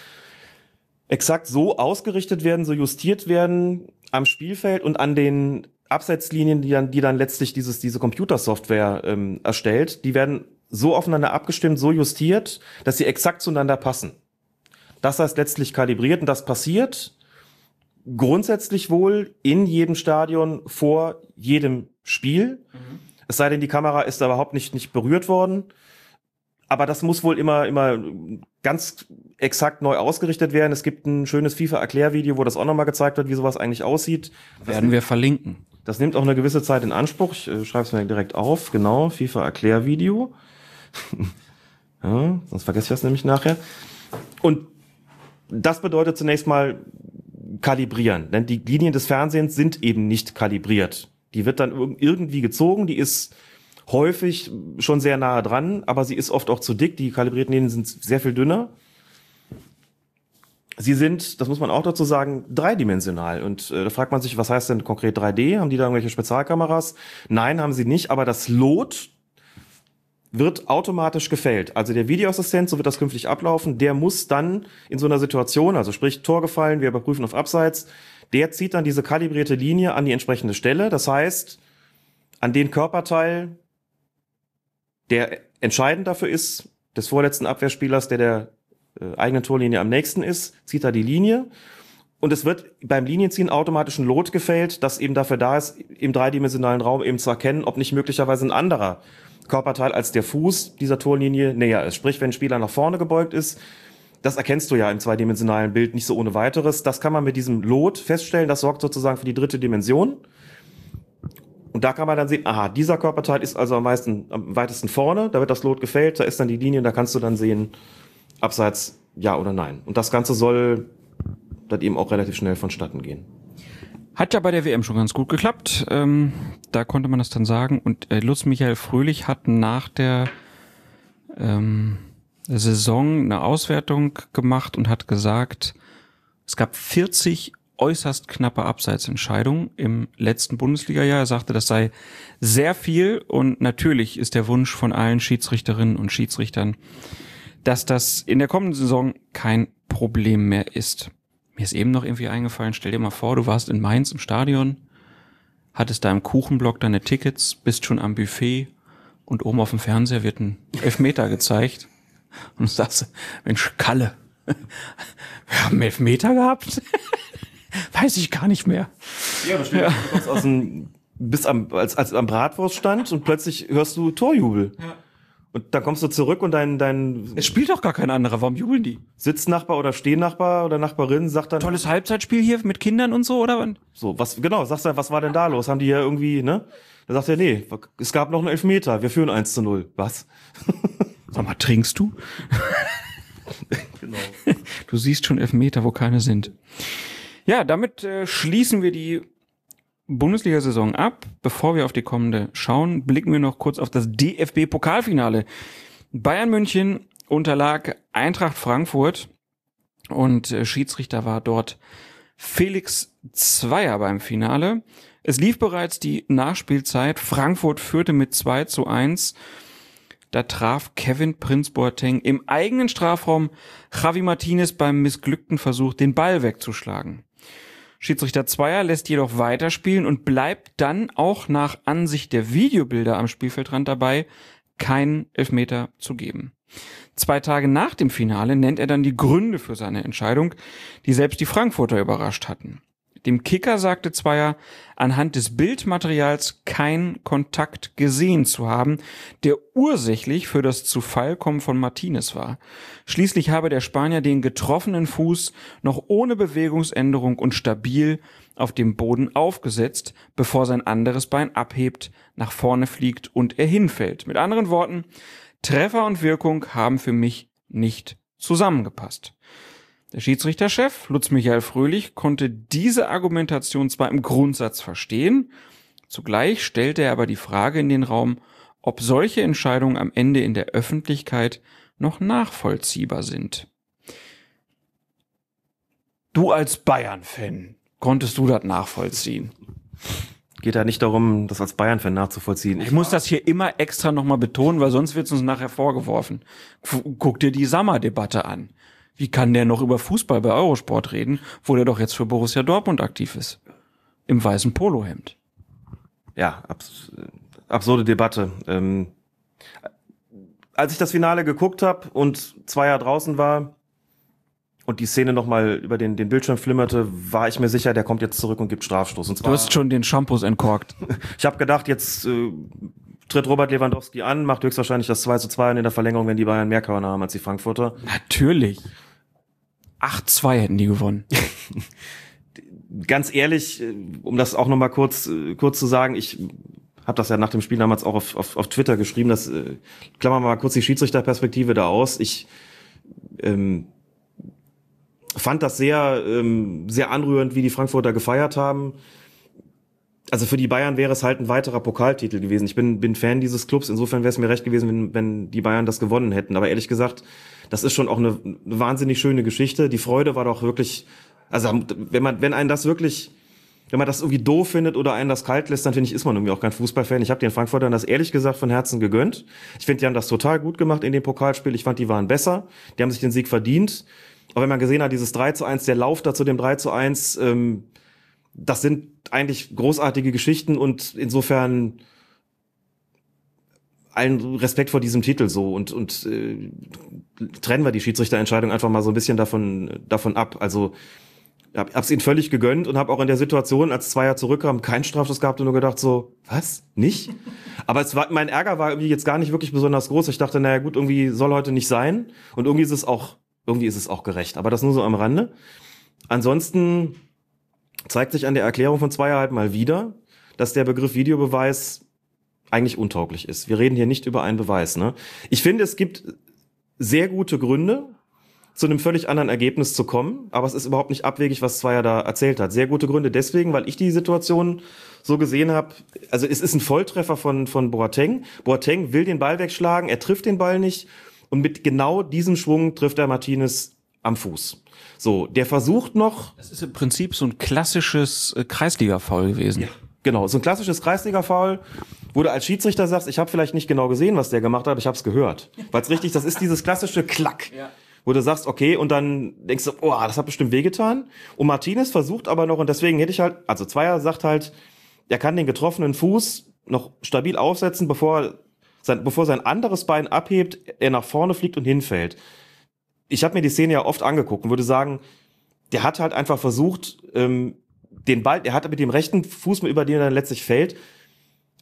exakt so ausgerichtet werden, so justiert werden am Spielfeld und an den Abseitslinien, die dann, die dann letztlich dieses, diese Computersoftware ähm, erstellt, die werden so aufeinander abgestimmt, so justiert, dass sie exakt zueinander passen. Das heißt letztlich kalibriert und das passiert grundsätzlich wohl in jedem Stadion vor jedem Spiel. Mhm. Es sei denn, die Kamera ist da überhaupt nicht, nicht berührt worden aber das muss wohl immer, immer ganz exakt neu ausgerichtet werden. Es gibt ein schönes FIFA-Erklärvideo, wo das auch nochmal gezeigt wird, wie sowas eigentlich aussieht. Werden wir verlinken. Das nimmt auch eine gewisse Zeit in Anspruch. Ich äh, schreibe es mir direkt auf. Genau, FIFA-Erklärvideo. [LAUGHS] ja, sonst vergesse ich das nämlich nachher. Und das bedeutet zunächst mal kalibrieren. Denn die Linien des Fernsehens sind eben nicht kalibriert. Die wird dann irgendwie gezogen, die ist häufig schon sehr nahe dran, aber sie ist oft auch zu dick. Die kalibrierten Linien sind sehr viel dünner. Sie sind, das muss man auch dazu sagen, dreidimensional. Und äh, da fragt man sich, was heißt denn konkret 3D? Haben die da irgendwelche Spezialkameras? Nein, haben sie nicht, aber das Lot wird automatisch gefällt. Also der Videoassistent, so wird das künftig ablaufen, der muss dann in so einer Situation, also sprich Tor gefallen, wir überprüfen auf Abseits, der zieht dann diese kalibrierte Linie an die entsprechende Stelle. Das heißt, an den Körperteil, der entscheidend dafür ist, des vorletzten Abwehrspielers, der der äh, eigenen Torlinie am nächsten ist, zieht er die Linie. Und es wird beim Linienziehen automatisch ein Lot gefällt, das eben dafür da ist, im dreidimensionalen Raum eben zu erkennen, ob nicht möglicherweise ein anderer Körperteil als der Fuß dieser Torlinie näher ist. Sprich, wenn ein Spieler nach vorne gebeugt ist, das erkennst du ja im zweidimensionalen Bild nicht so ohne weiteres. Das kann man mit diesem Lot feststellen. Das sorgt sozusagen für die dritte Dimension. Und da kann man dann sehen, aha, dieser Körperteil ist also am meisten, am weitesten vorne, da wird das Lot gefällt, da ist dann die Linie und da kannst du dann sehen, abseits ja oder nein. Und das Ganze soll dann eben auch relativ schnell vonstatten gehen. Hat ja bei der WM schon ganz gut geklappt. Ähm, da konnte man das dann sagen. Und äh, Lutz Michael Fröhlich hat nach der ähm, Saison eine Auswertung gemacht und hat gesagt, es gab 40 äußerst knappe Abseitsentscheidung im letzten Bundesliga-Jahr. Er sagte, das sei sehr viel und natürlich ist der Wunsch von allen Schiedsrichterinnen und Schiedsrichtern, dass das in der kommenden Saison kein Problem mehr ist. Mir ist eben noch irgendwie eingefallen, stell dir mal vor, du warst in Mainz im Stadion, hattest da im Kuchenblock deine Tickets, bist schon am Buffet und oben auf dem Fernseher wird ein Elfmeter gezeigt und du sagst, Mensch, Kalle, wir haben Elfmeter gehabt? [LAUGHS] Weiß ich gar nicht mehr. Ja, aber ja. aus dem, bis am, als, als am Bratwurst stand und plötzlich hörst du Torjubel. Ja. Und dann kommst du zurück und dein, dein Es spielt doch gar kein anderer. Warum jubeln die? Sitznachbar oder Stehnachbar oder Nachbarin sagt dann, Tolles Halbzeitspiel hier mit Kindern und so, oder? so, was, genau, sagst du, was war denn da los? Haben die hier irgendwie, ne? Da sagt er, nee, es gab noch einen Elfmeter, wir führen 1 zu 0. Was? [LAUGHS] Sag mal, trinkst du? Genau. [LAUGHS] Du siehst schon Elfmeter, wo keine sind. Ja, damit äh, schließen wir die Bundesliga-Saison ab. Bevor wir auf die kommende schauen, blicken wir noch kurz auf das DFB-Pokalfinale. Bayern München unterlag Eintracht Frankfurt und äh, Schiedsrichter war dort Felix Zweier beim Finale. Es lief bereits die Nachspielzeit. Frankfurt führte mit 2 zu 1. Da traf Kevin Prinz Boateng im eigenen Strafraum Javi Martinez beim missglückten Versuch, den Ball wegzuschlagen. Schiedsrichter Zweier lässt jedoch weiterspielen und bleibt dann auch nach Ansicht der Videobilder am Spielfeldrand dabei, keinen Elfmeter zu geben. Zwei Tage nach dem Finale nennt er dann die Gründe für seine Entscheidung, die selbst die Frankfurter überrascht hatten. Dem Kicker sagte Zweier, anhand des Bildmaterials kein Kontakt gesehen zu haben, der ursächlich für das Zufallkommen von Martinez war. Schließlich habe der Spanier den getroffenen Fuß noch ohne Bewegungsänderung und stabil auf dem Boden aufgesetzt, bevor sein anderes Bein abhebt, nach vorne fliegt und er hinfällt. Mit anderen Worten, Treffer und Wirkung haben für mich nicht zusammengepasst. Der Schiedsrichterchef, Lutz Michael Fröhlich, konnte diese Argumentation zwar im Grundsatz verstehen, zugleich stellte er aber die Frage in den Raum, ob solche Entscheidungen am Ende in der Öffentlichkeit noch nachvollziehbar sind. Du als Bayern-Fan, konntest du das nachvollziehen? Geht ja nicht darum, das als Bayern-Fan nachzuvollziehen. Ich muss das hier immer extra nochmal betonen, weil sonst wird es uns nachher vorgeworfen. Guck dir die Sammer-Debatte an. Wie kann der noch über Fußball bei Eurosport reden, wo der doch jetzt für Borussia Dortmund aktiv ist? Im weißen Polohemd. ja, abs absurde Debatte. Ähm, als ich das Finale geguckt habe und zwei Jahre draußen war und die Szene nochmal über den, den Bildschirm flimmerte, war ich mir sicher, der kommt jetzt zurück und gibt Strafstoß. Und Du zwar, hast schon den Shampoos entkorkt. [LAUGHS] ich habe gedacht, jetzt äh, tritt Robert Lewandowski an, macht höchstwahrscheinlich das 2 zu 2 und in der Verlängerung, wenn die Bayern mehr Körner haben als die Frankfurter. Natürlich. 8-2 hätten die gewonnen. [LAUGHS] ganz ehrlich, äh, um das auch noch mal kurz äh, kurz zu sagen, ich habe das ja nach dem Spiel damals auch auf, auf, auf Twitter geschrieben, dass äh, klammern wir mal kurz die Schiedsrichterperspektive da aus. Ich ähm, fand das sehr ähm, sehr anrührend, wie die Frankfurter gefeiert haben. Also für die Bayern wäre es halt ein weiterer Pokaltitel gewesen. Ich bin, bin Fan dieses Clubs, insofern wäre es mir recht gewesen, wenn, wenn die Bayern das gewonnen hätten. Aber ehrlich gesagt, das ist schon auch eine, eine wahnsinnig schöne Geschichte. Die Freude war doch wirklich, also wenn man, wenn einen das wirklich, wenn man das irgendwie doof findet oder einen das kalt lässt, dann finde ich, ist man irgendwie auch kein Fußballfan. Ich habe den Frankfurtern das ehrlich gesagt von Herzen gegönnt. Ich finde, die haben das total gut gemacht in dem Pokalspiel. Ich fand, die waren besser. Die haben sich den Sieg verdient. Aber wenn man gesehen hat, dieses 3 zu 1, der Lauf da zu dem 3 zu 1, ähm, das sind eigentlich großartige Geschichten und insofern allen Respekt vor diesem Titel so und und äh, trennen wir die Schiedsrichterentscheidung einfach mal so ein bisschen davon davon ab. Also hab, hab's ihnen völlig gegönnt und habe auch in der Situation, als Zweier zurückkam, keinen Strafstoß gehabt und nur gedacht so, was? Nicht? [LAUGHS] Aber es war, mein Ärger war irgendwie jetzt gar nicht wirklich besonders groß. Ich dachte, naja gut, irgendwie soll heute nicht sein und irgendwie ist es auch, irgendwie ist es auch gerecht. Aber das nur so am Rande. Ansonsten zeigt sich an der Erklärung von Zweier halt mal wieder, dass der Begriff Videobeweis eigentlich untauglich ist. Wir reden hier nicht über einen Beweis. Ne? Ich finde, es gibt sehr gute Gründe, zu einem völlig anderen Ergebnis zu kommen, aber es ist überhaupt nicht abwegig, was Zweier da erzählt hat. Sehr gute Gründe deswegen, weil ich die Situation so gesehen habe, also es ist ein Volltreffer von, von Boateng. Boateng will den Ball wegschlagen, er trifft den Ball nicht und mit genau diesem Schwung trifft er Martinez am Fuß. So, der versucht noch, Das ist im Prinzip so ein klassisches äh, Kreisliga-Foul gewesen. Genau, so ein klassisches Kreisliga-Foul, wo du als Schiedsrichter sagst, ich habe vielleicht nicht genau gesehen, was der gemacht hat, aber ich habe es gehört. Weil es richtig, das ist dieses klassische Klack, wo du sagst, okay, und dann denkst du, oh, das hat bestimmt wehgetan. Und Martinez versucht aber noch, und deswegen hätte ich halt, also Zweier sagt halt, er kann den getroffenen Fuß noch stabil aufsetzen, bevor sein, bevor sein anderes Bein abhebt, er nach vorne fliegt und hinfällt. Ich habe mir die Szene ja oft angeguckt und würde sagen, der hat halt einfach versucht, ähm, den Ball, er hat mit dem rechten Fuß, über den er dann letztlich fällt,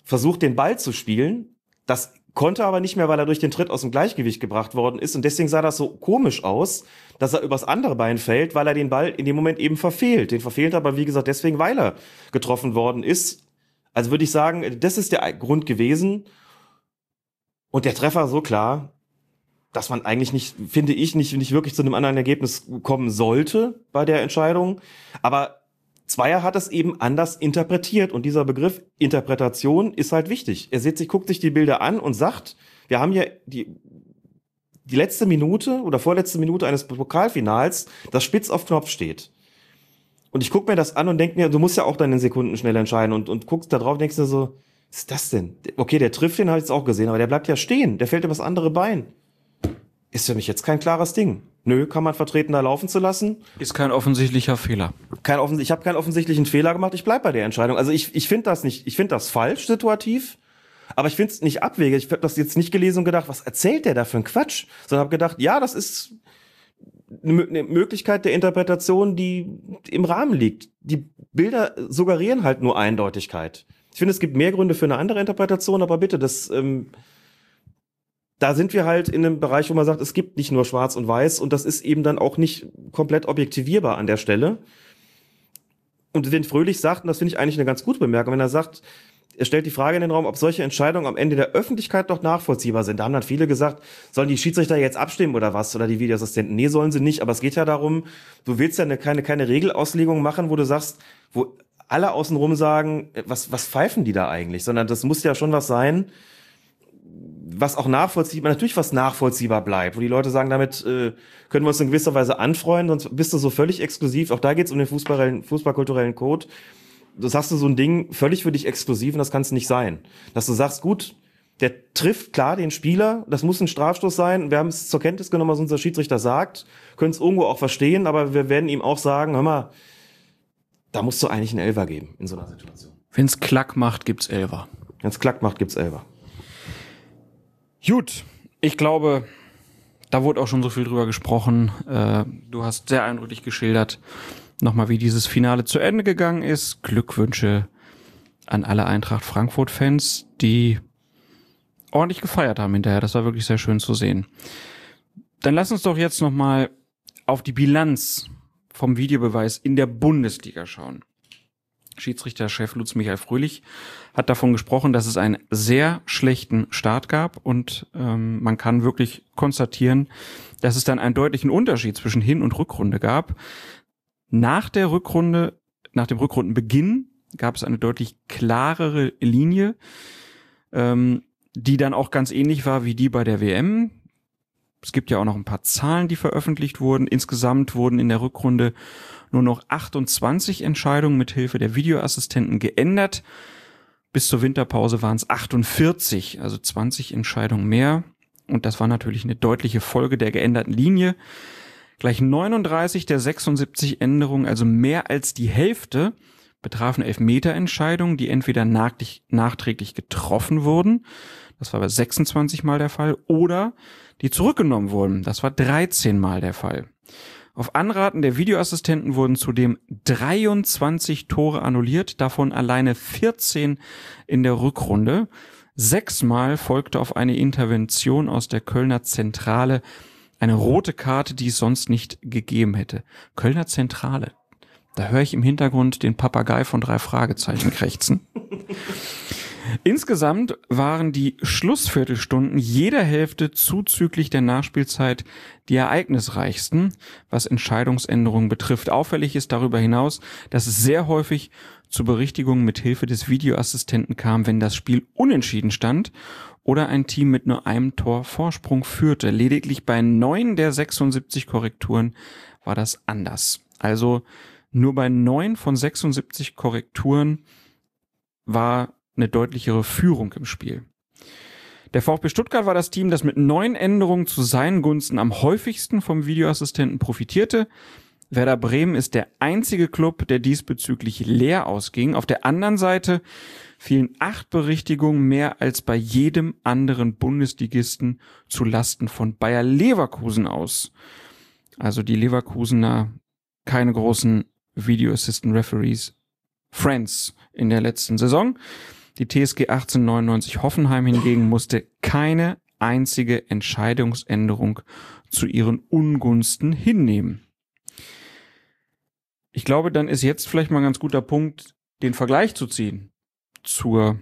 versucht, den Ball zu spielen. Das konnte aber nicht mehr, weil er durch den Tritt aus dem Gleichgewicht gebracht worden ist und deswegen sah das so komisch aus, dass er übers andere Bein fällt, weil er den Ball in dem Moment eben verfehlt. Den verfehlt aber, wie gesagt, deswegen, weil er getroffen worden ist. Also würde ich sagen, das ist der Grund gewesen. Und der Treffer so klar, dass man eigentlich nicht, finde ich, nicht, nicht wirklich zu einem anderen Ergebnis kommen sollte bei der Entscheidung. Aber Zweier hat es eben anders interpretiert und dieser Begriff Interpretation ist halt wichtig. Er sieht sich, guckt sich die Bilder an und sagt, wir haben hier die, die letzte Minute oder vorletzte Minute eines Pokalfinals, das spitz auf Knopf steht. Und ich gucke mir das an und denke mir, du musst ja auch in Sekunden schnell entscheiden und, und guckst da drauf und denkst dir so, was ist das denn? Okay, der trifft den habe ich jetzt auch gesehen, aber der bleibt ja stehen, der fällt über das andere Bein ist für mich jetzt kein klares Ding. Nö, kann man vertreten, da laufen zu lassen. Ist kein offensichtlicher Fehler. Kein offens ich habe keinen offensichtlichen Fehler gemacht, ich bleib bei der Entscheidung. Also ich, ich finde das nicht, ich finde das falsch situativ, aber ich finde es nicht abwegig. Ich habe das jetzt nicht gelesen und gedacht, was erzählt der da für ein Quatsch? Sondern habe gedacht, ja, das ist eine Möglichkeit der Interpretation, die im Rahmen liegt. Die Bilder suggerieren halt nur Eindeutigkeit. Ich finde, es gibt mehr Gründe für eine andere Interpretation, aber bitte, das ähm, da sind wir halt in einem Bereich, wo man sagt, es gibt nicht nur schwarz und weiß und das ist eben dann auch nicht komplett objektivierbar an der Stelle. Und wenn Fröhlich sagt, und das finde ich eigentlich eine ganz gute Bemerkung, wenn er sagt, er stellt die Frage in den Raum, ob solche Entscheidungen am Ende der Öffentlichkeit doch nachvollziehbar sind. Da haben dann viele gesagt, sollen die Schiedsrichter jetzt abstimmen oder was? Oder die Videoassistenten? Nee, sollen sie nicht. Aber es geht ja darum, du willst ja eine, keine, keine Regelauslegung machen, wo du sagst, wo alle außenrum sagen, was, was pfeifen die da eigentlich? Sondern das muss ja schon was sein, was auch nachvollziehbar, natürlich was nachvollziehbar bleibt, wo die Leute sagen, damit äh, können wir uns in gewisser Weise anfreunden, sonst bist du so völlig exklusiv. Auch da geht es um den fußballkulturellen Fußball Code. Das hast du so ein Ding völlig für dich exklusiv und das kann es nicht sein. Dass du sagst, gut, der trifft klar den Spieler, das muss ein Strafstoß sein. Wir haben es zur Kenntnis genommen, was unser Schiedsrichter sagt, können es irgendwo auch verstehen, aber wir werden ihm auch sagen, hör mal, da musst du eigentlich einen Elver geben in so einer Situation. Wenn's Klack macht, gibt's Elver. Wenn's Klack macht, gibt's Elver. Gut, ich glaube, da wurde auch schon so viel drüber gesprochen. Äh, du hast sehr eindrücklich geschildert, nochmal, wie dieses Finale zu Ende gegangen ist. Glückwünsche an alle Eintracht Frankfurt-Fans, die ordentlich gefeiert haben hinterher. Das war wirklich sehr schön zu sehen. Dann lass uns doch jetzt nochmal auf die Bilanz vom Videobeweis in der Bundesliga schauen. Schiedsrichterchef Lutz Michael Fröhlich hat davon gesprochen, dass es einen sehr schlechten Start gab und ähm, man kann wirklich konstatieren, dass es dann einen deutlichen Unterschied zwischen Hin- und Rückrunde gab. Nach der Rückrunde, nach dem Rückrundenbeginn gab es eine deutlich klarere Linie, ähm, die dann auch ganz ähnlich war wie die bei der WM. Es gibt ja auch noch ein paar Zahlen, die veröffentlicht wurden. Insgesamt wurden in der Rückrunde nur noch 28 Entscheidungen mit Hilfe der Videoassistenten geändert. Bis zur Winterpause waren es 48, also 20 Entscheidungen mehr. Und das war natürlich eine deutliche Folge der geänderten Linie. Gleich 39 der 76 Änderungen, also mehr als die Hälfte, betrafen Elfmeterentscheidungen, die entweder nachträglich getroffen wurden, das war bei 26 Mal der Fall, oder die zurückgenommen wurden, das war 13 Mal der Fall. Auf Anraten der Videoassistenten wurden zudem 23 Tore annulliert, davon alleine 14 in der Rückrunde. Sechsmal folgte auf eine Intervention aus der Kölner Zentrale eine rote Karte, die es sonst nicht gegeben hätte. Kölner Zentrale. Da höre ich im Hintergrund den Papagei von drei Fragezeichen krächzen. Insgesamt waren die Schlussviertelstunden jeder Hälfte zuzüglich der Nachspielzeit die ereignisreichsten, was Entscheidungsänderungen betrifft. Auffällig ist darüber hinaus, dass es sehr häufig zu Berichtigungen mit Hilfe des Videoassistenten kam, wenn das Spiel unentschieden stand oder ein Team mit nur einem Tor Vorsprung führte. Lediglich bei neun der 76 Korrekturen war das anders. Also nur bei neun von 76 Korrekturen war eine deutlichere Führung im Spiel. Der VfB Stuttgart war das Team, das mit neun Änderungen zu seinen Gunsten am häufigsten vom Videoassistenten profitierte. Werder Bremen ist der einzige Club, der diesbezüglich leer ausging. Auf der anderen Seite fielen acht Berichtigungen mehr als bei jedem anderen Bundesligisten zu Lasten von Bayer Leverkusen aus. Also die Leverkusener keine großen Video Assistant Referees Friends in der letzten Saison. Die TSG 1899 Hoffenheim hingegen musste keine einzige Entscheidungsänderung zu ihren Ungunsten hinnehmen. Ich glaube, dann ist jetzt vielleicht mal ein ganz guter Punkt, den Vergleich zu ziehen zur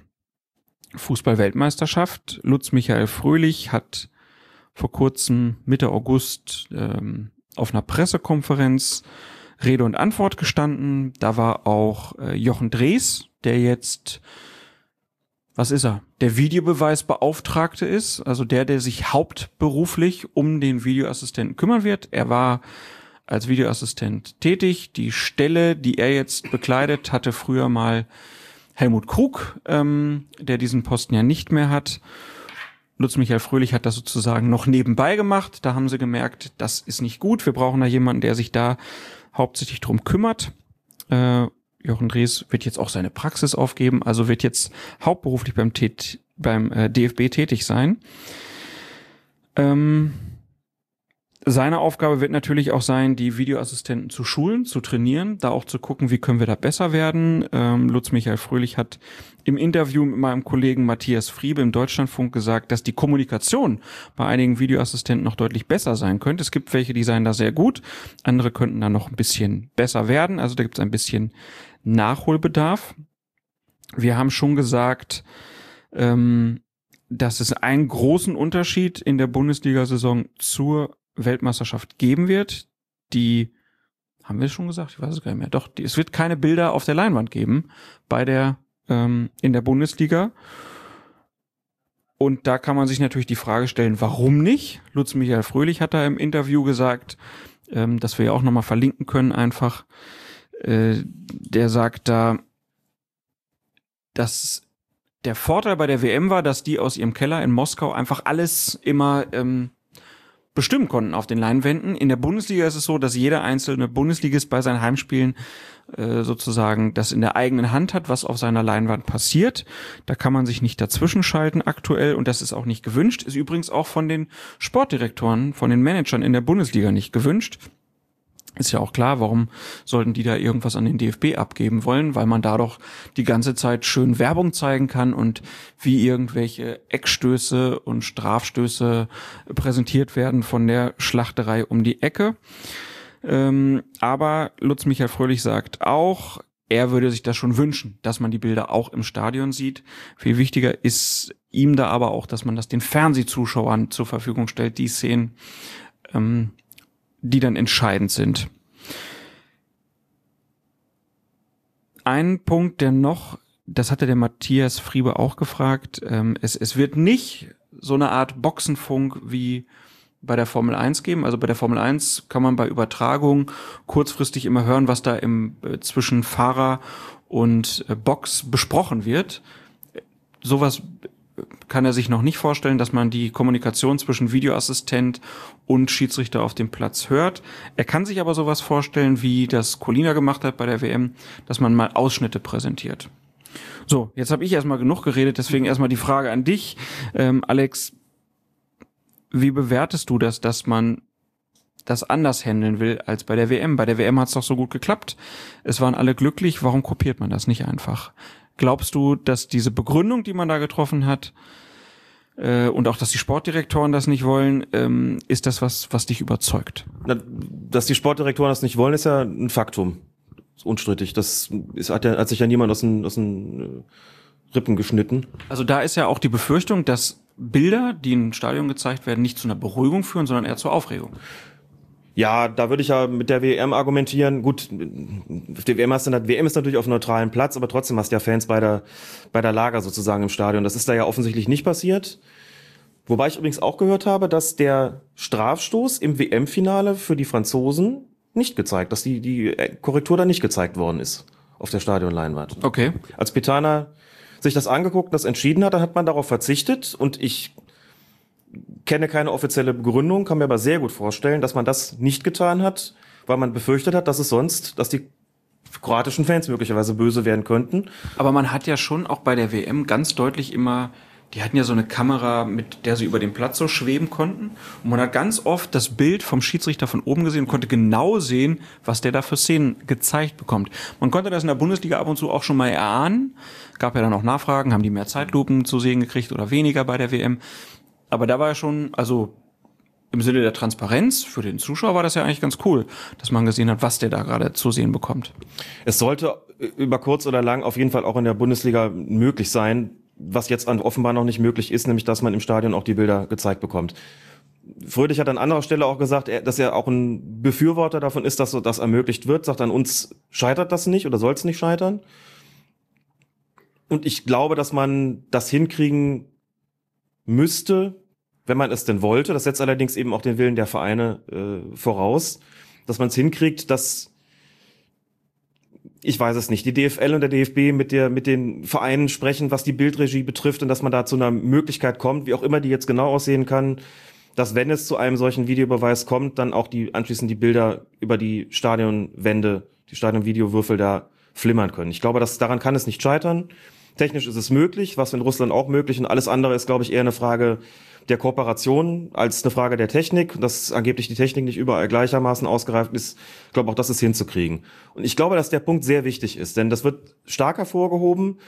Fußball-Weltmeisterschaft. Lutz Michael Fröhlich hat vor kurzem Mitte August ähm, auf einer Pressekonferenz Rede und Antwort gestanden. Da war auch äh, Jochen Drees, der jetzt, was ist er? Der Videobeweisbeauftragte ist, also der, der sich hauptberuflich um den Videoassistenten kümmern wird. Er war als Videoassistent tätig. Die Stelle, die er jetzt bekleidet, hatte früher mal Helmut Krug, ähm, der diesen Posten ja nicht mehr hat. Lutz Michael Fröhlich hat das sozusagen noch nebenbei gemacht. Da haben sie gemerkt, das ist nicht gut. Wir brauchen da jemanden, der sich da hauptsächlich drum kümmert. Äh, Jochen Drees wird jetzt auch seine Praxis aufgeben, also wird jetzt hauptberuflich beim, Tät beim äh, DFB tätig sein. Ähm, seine Aufgabe wird natürlich auch sein, die Videoassistenten zu schulen, zu trainieren, da auch zu gucken, wie können wir da besser werden. Ähm, Lutz Michael Fröhlich hat im Interview mit meinem Kollegen Matthias Friebe im Deutschlandfunk gesagt, dass die Kommunikation bei einigen Videoassistenten noch deutlich besser sein könnte. Es gibt welche, die seien da sehr gut, andere könnten da noch ein bisschen besser werden. Also da gibt es ein bisschen Nachholbedarf. Wir haben schon gesagt, ähm, dass es einen großen Unterschied in der Bundesliga-Saison zur Weltmeisterschaft geben wird. Die haben wir schon gesagt, ich weiß es gar nicht mehr. Doch, die, es wird keine Bilder auf der Leinwand geben bei der ähm, in der Bundesliga. Und da kann man sich natürlich die Frage stellen, warum nicht? Lutz Michael Fröhlich hat da im Interview gesagt, ähm, dass wir ja auch nochmal verlinken können einfach. Äh, der sagt da, dass der Vorteil bei der WM war, dass die aus ihrem Keller in Moskau einfach alles immer ähm, bestimmen konnten auf den Leinwänden. In der Bundesliga ist es so, dass jeder einzelne Bundesligist bei seinen Heimspielen äh, sozusagen das in der eigenen Hand hat, was auf seiner Leinwand passiert. Da kann man sich nicht dazwischen schalten aktuell und das ist auch nicht gewünscht. Ist übrigens auch von den Sportdirektoren, von den Managern in der Bundesliga nicht gewünscht. Ist ja auch klar, warum sollten die da irgendwas an den DFB abgeben wollen, weil man da doch die ganze Zeit schön Werbung zeigen kann und wie irgendwelche Eckstöße und Strafstöße präsentiert werden von der Schlachterei um die Ecke. Ähm, aber Lutz Michael Fröhlich sagt auch, er würde sich das schon wünschen, dass man die Bilder auch im Stadion sieht. Viel wichtiger ist ihm da aber auch, dass man das den Fernsehzuschauern zur Verfügung stellt, die Szenen. Ähm, die dann entscheidend sind. Ein Punkt, der noch, das hatte der Matthias Friebe auch gefragt, ähm, es, es wird nicht so eine Art Boxenfunk wie bei der Formel 1 geben. Also bei der Formel 1 kann man bei Übertragung kurzfristig immer hören, was da im äh, zwischen Fahrer und äh, Box besprochen wird. Sowas kann er sich noch nicht vorstellen, dass man die Kommunikation zwischen Videoassistent und Schiedsrichter auf dem Platz hört. Er kann sich aber sowas vorstellen, wie das Colina gemacht hat bei der WM, dass man mal Ausschnitte präsentiert. So, jetzt habe ich erstmal genug geredet, deswegen erstmal die Frage an dich, ähm, Alex. Wie bewertest du das, dass man das anders handeln will als bei der WM? Bei der WM hat es doch so gut geklappt. Es waren alle glücklich. Warum kopiert man das nicht einfach? Glaubst du, dass diese Begründung, die man da getroffen hat, äh, und auch, dass die Sportdirektoren das nicht wollen, ähm, ist das was, was dich überzeugt? Na, dass die Sportdirektoren das nicht wollen, ist ja ein Faktum. Ist unstrittig. Das ist, hat, ja, hat sich ja niemand aus den, aus den äh, Rippen geschnitten. Also da ist ja auch die Befürchtung, dass Bilder, die im Stadion gezeigt werden, nicht zu einer Beruhigung führen, sondern eher zur Aufregung. Ja, da würde ich ja mit der WM argumentieren. Gut, die WM, hast du, WM ist natürlich auf einem neutralen Platz, aber trotzdem hast du ja Fans bei der, bei der Lager sozusagen im Stadion. Das ist da ja offensichtlich nicht passiert. Wobei ich übrigens auch gehört habe, dass der Strafstoß im WM-Finale für die Franzosen nicht gezeigt, dass die, die Korrektur da nicht gezeigt worden ist auf der Stadionleinwand. Okay. Als Pitana sich das angeguckt, das entschieden hat, dann hat man darauf verzichtet und ich kenne keine offizielle Begründung, kann mir aber sehr gut vorstellen, dass man das nicht getan hat, weil man befürchtet hat, dass es sonst, dass die kroatischen Fans möglicherweise böse werden könnten. Aber man hat ja schon auch bei der WM ganz deutlich immer die hatten ja so eine Kamera, mit der sie über den Platz so schweben konnten. Und man hat ganz oft das Bild vom Schiedsrichter von oben gesehen und konnte genau sehen, was der da für Szenen gezeigt bekommt. Man konnte das in der Bundesliga ab und zu auch schon mal erahnen. Gab ja dann auch Nachfragen, haben die mehr Zeitlupen zu sehen gekriegt oder weniger bei der WM. Aber da war ja schon, also im Sinne der Transparenz für den Zuschauer war das ja eigentlich ganz cool, dass man gesehen hat, was der da gerade zu sehen bekommt. Es sollte über kurz oder lang auf jeden Fall auch in der Bundesliga möglich sein, was jetzt offenbar noch nicht möglich ist, nämlich dass man im Stadion auch die Bilder gezeigt bekommt. Fröhlich hat an anderer Stelle auch gesagt, dass er auch ein Befürworter davon ist, dass so das ermöglicht wird. Sagt an uns scheitert das nicht oder soll es nicht scheitern. Und ich glaube, dass man das hinkriegen müsste, wenn man es denn wollte. Das setzt allerdings eben auch den Willen der Vereine äh, voraus, dass man es hinkriegt, dass ich weiß es nicht, die DFL und der DFB mit der mit den Vereinen sprechen, was die Bildregie betrifft und dass man da zu einer Möglichkeit kommt, wie auch immer die jetzt genau aussehen kann, dass wenn es zu einem solchen Videobeweis kommt, dann auch die anschließend die Bilder über die Stadionwände, die Stadionvideowürfel da flimmern können. Ich glaube, dass daran kann es nicht scheitern. Technisch ist es möglich, was in Russland auch möglich und alles andere ist, glaube ich, eher eine Frage der Kooperation als eine Frage der Technik, dass angeblich die Technik nicht überall gleichermaßen ausgereift ist. Ich glaube auch, das ist hinzukriegen. Und ich glaube, dass der Punkt sehr wichtig ist, denn das wird stark hervorgehoben.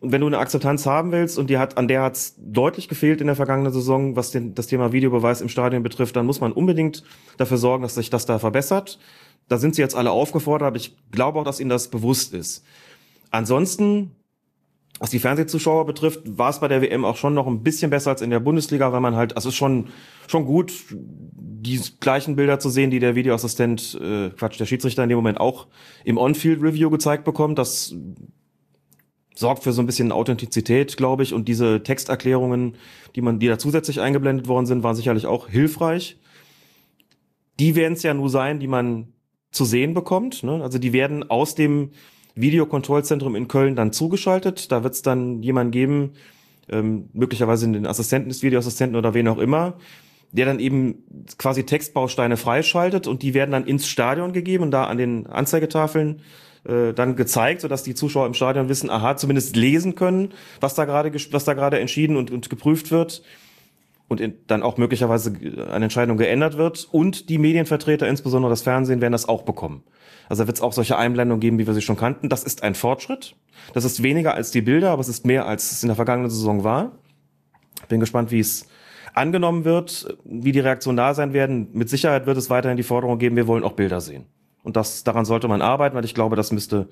Und wenn du eine Akzeptanz haben willst und die hat, an der hat es deutlich gefehlt in der vergangenen Saison, was den, das Thema Videobeweis im Stadion betrifft, dann muss man unbedingt dafür sorgen, dass sich das da verbessert. Da sind sie jetzt alle aufgefordert, aber ich glaube auch, dass ihnen das bewusst ist. Ansonsten was die Fernsehzuschauer betrifft, war es bei der WM auch schon noch ein bisschen besser als in der Bundesliga, weil man halt, also es ist schon, schon gut, die gleichen Bilder zu sehen, die der Videoassistent, äh, Quatsch, der Schiedsrichter in dem Moment auch im On-Field-Review gezeigt bekommt. Das sorgt für so ein bisschen Authentizität, glaube ich. Und diese Texterklärungen, die man, die da zusätzlich eingeblendet worden sind, waren sicherlich auch hilfreich. Die werden es ja nur sein, die man zu sehen bekommt. Ne? Also die werden aus dem Videokontrollzentrum in Köln dann zugeschaltet. Da wird es dann jemanden geben, ähm, möglicherweise den Assistenten des Videoassistenten oder wen auch immer, der dann eben quasi Textbausteine freischaltet und die werden dann ins Stadion gegeben und da an den Anzeigetafeln äh, dann gezeigt, sodass die Zuschauer im Stadion wissen, aha, zumindest lesen können, was da gerade was da gerade entschieden und, und geprüft wird und in, dann auch möglicherweise eine Entscheidung geändert wird und die Medienvertreter, insbesondere das Fernsehen, werden das auch bekommen. Also da wird es auch solche Einblendungen geben, wie wir sie schon kannten. Das ist ein Fortschritt. Das ist weniger als die Bilder, aber es ist mehr, als es in der vergangenen Saison war. Bin gespannt, wie es angenommen wird, wie die Reaktionen da sein werden. Mit Sicherheit wird es weiterhin die Forderung geben, wir wollen auch Bilder sehen. Und das, daran sollte man arbeiten, weil ich glaube, das müsste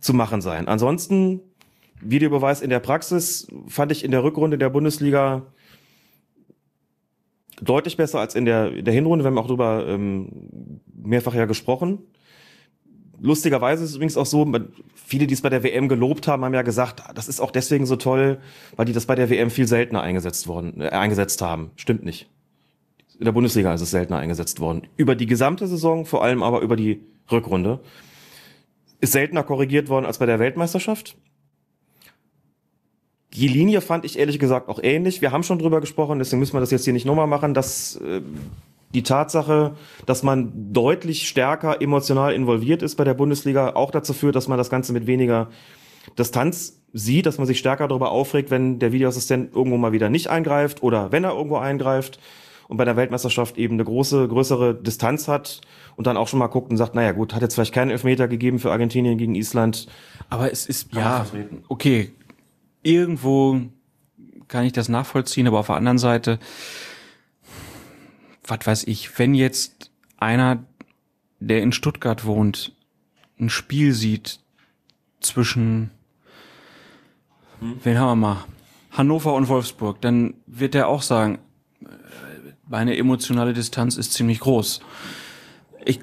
zu machen sein. Ansonsten, Videobeweis in der Praxis fand ich in der Rückrunde der Bundesliga deutlich besser als in der, in der Hinrunde. Wir haben auch darüber ähm, mehrfach ja gesprochen. Lustigerweise ist es übrigens auch so, viele, die es bei der WM gelobt haben, haben ja gesagt, das ist auch deswegen so toll, weil die das bei der WM viel seltener eingesetzt worden, äh, eingesetzt haben. Stimmt nicht. In der Bundesliga ist es seltener eingesetzt worden. Über die gesamte Saison, vor allem aber über die Rückrunde. Ist seltener korrigiert worden als bei der Weltmeisterschaft. Die Linie fand ich ehrlich gesagt auch ähnlich. Wir haben schon drüber gesprochen, deswegen müssen wir das jetzt hier nicht nochmal machen, dass äh, die Tatsache, dass man deutlich stärker emotional involviert ist bei der Bundesliga, auch dazu führt, dass man das Ganze mit weniger Distanz sieht, dass man sich stärker darüber aufregt, wenn der Videoassistent irgendwo mal wieder nicht eingreift oder wenn er irgendwo eingreift und bei der Weltmeisterschaft eben eine große, größere Distanz hat und dann auch schon mal guckt und sagt, naja gut, hat jetzt vielleicht keinen Elfmeter gegeben für Argentinien gegen Island. Aber es ist, ja, okay, irgendwo kann ich das nachvollziehen, aber auf der anderen Seite, was weiß ich, wenn jetzt einer, der in Stuttgart wohnt, ein Spiel sieht zwischen, hm. wen haben wir mal, Hannover und Wolfsburg, dann wird er auch sagen, äh, meine emotionale Distanz ist ziemlich groß. Ich,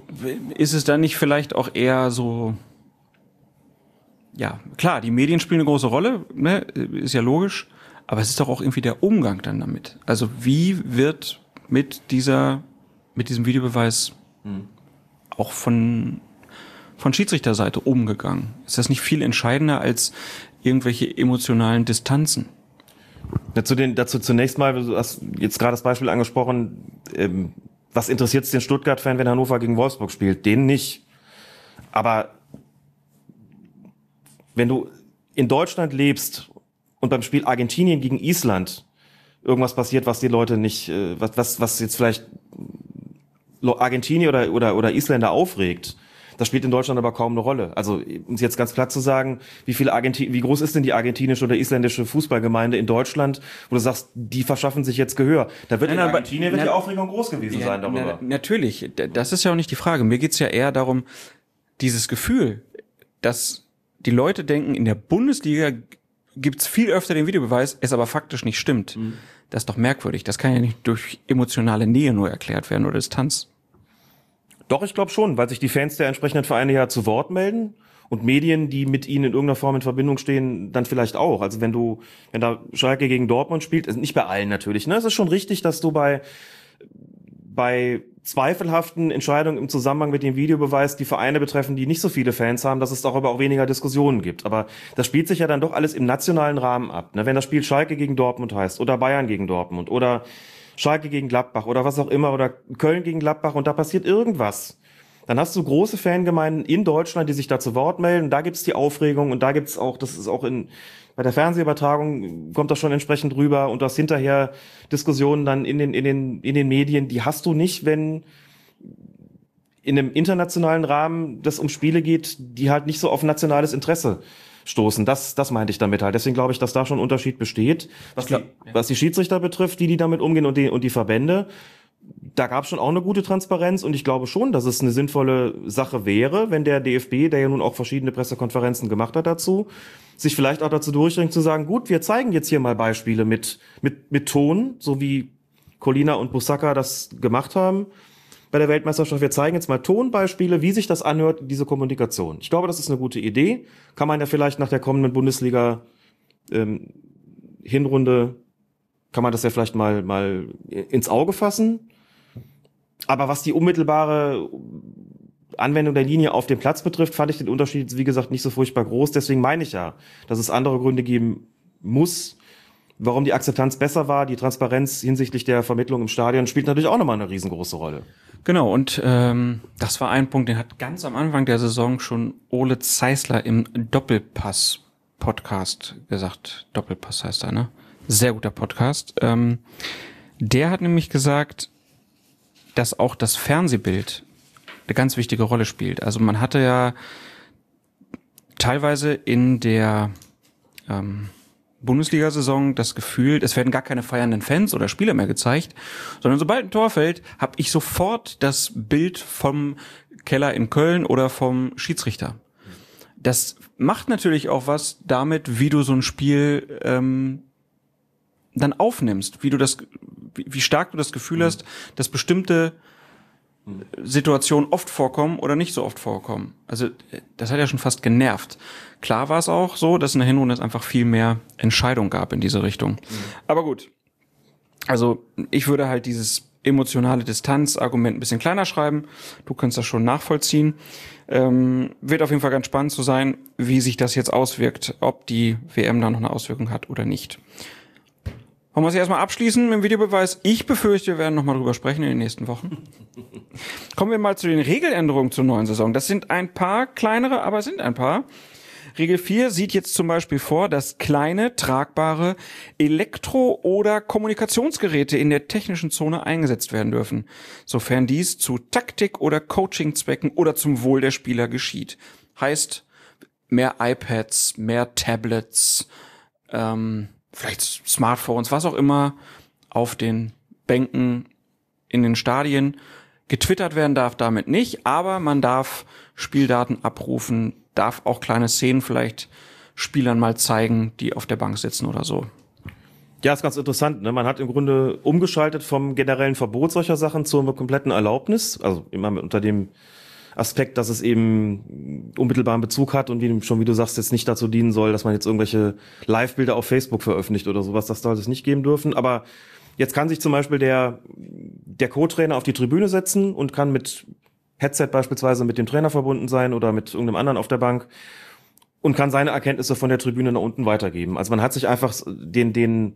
ist es dann nicht vielleicht auch eher so, ja, klar, die Medien spielen eine große Rolle, ne, ist ja logisch, aber es ist doch auch irgendwie der Umgang dann damit. Also wie wird mit dieser, mit diesem Videobeweis hm. auch von, von Schiedsrichterseite umgegangen? Ist das nicht viel entscheidender als irgendwelche emotionalen Distanzen? Dazu, den, dazu zunächst mal, du hast jetzt gerade das Beispiel angesprochen, ähm, was interessiert es den Stuttgart-Fan, wenn Hannover gegen Wolfsburg spielt? Den nicht. Aber wenn du in Deutschland lebst und beim Spiel Argentinien gegen Island irgendwas passiert, was die Leute nicht, äh, was, was, was jetzt vielleicht Argentinier oder, oder, oder Isländer aufregt, das spielt in Deutschland aber kaum eine Rolle. Also, um es jetzt ganz platt zu sagen, wie viel Argentin wie groß ist denn die argentinische oder isländische Fußballgemeinde in Deutschland, wo du sagst, die verschaffen sich jetzt Gehör? Da wird Nein, in aber- Argentinien wird na- die Aufregung groß gewesen Ja, sein darüber. na, natürlich, das ist ja auch nicht die Frage. Mir geht's ja eher darum, dieses Gefühl, dass die Leute denken, in der Bundesliga gibt's viel öfter den Videobeweis, es aber faktisch nicht stimmt. Mhm. Das ist doch merkwürdig. Das kann ja nicht durch emotionale Nähe nur erklärt werden oder Distanz. Doch, ich glaube schon, weil sich die Fans der entsprechenden Vereine ja zu Wort melden und Medien, die mit ihnen in irgendeiner Form in Verbindung stehen, dann vielleicht auch. Also wenn du, wenn da Schalke gegen Dortmund spielt, also nicht bei allen natürlich, ne? Es ist schon richtig, dass du bei bei zweifelhaften Entscheidungen im Zusammenhang mit dem Videobeweis, die Vereine betreffen, die nicht so viele Fans haben, dass es darüber auch weniger Diskussionen gibt. Aber das spielt sich ja dann doch alles im nationalen Rahmen ab. Ne? Wenn das Spiel Schalke gegen Dortmund heißt oder Bayern gegen Dortmund oder Schalke gegen Gladbach oder was auch immer oder Köln gegen Gladbach und da passiert irgendwas, dann hast du große Fangemeinden in Deutschland, die sich da zu Wort melden. Da gibt's die Aufregung und da gibt's auch, das ist auch in bei der Fernsehübertragung kommt das schon entsprechend rüber und du hast hinterher Diskussionen dann in den in den in den Medien, die hast du nicht, wenn in einem internationalen Rahmen das um Spiele geht, die halt nicht so auf nationales Interesse stoßen. Das, das meinte ich damit halt. Deswegen glaube ich, dass da schon ein Unterschied besteht. Was, die, was die Schiedsrichter betrifft, die, die damit umgehen und die, und die Verbände, da gab es schon auch eine gute Transparenz und ich glaube schon, dass es eine sinnvolle Sache wäre, wenn der DFB, der ja nun auch verschiedene Pressekonferenzen gemacht hat dazu, sich vielleicht auch dazu durchdringt zu sagen, gut, wir zeigen jetzt hier mal Beispiele mit, mit, mit Ton, so wie Colina und Busaka das gemacht haben bei der Weltmeisterschaft. Wir zeigen jetzt mal Tonbeispiele, wie sich das anhört, diese Kommunikation. Ich glaube, das ist eine gute Idee. Kann man ja vielleicht nach der kommenden Bundesliga ähm, Hinrunde kann man das ja vielleicht mal mal ins Auge fassen. Aber was die unmittelbare Anwendung der Linie auf dem Platz betrifft, fand ich den Unterschied, wie gesagt, nicht so furchtbar groß. Deswegen meine ich ja, dass es andere Gründe geben muss, warum die Akzeptanz besser war. Die Transparenz hinsichtlich der Vermittlung im Stadion spielt natürlich auch nochmal eine riesengroße Rolle. Genau, und ähm, das war ein Punkt, den hat ganz am Anfang der Saison schon Ole Zeisler im Doppelpass-Podcast gesagt. Doppelpass heißt er, ne? Sehr guter Podcast. Ähm, der hat nämlich gesagt, dass auch das Fernsehbild eine ganz wichtige Rolle spielt. Also man hatte ja teilweise in der ähm, Bundesliga-Saison das Gefühl, es werden gar keine feiernden Fans oder Spieler mehr gezeigt, sondern sobald ein Tor fällt, habe ich sofort das Bild vom Keller in Köln oder vom Schiedsrichter. Das macht natürlich auch was damit, wie du so ein Spiel ähm, dann aufnimmst, wie du das, wie, wie stark du das Gefühl hast, dass bestimmte Situationen oft vorkommen oder nicht so oft vorkommen. Also äh, das hat ja schon fast genervt. Klar war es auch so, dass in der Hinrunde es einfach viel mehr Entscheidung gab in diese Richtung. Aber gut. Also ich würde halt dieses emotionale Distanz-Argument ein bisschen kleiner schreiben. Du kannst das schon nachvollziehen. Ähm, wird auf jeden Fall ganz spannend zu sein, wie sich das jetzt auswirkt, ob die WM da noch eine Auswirkung hat oder nicht. Wollen wir es erstmal abschließen mit dem Videobeweis? Ich befürchte, wir werden nochmal drüber sprechen in den nächsten Wochen. [LAUGHS] Kommen wir mal zu den Regeländerungen zur neuen Saison. Das sind ein paar kleinere, aber es sind ein paar. Regel 4 sieht jetzt zum Beispiel vor, dass kleine, tragbare Elektro- oder Kommunikationsgeräte in der technischen Zone eingesetzt werden dürfen, sofern dies zu Taktik- oder Coachingzwecken oder zum Wohl der Spieler geschieht. Heißt, mehr iPads, mehr Tablets, ähm, vielleicht Smartphones, was auch immer, auf den Bänken in den Stadien. Getwittert werden darf damit nicht, aber man darf Spieldaten abrufen, darf auch kleine Szenen vielleicht Spielern mal zeigen, die auf der Bank sitzen oder so. Ja, ist ganz interessant. Ne? Man hat im Grunde umgeschaltet vom generellen Verbot solcher Sachen zur kompletten Erlaubnis. Also immer unter dem Aspekt, dass es eben unmittelbaren Bezug hat und wie, schon wie du sagst, jetzt nicht dazu dienen soll, dass man jetzt irgendwelche Live-Bilder auf Facebook veröffentlicht oder sowas. Das sollte es nicht geben dürfen. Aber jetzt kann sich zum Beispiel der, der Co-Trainer auf die Tribüne setzen und kann mit Headset beispielsweise mit dem Trainer verbunden sein oder mit irgendeinem anderen auf der Bank und kann seine Erkenntnisse von der Tribüne nach unten weitergeben. Also man hat sich einfach den, den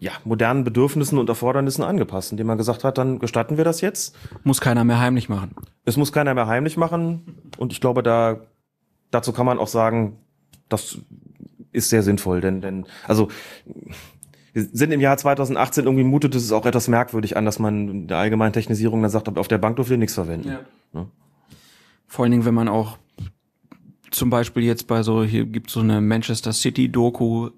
ja, modernen Bedürfnissen und Erfordernissen angepasst, indem man gesagt hat, dann gestatten wir das jetzt. Muss keiner mehr heimlich machen. Es muss keiner mehr heimlich machen. Und ich glaube, da, dazu kann man auch sagen, das ist sehr sinnvoll, denn, denn also wir sind im Jahr 2018, irgendwie mutet es auch etwas merkwürdig an, dass man in der allgemeinen Technisierung dann sagt, auf der Bank dürft ihr nichts verwenden. Ja. Ne? Vor allen Dingen, wenn man auch zum Beispiel jetzt bei so, hier gibt so eine Manchester City Doku,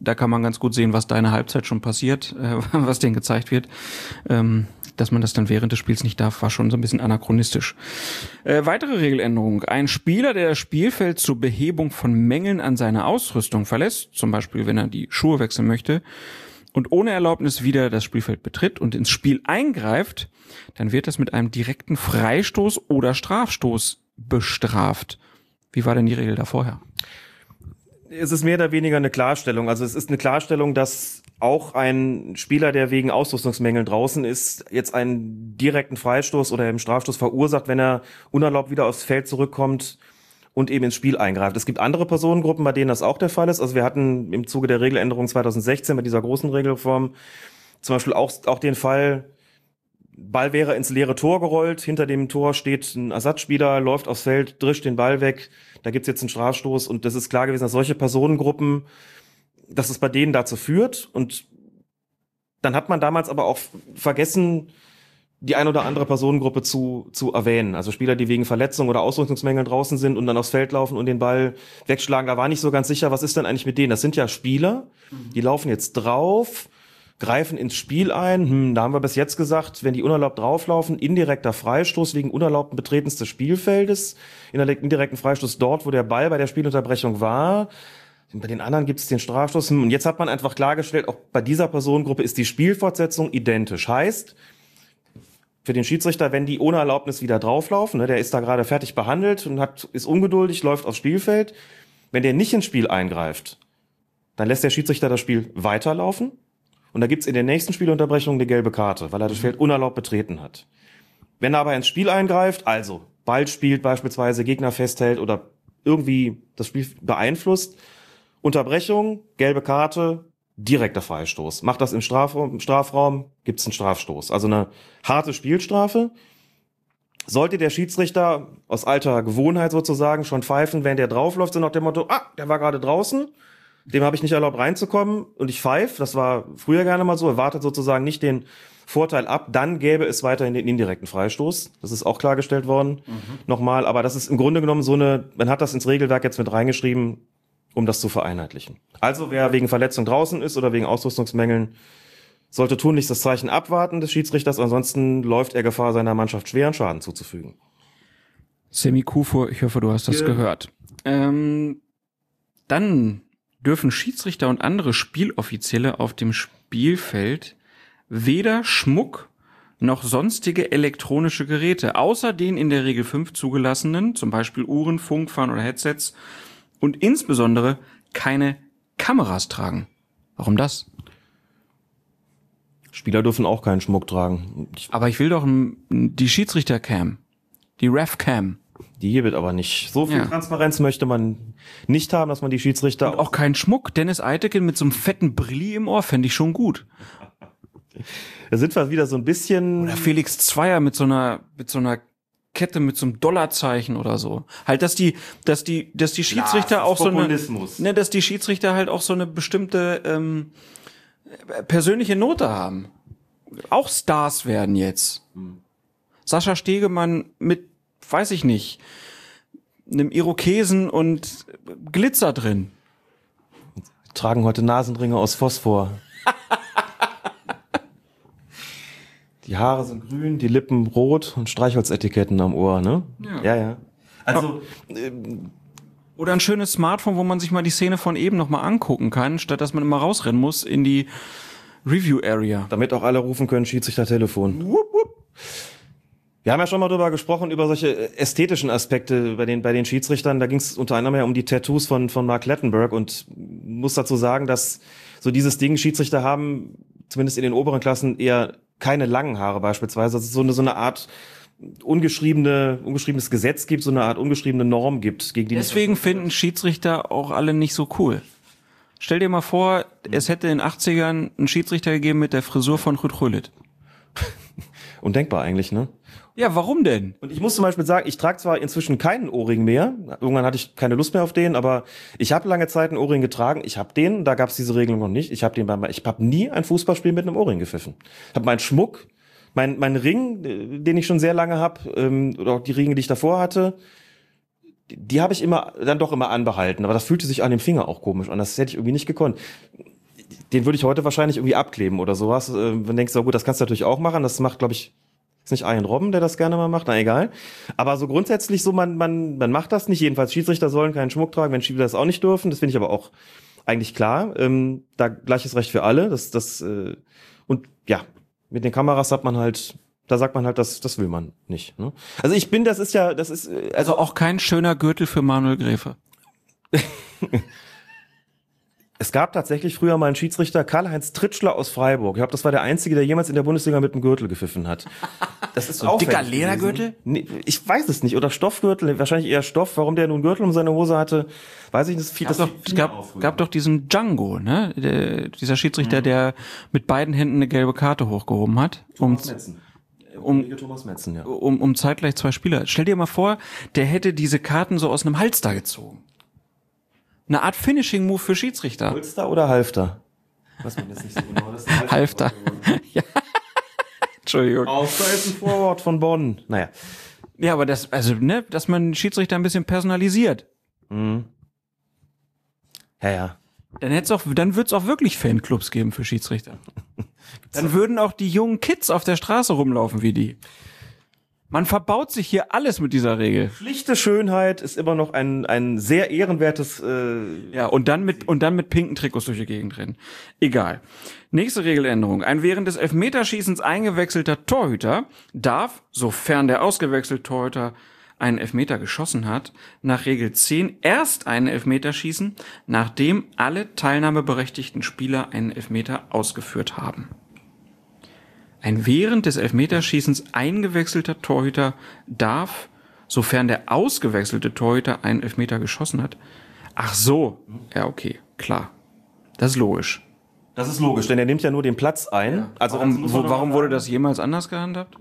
da kann man ganz gut sehen, was deine Halbzeit schon passiert, äh, [LAUGHS] was denen gezeigt wird. Ähm, dass man das dann während des Spiels nicht darf, war schon so ein bisschen anachronistisch. Äh, weitere Regeländerung. Ein Spieler, der das Spielfeld zur Behebung von Mängeln an seiner Ausrüstung verlässt, zum Beispiel wenn er die Schuhe wechseln möchte, und ohne Erlaubnis wieder das Spielfeld betritt und ins Spiel eingreift, dann wird das mit einem direkten Freistoß oder Strafstoß bestraft. Wie war denn die Regel da vorher? Es ist mehr oder weniger eine Klarstellung. Also es ist eine Klarstellung, dass auch ein Spieler, der wegen Ausrüstungsmängeln draußen ist, jetzt einen direkten Freistoß oder einen Strafstoß verursacht, wenn er unerlaubt wieder aufs Feld zurückkommt und eben ins Spiel eingreift. Es gibt andere Personengruppen, bei denen das auch der Fall ist. Also wir hatten im Zuge der Regeländerung 2016 bei dieser großen Regelreform zum Beispiel auch, auch den Fall, Ball wäre ins leere Tor gerollt, hinter dem Tor steht ein Ersatzspieler, läuft aufs Feld, drischt den Ball weg, da gibt's jetzt einen Strafstoß und das ist klar gewesen, dass solche Personengruppen, dass es bei denen dazu führt und dann hat man damals aber auch vergessen, die ein oder andere Personengruppe zu, zu erwähnen. Also Spieler, die wegen Verletzungen oder Ausrüstungsmängeln draußen sind und dann aufs Feld laufen und den Ball wegschlagen. Da war nicht so ganz sicher, was ist denn eigentlich mit denen? Das sind ja Spieler, die laufen jetzt drauf, greifen ins Spiel ein. Hm, da haben wir bis jetzt gesagt, wenn die unerlaubt drauflaufen, indirekter Freistoß wegen unerlaubten Betretens des Spielfeldes, indirekten Freistoß dort, wo der Ball bei der Spielunterbrechung war. Bei den anderen gibt es den Strafstoß. Hm, Und jetzt hat man einfach klargestellt, auch bei dieser Personengruppe ist die Spielfortsetzung identisch. Heißt, für den Schiedsrichter, wenn die ohne Erlaubnis wieder drauflaufen, ne, der ist da gerade fertig behandelt und hat, ist ungeduldig, läuft aufs Spielfeld. Wenn der nicht ins Spiel eingreift, dann lässt der Schiedsrichter das Spiel weiterlaufen und da gibt's in der nächsten Spielunterbrechung eine gelbe Karte, weil er das Feld unerlaubt betreten hat. Wenn er aber ins Spiel eingreift, also Ball spielt beispielsweise, Gegner festhält oder irgendwie das Spiel beeinflusst, Unterbrechung, gelbe Karte, direkter Freistoß. Macht das im Strafraum, im Strafraum gibt's einen Strafstoß. Also eine harte Spielstrafe. Sollte der Schiedsrichter aus alter Gewohnheit sozusagen schon pfeifen, wenn der draufläuft, so nach dem Motto, ah, der war gerade draußen, dem habe ich nicht erlaubt reinzukommen und ich pfeife, das war früher gerne mal so, er wartet sozusagen nicht den Vorteil ab, dann gäbe es weiterhin den indirekten Freistoß. Das ist auch klargestellt worden. Nochmal, aber das ist im Grunde genommen so eine, man hat das ins Regelwerk jetzt mit reingeschrieben, um das zu vereinheitlichen. Also wer wegen Verletzung draußen ist oder wegen Ausrüstungsmängeln, sollte tunlichst das Zeichen abwarten des Schiedsrichters, ansonsten läuft er Gefahr, seiner Mannschaft schweren Schaden zuzufügen. Semi Kufur, ich hoffe, du hast das Ja. gehört. Ähm, dann dürfen Schiedsrichter und andere Spieloffizielle auf dem Spielfeld weder Schmuck noch sonstige elektronische Geräte, außer den in der Regel 5 zugelassenen, zum Beispiel Uhren, Funkfahren oder Headsets, und insbesondere keine Kameras tragen. Warum das? Spieler dürfen auch keinen Schmuck tragen. Ich, Aber ich will doch die Schiedsrichter-Cam, die Ref-Cam. Die hier wird aber nicht. So viel Ja. Transparenz möchte man nicht haben, dass man die Schiedsrichter Auch kein Schmuck. Dennis Eitekin mit so einem fetten Brilli im Ohr fände ich schon gut. Da sind wir wieder so ein bisschen. Oder Felix Zweier mit so einer, mit so einer Kette mit so einem Dollarzeichen oder so. Halt, dass die, dass die, dass die Schiedsrichter ist auch so eine, ne, dass die Schiedsrichter halt auch so eine bestimmte ähm, persönliche Note haben. Auch Stars werden jetzt. Sascha Stegemann mit, weiß ich nicht, einem Irokesen und Glitzer drin. tragen heute Nasenringe aus Phosphor. die Haare sind grün, die Lippen rot und Streichholzetiketten am Ohr, ne? Ja. ja. ja. Also, Oder ein schönes Smartphone, wo man sich mal die Szene von eben noch mal angucken kann, statt dass man immer rausrennen muss in die Review Area. damit auch alle rufen können, Schiedsrichter Telefon. Wir haben ja schon mal drüber gesprochen, über solche äh, ästhetischen Aspekte bei den, bei den Schiedsrichtern. Da ging es unter anderem ja um die Tattoos von, von Mark Lettenberg und muss dazu sagen, dass so dieses Ding, Schiedsrichter haben, zumindest in den oberen Klassen, eher keine langen Haare beispielsweise. Dass es so eine, so eine Art ungeschriebene, ungeschriebenes Gesetz gibt, so eine Art ungeschriebene Norm gibt, gegen die Deswegen finden Schiedsrichter auch alle nicht so cool. Stell dir mal vor, es hätte in den 80ern einen Schiedsrichter gegeben mit der Frisur von Ruth Rüllit. [LAUGHS] Undenkbar eigentlich, ne? Ja, warum denn? Und ich muss zum Beispiel sagen, ich trage zwar inzwischen keinen Ohrring mehr. Irgendwann hatte ich keine Lust mehr auf den, aber ich habe lange Zeit einen Ohrring getragen. Ich habe den, da gab es diese Regelung noch nicht. Ich habe den beim, ich habe nie ein Fußballspiel mit einem Ohrring gepfiffen. Ich habe meinen Schmuck, mein, mein Ring, äh, den ich schon sehr lange habe, ähm, oder auch die Ringe, die ich davor hatte, die, habe ich immer dann doch immer anbehalten. Aber das fühlte sich an dem Finger auch komisch an. Das hätte ich irgendwie nicht gekonnt. Den würde ich heute wahrscheinlich irgendwie abkleben oder sowas. Äh, man denkt so, gut, das kannst du natürlich auch machen. Das macht, glaube ich, ist nicht Ian Robben, der das gerne mal macht? Na egal. Aber so grundsätzlich so, man, man, man macht das nicht. Jedenfalls Schiedsrichter sollen keinen Schmuck tragen, wenn Schiedsrichter das auch nicht dürfen. Das finde ich aber auch eigentlich klar. Ähm, da gleiches Recht für alle. Das, das, äh, und ja, mit den Kameras hat man halt, da sagt man halt, das, das will man nicht. Ne? Also ich bin, das ist ja, das ist, äh, Also auch kein schöner Gürtel für Manuel Gräfe. [LAUGHS] Es gab tatsächlich früher mal einen Schiedsrichter, Karl-Heinz Tritschler aus Freiburg. Ich glaube, das war der Einzige, der jemals in der Bundesliga mit einem Gürtel gepfiffen hat. Das ist So ein dicker Ledergürtel? Nee, ich weiß es nicht. Oder Stoffgürtel, wahrscheinlich eher Stoff. Warum der nun Gürtel um seine Hose hatte, weiß ich nicht. Das, fiel- Es gab, gab, doch diesen Django, ne? Der, dieser Mhm. Schiedsrichter, der mit beiden Händen eine gelbe Karte hochgehoben hat, um, Metzen. um, Thomas Metzen, ja. um, um zeitgleich zwei Spieler. Stell dir mal vor, der hätte diese Karten so aus einem Halster gezogen. Eine Art Finishing-Move für Schiedsrichter. Holster oder Halfter? Was man jetzt nicht so genau. Das ist ein Halfter. [LAUGHS] ja. Entschuldigung. Halfter ist ein Vorwort von Bonn. Naja. Ja, aber das, also, ne, dass man Schiedsrichter ein bisschen personalisiert. Ja, ja. Dann hätt's auch, dann wird's auch wirklich Fanclubs geben für Schiedsrichter. [LAUGHS] Dann würden auch die jungen Kids auf der Straße rumlaufen wie die. Man verbaut sich hier alles mit dieser Regel. Schlichte Schönheit ist immer noch ein, ein sehr ehrenwertes, äh, Ja, und dann mit, und dann mit pinken Trikots durch die Gegend rennen. Egal. Nächste Regeländerung. Ein während des Elfmeterschießens eingewechselter Torhüter darf, sofern der ausgewechselte Torhüter einen Elfmeter geschossen hat, nach Regel 10 erst einen Elfmeter schießen, nachdem alle teilnahmeberechtigten Spieler einen Elfmeter ausgeführt haben. Ein während des Elfmeterschießens eingewechselter Torhüter darf, sofern der ausgewechselte Torhüter einen Elfmeter geschossen hat. Ach so. Ja, okay, klar. Das ist logisch. das ist logisch, denn er nimmt ja nur den Platz ein. Also dazu Warum, wo, warum wurde das jemals anders gehandhabt?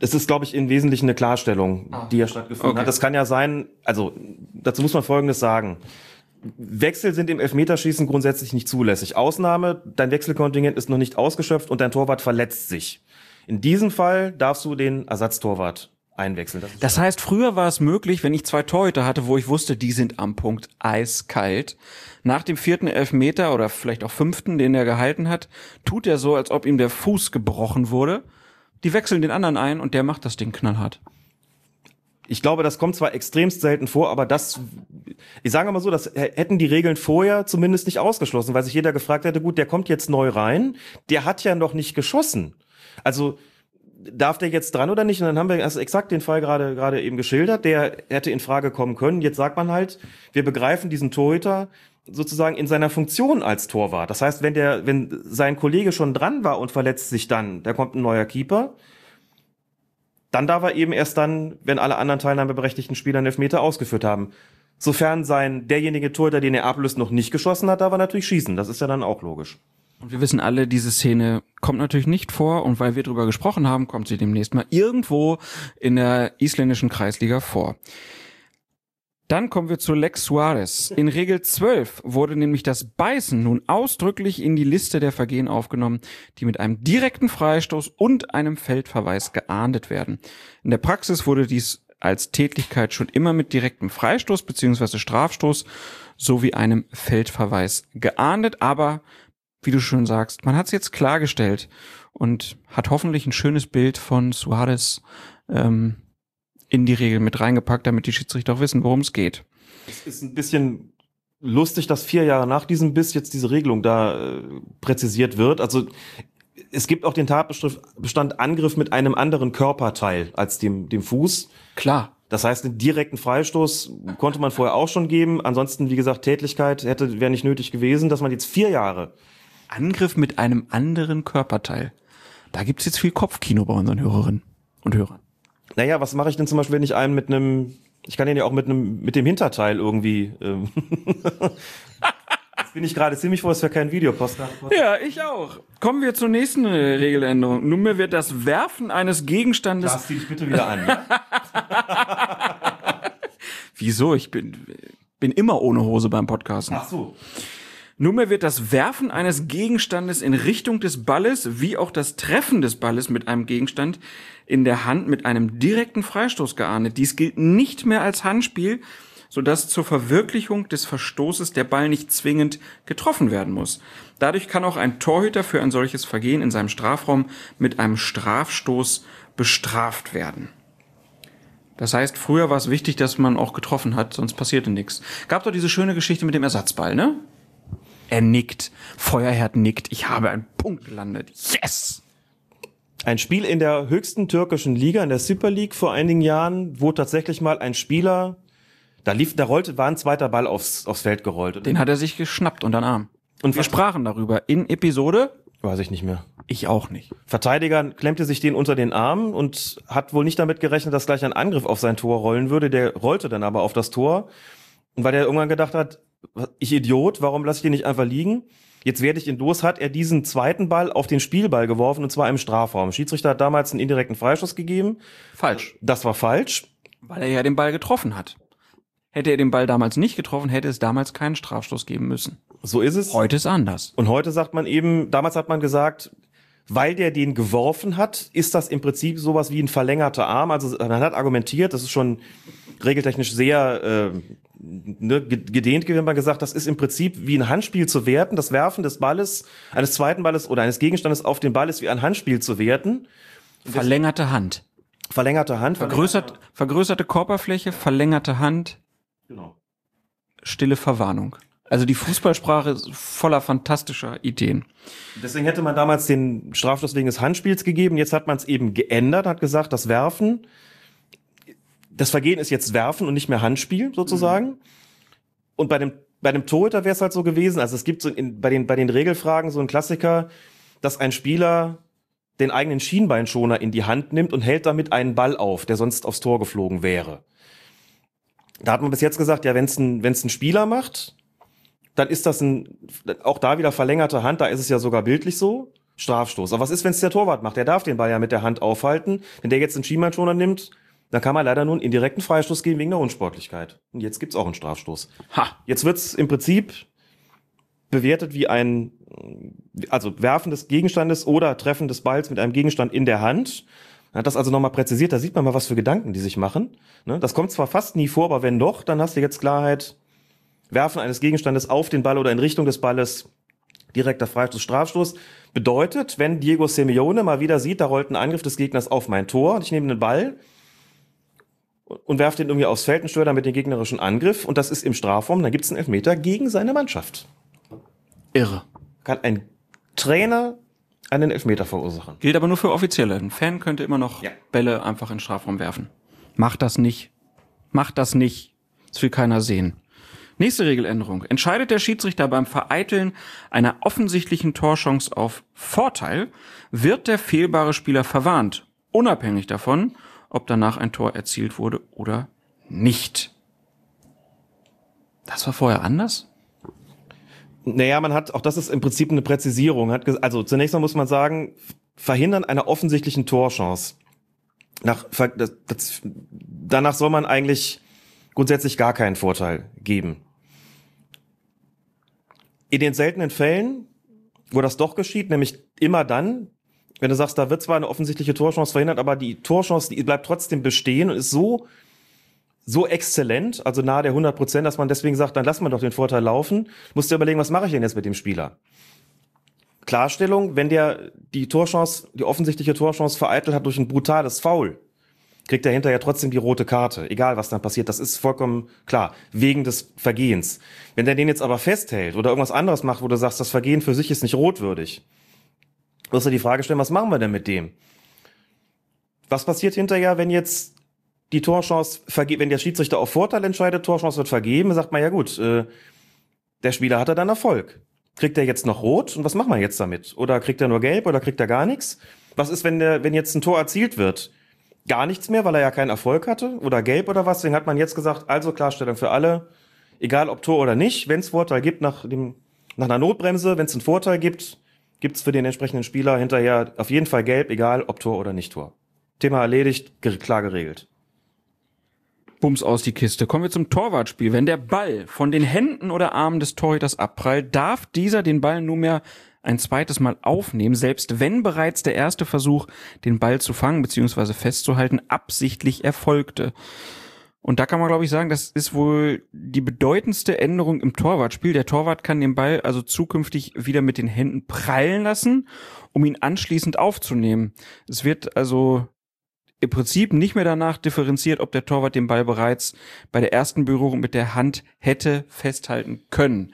Das ist, glaube ich, im Wesentlichen eine Klarstellung, die ja stattgefunden Okay. hat. Das kann ja sein, also dazu muss man Folgendes sagen. Wechsel sind im Elfmeterschießen grundsätzlich nicht zulässig. Ausnahme, dein Wechselkontingent ist noch nicht ausgeschöpft und dein Torwart verletzt sich. In diesem Fall darfst du den Ersatztorwart einwechseln. Das Das heißt, früher war es möglich, wenn ich zwei Torhüter hatte, wo ich wusste, die sind am Punkt eiskalt. Nach dem vierten Elfmeter oder vielleicht auch fünften, den er gehalten hat, tut er so, als ob ihm der Fuß gebrochen wurde. Die wechseln den anderen ein und der macht das Ding knallhart. Ich glaube, das kommt zwar extremst selten vor, aber das, ich sage mal so, das hätten die Regeln vorher zumindest nicht ausgeschlossen, weil sich jeder gefragt hätte, gut, der kommt jetzt neu rein, der hat ja noch nicht geschossen. Also darf der jetzt dran oder nicht? Und dann haben wir also exakt den Fall gerade gerade eben geschildert, der hätte in Frage kommen können. Jetzt sagt man halt, wir begreifen diesen Torhüter sozusagen in seiner Funktion als Torwart. Das heißt, wenn der, wenn sein Kollege schon dran war und verletzt sich dann, da kommt ein neuer Keeper, dann darf er eben erst dann, wenn alle anderen teilnahmeberechtigten Spieler einen Elfmeter ausgeführt haben. Sofern sein derjenige Torhüter, den er ablöst, noch nicht geschossen hat, darf er natürlich schießen. Das ist ja dann auch logisch. Und wir wissen alle, diese Szene kommt natürlich nicht vor und weil wir drüber gesprochen haben, kommt sie demnächst mal irgendwo in der isländischen Kreisliga vor. Dann kommen wir zu Lex Suarez. In Regel 12 wurde nämlich das Beißen nun ausdrücklich in die Liste der Vergehen aufgenommen, die mit einem direkten Freistoß und einem Feldverweis geahndet werden. In der Praxis wurde dies als Tätlichkeit schon immer mit direktem Freistoß bzw. Strafstoß sowie einem Feldverweis geahndet, aber wie du schon sagst, man hat es jetzt klargestellt und hat hoffentlich ein schönes Bild von Suarez ähm, in die Regeln mit reingepackt, damit die Schiedsrichter auch wissen, worum es geht. Es ist ein bisschen lustig, dass vier Jahre nach diesem Biss jetzt diese Regelung da äh, präzisiert wird. Also es gibt auch den Tatbestand Angriff mit einem anderen Körperteil als dem, dem Fuß. Klar. Das heißt, einen direkten Freistoß konnte man vorher auch schon geben. Ansonsten, wie gesagt, Tätlichkeit hätte wäre nicht nötig gewesen, dass man jetzt vier Jahre Angriff mit einem anderen Körperteil. Da gibt's jetzt viel Kopfkino bei unseren Hörerinnen und Hörern. Naja, was mache ich denn zum Beispiel, wenn ich einen mit einem, ich kann den ja auch mit einem, mit dem Hinterteil irgendwie ähm, [LAUGHS] bin ich gerade ziemlich froh, dass wir keinen Videopost haben. Ja, ich auch. Kommen wir zur nächsten äh, Regeländerung. Nunmehr wird das Werfen eines Gegenstandes. Zieh dich bitte wieder an. Ja? [LAUGHS] Wieso? Ich bin, bin immer ohne Hose beim Podcasten. Ach so. Nunmehr wird das Werfen eines Gegenstandes in Richtung des Balles wie auch das Treffen des Balles mit einem Gegenstand in der Hand mit einem direkten Freistoß geahndet. Dies gilt nicht mehr als Handspiel, sodass zur Verwirklichung des Verstoßes der Ball nicht zwingend getroffen werden muss. Dadurch kann auch ein Torhüter für ein solches Vergehen in seinem Strafraum mit einem Strafstoß bestraft werden. Das heißt, früher war es wichtig, dass man auch getroffen hat, sonst passierte nichts. Gab doch diese schöne Geschichte mit dem Ersatzball, ne? Er nickt. Feuerherd nickt. Ich habe einen Punkt gelandet. Yes! Ein Spiel in der höchsten türkischen Liga, in der Super League vor einigen Jahren, wo tatsächlich mal ein Spieler, da lief, da rollte, war ein zweiter Ball aufs, aufs Feld gerollt. Den hat er sich geschnappt unter den Arm. Und Wir sprachen darüber in Episode. Weiß ich nicht mehr. Ich auch nicht. Verteidiger klemmte sich den unter den Arm und hat wohl nicht damit gerechnet, dass gleich ein Angriff auf sein Tor rollen würde. Der rollte dann aber auf das Tor. Und weil er irgendwann gedacht hat, ich Idiot, warum lasse ich den nicht einfach liegen? Jetzt werde ich ihn los, hat er diesen zweiten Ball auf den Spielball geworfen und zwar im Strafraum. Schiedsrichter hat damals einen indirekten Freischuss gegeben. Falsch. Das war falsch. Weil er ja den Ball getroffen hat. Hätte er den Ball damals nicht getroffen, hätte es damals keinen Strafstoß geben müssen. So ist es. Heute ist anders. Und heute sagt man eben, damals hat man gesagt, weil der den geworfen hat, ist das im Prinzip sowas wie ein verlängerter Arm. Also man hat argumentiert, das ist schon regeltechnisch sehr äh, ne, ge- gedehnt gewesen, man gesagt, das ist im Prinzip wie ein Handspiel zu werten. Das Werfen des Balles, eines zweiten Balles oder eines Gegenstandes auf den Ball ist wie ein Handspiel zu werten. Verlängerte Hand. Verlängerte Hand. Vergrößert, vergrößerte Körperfläche, verlängerte Hand, Genau. stille Verwarnung. Also die Fußballsprache ist voller fantastischer Ideen. Deswegen hätte man damals den Strafstoß wegen des Handspiels gegeben. Jetzt hat man es eben geändert, hat gesagt, das Werfen, das Vergehen ist jetzt Werfen und nicht mehr Handspiel sozusagen. Und bei dem bei dem Torhüter wäre es halt so gewesen. Also es gibt so in, bei den bei den Regelfragen so ein Klassiker, dass ein Spieler den eigenen Schienbeinschoner in die Hand nimmt und hält damit einen Ball auf, der sonst aufs Tor geflogen wäre. Da hat man bis jetzt gesagt, ja, wenn es ein, wenn's ein Spieler macht, dann ist das ein, auch da wieder verlängerte Hand, da ist es ja sogar bildlich so, Strafstoß. Aber was ist, wenn es der Torwart macht? Der darf den Ball ja mit der Hand aufhalten. Wenn der jetzt einen Schienbeinschoner nimmt, dann kann man leider nur einen indirekten Freistoß geben wegen der Unsportlichkeit. Und jetzt gibt's auch einen Strafstoß. Ha. Jetzt wird's im Prinzip bewertet wie ein, also Werfen des Gegenstandes oder Treffen des Balls mit einem Gegenstand in der Hand. Er hat das also nochmal präzisiert, da sieht man mal, was für Gedanken die sich machen. Ne? Das kommt zwar fast nie vor, aber wenn doch, dann hast du jetzt Klarheit. Werfen eines Gegenstandes auf den Ball oder in Richtung des Balles, direkter Freistoß, Strafstoß. Bedeutet, wenn Diego Simeone mal wieder sieht, da rollt ein Angriff des Gegners auf mein Tor und ich nehme den Ball und werfe den irgendwie aufs Feld und störe damit den gegnerischen Angriff und das ist im Strafraum, dann gibt es einen Elfmeter gegen seine Mannschaft. Irre. Kann ein Trainer einen Elfmeter verursachen. Gilt aber nur für Offizielle. Ein Fan könnte immer noch Ja. Bälle einfach in den Strafraum werfen. Macht das nicht. Macht das nicht. Das will keiner sehen. Nächste Regeländerung. Entscheidet der Schiedsrichter beim Vereiteln einer offensichtlichen Torchance auf Vorteil, wird der fehlbare Spieler verwarnt. Unabhängig davon, ob danach ein Tor erzielt wurde oder nicht. Das war vorher anders? Naja, man hat, auch das ist im Prinzip eine Präzisierung. Also zunächst mal muss man sagen, verhindern einer offensichtlichen Torchance. Nach, das, das, danach soll man eigentlich grundsätzlich gar keinen Vorteil geben. In den seltenen Fällen, wo das doch geschieht, nämlich immer dann, wenn du sagst, da wird zwar eine offensichtliche Torchance verhindert, aber die Torchance, die bleibt trotzdem bestehen und ist so so exzellent, also nahe der 100 Prozent, dass man deswegen sagt, dann lass man doch den Vorteil laufen. Musst dir überlegen, was mache ich denn jetzt mit dem Spieler? Klarstellung, wenn der die Torchance, die offensichtliche Torchance vereitelt hat durch ein brutales Foul, kriegt er hinterher trotzdem die rote Karte, egal was dann passiert. Das ist vollkommen klar, wegen des Vergehens. Wenn der den jetzt aber festhält oder irgendwas anderes macht, wo du sagst, das Vergehen für sich ist nicht rotwürdig, wirst du die Frage stellen, was machen wir denn mit dem? Was passiert hinterher, wenn jetzt die Torchance verge wenn der Schiedsrichter auf Vorteil entscheidet, Torchance wird vergeben, sagt man ja gut, äh, der Spieler hatte dann Erfolg. Kriegt er jetzt noch rot und was machen wir jetzt damit? Oder kriegt er nur gelb oder kriegt er gar nichts? Was ist, wenn der, wenn jetzt ein Tor erzielt wird? Gar nichts mehr, weil er ja keinen Erfolg hatte oder gelb oder was? Deswegen hat man jetzt gesagt, also Klarstellung für alle, egal ob Tor oder nicht, wenn es Vorteil gibt nach dem Nach einer Notbremse, wenn es einen Vorteil gibt, gibt's für den entsprechenden Spieler hinterher auf jeden Fall gelb, egal ob Tor oder nicht Tor. Thema erledigt, klar geregelt. Bums aus die Kiste. Kommen wir zum Torwartspiel. Wenn der Ball von den Händen oder Armen des Torhüters abprallt, darf dieser den Ball nunmehr ein zweites Mal aufnehmen, selbst wenn bereits der erste Versuch, den Ball zu fangen bzw. festzuhalten, absichtlich erfolgte. Und da kann man, glaube ich, sagen, das ist wohl die bedeutendste Änderung im Torwartspiel. Der Torwart kann den Ball also zukünftig wieder mit den Händen prallen lassen, um ihn anschließend aufzunehmen. Es wird also im Prinzip nicht mehr danach differenziert, ob der Torwart den Ball bereits bei der ersten Berührung mit der Hand hätte festhalten können.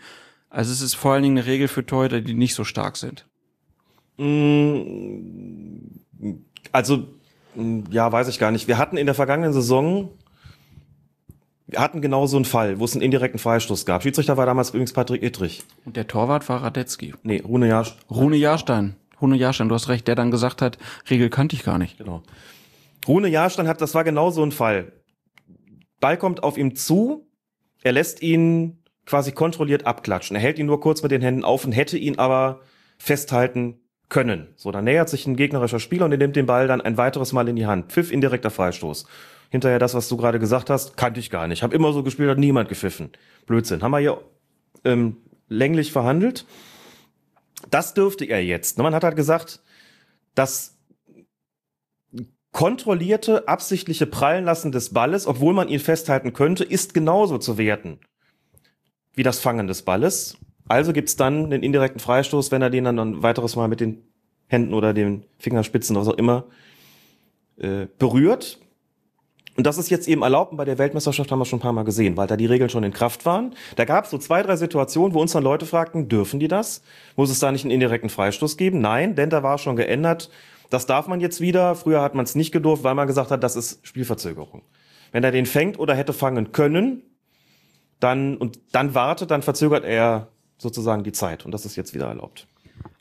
Also es ist vor allen Dingen eine Regel für Torhüter, die nicht so stark sind. Also, mh, ja, weiß ich gar nicht. Wir hatten in der vergangenen Saison, wir hatten genau so einen Fall, wo es einen indirekten Freistoß gab. Schiedsrichter war damals übrigens Patrick Ittrich. Und der Torwart war Radetzky. Nee, Rune Jasch. Rune Jahrstein. Rune Jahrstein, du hast recht, der dann gesagt hat, Regel kannte ich gar nicht. Genau. Rune Jahrstein hat, das war genau so ein Fall. Ball kommt auf ihm zu, er lässt ihn quasi kontrolliert abklatschen. Er hält ihn nur kurz mit den Händen auf und hätte ihn aber festhalten können. So, dann nähert sich ein gegnerischer Spieler und er nimmt den Ball dann ein weiteres Mal in die Hand. Pfiff, indirekter Freistoß. Hinterher das, was du gerade gesagt hast, kannte ich gar nicht. Hab immer so gespielt, hat niemand gepfiffen. Blödsinn. Haben wir hier ähm, länglich verhandelt. Das dürfte er jetzt. Man hat halt gesagt, dass kontrollierte, absichtliche Prallenlassen des Balles, obwohl man ihn festhalten könnte, ist genauso zu werten wie das Fangen des Balles. Also gibt's dann den indirekten Freistoß, wenn er den dann ein weiteres Mal mit den Händen oder den Fingerspitzen, was auch immer, äh, berührt. Und das ist jetzt eben erlaubt und bei der Weltmeisterschaft haben wir schon ein paar Mal gesehen, weil da die Regeln schon in Kraft waren. Da gab es so zwei, drei Situationen, wo uns dann Leute fragten, dürfen die das? Muss es da nicht einen indirekten Freistoß geben? Nein, denn da war schon geändert. Das darf man jetzt wieder. Früher hat man es nicht gedurft, weil man gesagt hat, das ist Spielverzögerung. Wenn er den fängt oder hätte fangen können, dann und dann wartet, dann verzögert er sozusagen die Zeit und das ist jetzt wieder erlaubt.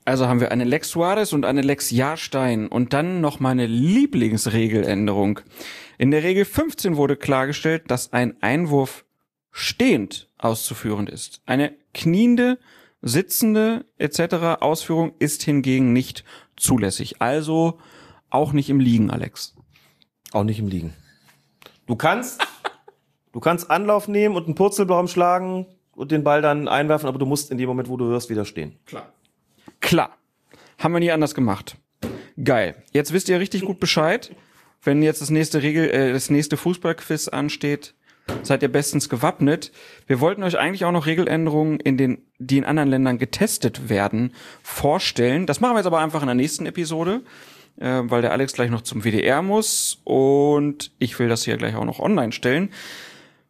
Also haben wir eine Lex Suarez und eine Lex Jahrstein und dann noch meine Lieblingsregeländerung. In der Regel 15 wurde klargestellt, dass ein Einwurf stehend auszuführen ist. Eine kniende, sitzende etc. Ausführung ist hingegen nicht zulässig. Also auch nicht im Liegen, Alex. Auch nicht im Liegen. Du kannst, du kannst Anlauf nehmen und einen Purzelbaum schlagen und den Ball dann einwerfen, aber du musst in dem Moment, wo du hörst, wieder stehen. Klar. Haben wir nie anders gemacht. Geil. Jetzt wisst ihr richtig gut Bescheid. Wenn jetzt das nächste Regel, äh, das nächste Fußballquiz ansteht, seid ihr bestens gewappnet. Wir wollten euch eigentlich auch noch Regeländerungen in den, die in anderen Ländern getestet werden, vorstellen. Das machen wir jetzt aber einfach in der nächsten Episode, äh, weil der Alex gleich noch zum WDR muss und ich will das hier gleich auch noch online stellen.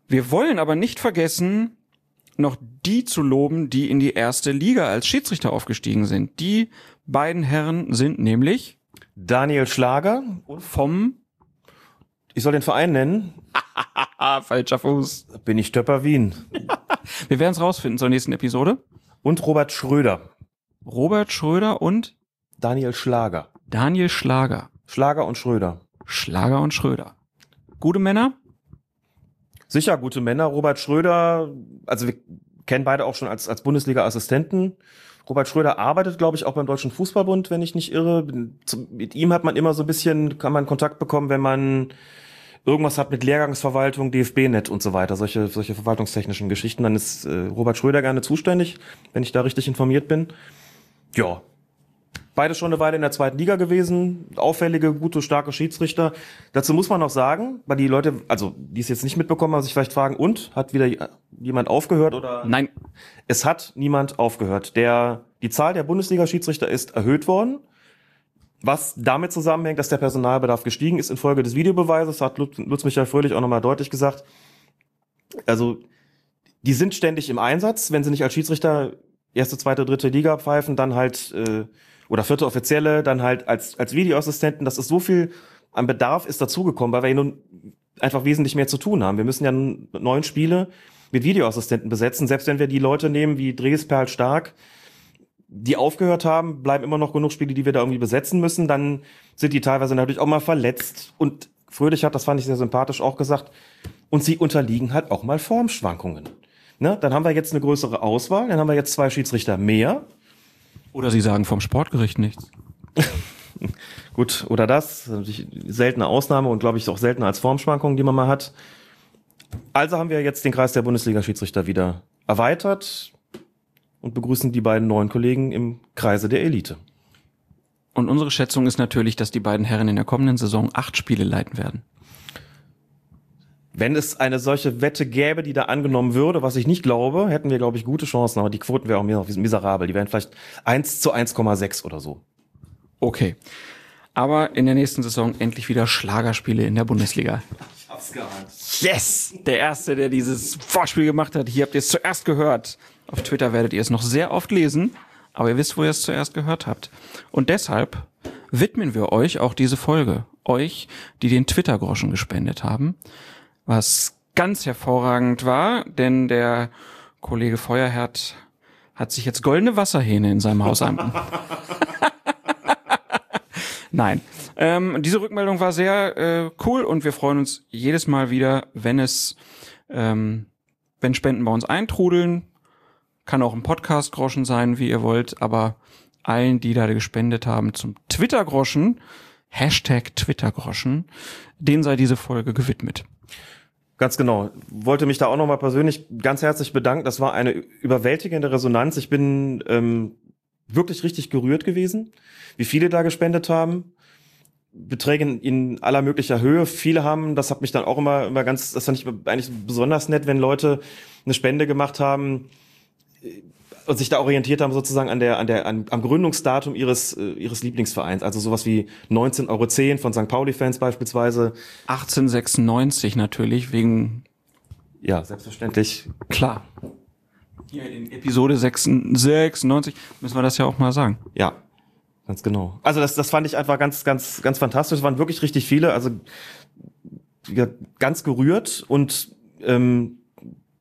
Wir wollen aber nicht vergessen, noch die zu loben, die in die erste Liga als Schiedsrichter aufgestiegen sind. Die beiden Herren sind nämlich Daniel Schlager, vom ich soll den Verein nennen, [LAUGHS] falscher Fuß. bin ich Töpper Wien. [LAUGHS] Wir werden es rausfinden zur nächsten Episode. Und Robert Schröder. Robert Schröder und Daniel Schlager. Daniel Schlager. Schlager und Schröder. Schlager und Schröder. Gute Männer? Sicher gute Männer. Robert Schröder, also wir kennen beide auch schon als, als Bundesliga-Assistenten. Robert Schröder arbeitet, glaube ich, auch beim Deutschen Fußballbund, wenn ich nicht irre. Mit ihm hat man immer so ein bisschen, kann man Kontakt bekommen, wenn man irgendwas hat mit Lehrgangsverwaltung, DFB-Net und so weiter, solche, solche verwaltungstechnischen Geschichten. Dann ist äh, Robert Schröder gerne zuständig, wenn ich da richtig informiert bin. Ja. Beide schon eine Weile in der zweiten Liga gewesen, auffällige, gute, starke Schiedsrichter. Dazu muss man noch sagen, weil die Leute, also die es jetzt nicht mitbekommen haben, sich vielleicht fragen, und hat wieder jemand aufgehört oder? Nein. Es hat niemand aufgehört. Der, die Zahl der Bundesliga-Schiedsrichter ist erhöht worden, was damit zusammenhängt, dass der Personalbedarf gestiegen ist infolge des Videobeweises, hat Lutz, Lutz Michael Fröhlich auch nochmal deutlich gesagt. Also, die sind ständig im Einsatz, wenn sie nicht als Schiedsrichter erste, zweite, dritte Liga pfeifen, dann halt, äh, oder vierte Offizielle, dann halt als, als Videoassistenten. Das ist so viel an Bedarf ist dazugekommen, weil wir nun einfach wesentlich mehr zu tun haben. Wir müssen ja neun Spiele mit Videoassistenten besetzen. Selbst wenn wir die Leute nehmen wie Dres, Perl, Stark, die aufgehört haben, bleiben immer noch genug Spiele, die wir da irgendwie besetzen müssen. Dann sind die teilweise natürlich auch mal verletzt. Und Fröhlich hat, das fand ich sehr sympathisch, auch gesagt, und sie unterliegen halt auch mal Formschwankungen. Ne? Dann haben wir jetzt eine größere Auswahl, dann haben wir jetzt zwei Schiedsrichter mehr. Oder Sie sagen vom Sportgericht nichts. [LAUGHS] Gut, oder das, seltene Ausnahme und glaube ich auch seltener als Formschwankungen, die man mal hat. Also haben wir jetzt den Kreis der Bundesliga-Schiedsrichter wieder erweitert und begrüßen die beiden neuen Kollegen im Kreise der Elite. Und unsere Schätzung ist natürlich, dass die beiden Herren in der kommenden Saison acht Spiele leiten werden. Wenn es eine solche Wette gäbe, die da angenommen würde, was ich nicht glaube, hätten wir, glaube ich, gute Chancen, aber die Quoten wären auch miserabel. Die wären vielleicht 1 zu 1,6 oder so. Okay. Aber in der nächsten Saison endlich wieder Schlagerspiele in der Bundesliga. Ich hab's geahnt. Yes! Der Erste, der dieses Vorspiel gemacht hat. Hier habt ihr es zuerst gehört. Auf Twitter werdet ihr es noch sehr oft lesen, aber ihr wisst, wo ihr es zuerst gehört habt. Und deshalb widmen wir euch auch diese Folge. Euch, die den Twitter-Groschen gespendet haben. Was ganz hervorragend war, denn der Kollege Feuerherd hat sich jetzt goldene Wasserhähne in seinem Haus an. [LAUGHS] Nein. Ähm, diese Rückmeldung war sehr äh, cool und wir freuen uns jedes Mal wieder, wenn es, ähm, wenn Spenden bei uns eintrudeln. Kann auch ein Podcast-Groschen sein, wie ihr wollt, aber allen, die da gespendet haben zum Twitter-Groschen, Hashtag Twitter-Groschen, denen sei diese Folge gewidmet. Ganz genau. Wollte mich da auch nochmal persönlich ganz herzlich bedanken. Das war eine überwältigende Resonanz. Ich bin ähm, wirklich richtig gerührt gewesen, wie viele da gespendet haben. Beträge in, aller möglicher Höhe. Viele haben, das hat mich dann auch immer, immer ganz, das fand ich eigentlich besonders nett, wenn Leute eine Spende gemacht haben und sich da orientiert haben sozusagen an der, an der, an, am Gründungsdatum ihres, äh, ihres Lieblingsvereins. Also sowas wie 19,10 Euro von St. Pauli-Fans beispielsweise. 1896 natürlich, wegen, Ja, selbstverständlich. klar. Hier in Episode 96 müssen wir das ja auch mal sagen. Ja, ganz genau. Also das, das fand ich einfach ganz, ganz, ganz fantastisch. Es waren wirklich richtig viele, also ja, ganz gerührt und ähm,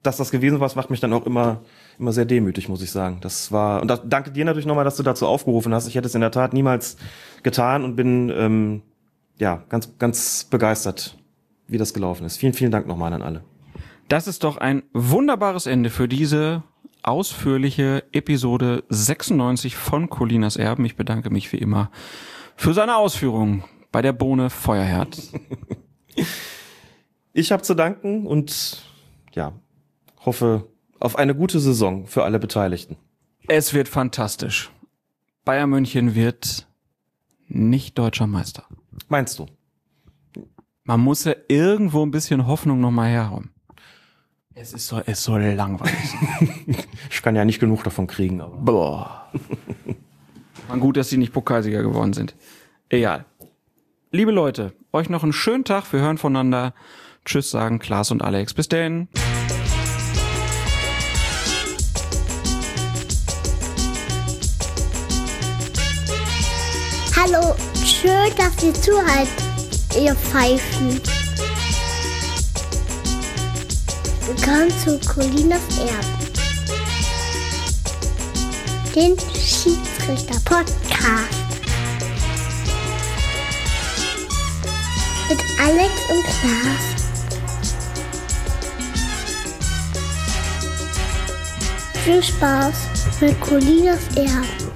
dass das gewesen war, macht mich dann auch immer, immer sehr demütig, muss ich sagen. Das war und da, danke dir natürlich nochmal, dass du dazu aufgerufen hast. Ich hätte es in der Tat niemals getan und bin ähm, ja ganz, ganz begeistert, wie das gelaufen ist. Vielen, vielen Dank nochmal an alle. Das ist doch ein wunderbares Ende für diese ausführliche Episode 96 von Colinas Erben. Ich bedanke mich wie immer für seine Ausführungen bei der Bohne Feuerherd. [LAUGHS] Ich habe zu danken und ja, hoffe auf eine gute Saison für alle Beteiligten. Es wird fantastisch. Bayern München wird nicht deutscher Meister. Meinst du? Man muss ja irgendwo ein bisschen Hoffnung nochmal herhaben. Es ist so, es soll langweilig sein. [LAUGHS] Ich kann ja nicht genug davon kriegen, aber. Boah. War gut, dass sie nicht Pokalsieger geworden sind. Egal. Liebe Leute, euch noch einen schönen Tag. Wir hören voneinander. Tschüss sagen Klaas und Alex. Bis denn. Schön, dass ihr zuhört, ihr Pfeifen. Willkommen zu Colinas Erben. Den Schiedsrichter-Podcast. Mit Alex und Klaas. Viel Spaß mit Colinas Erben.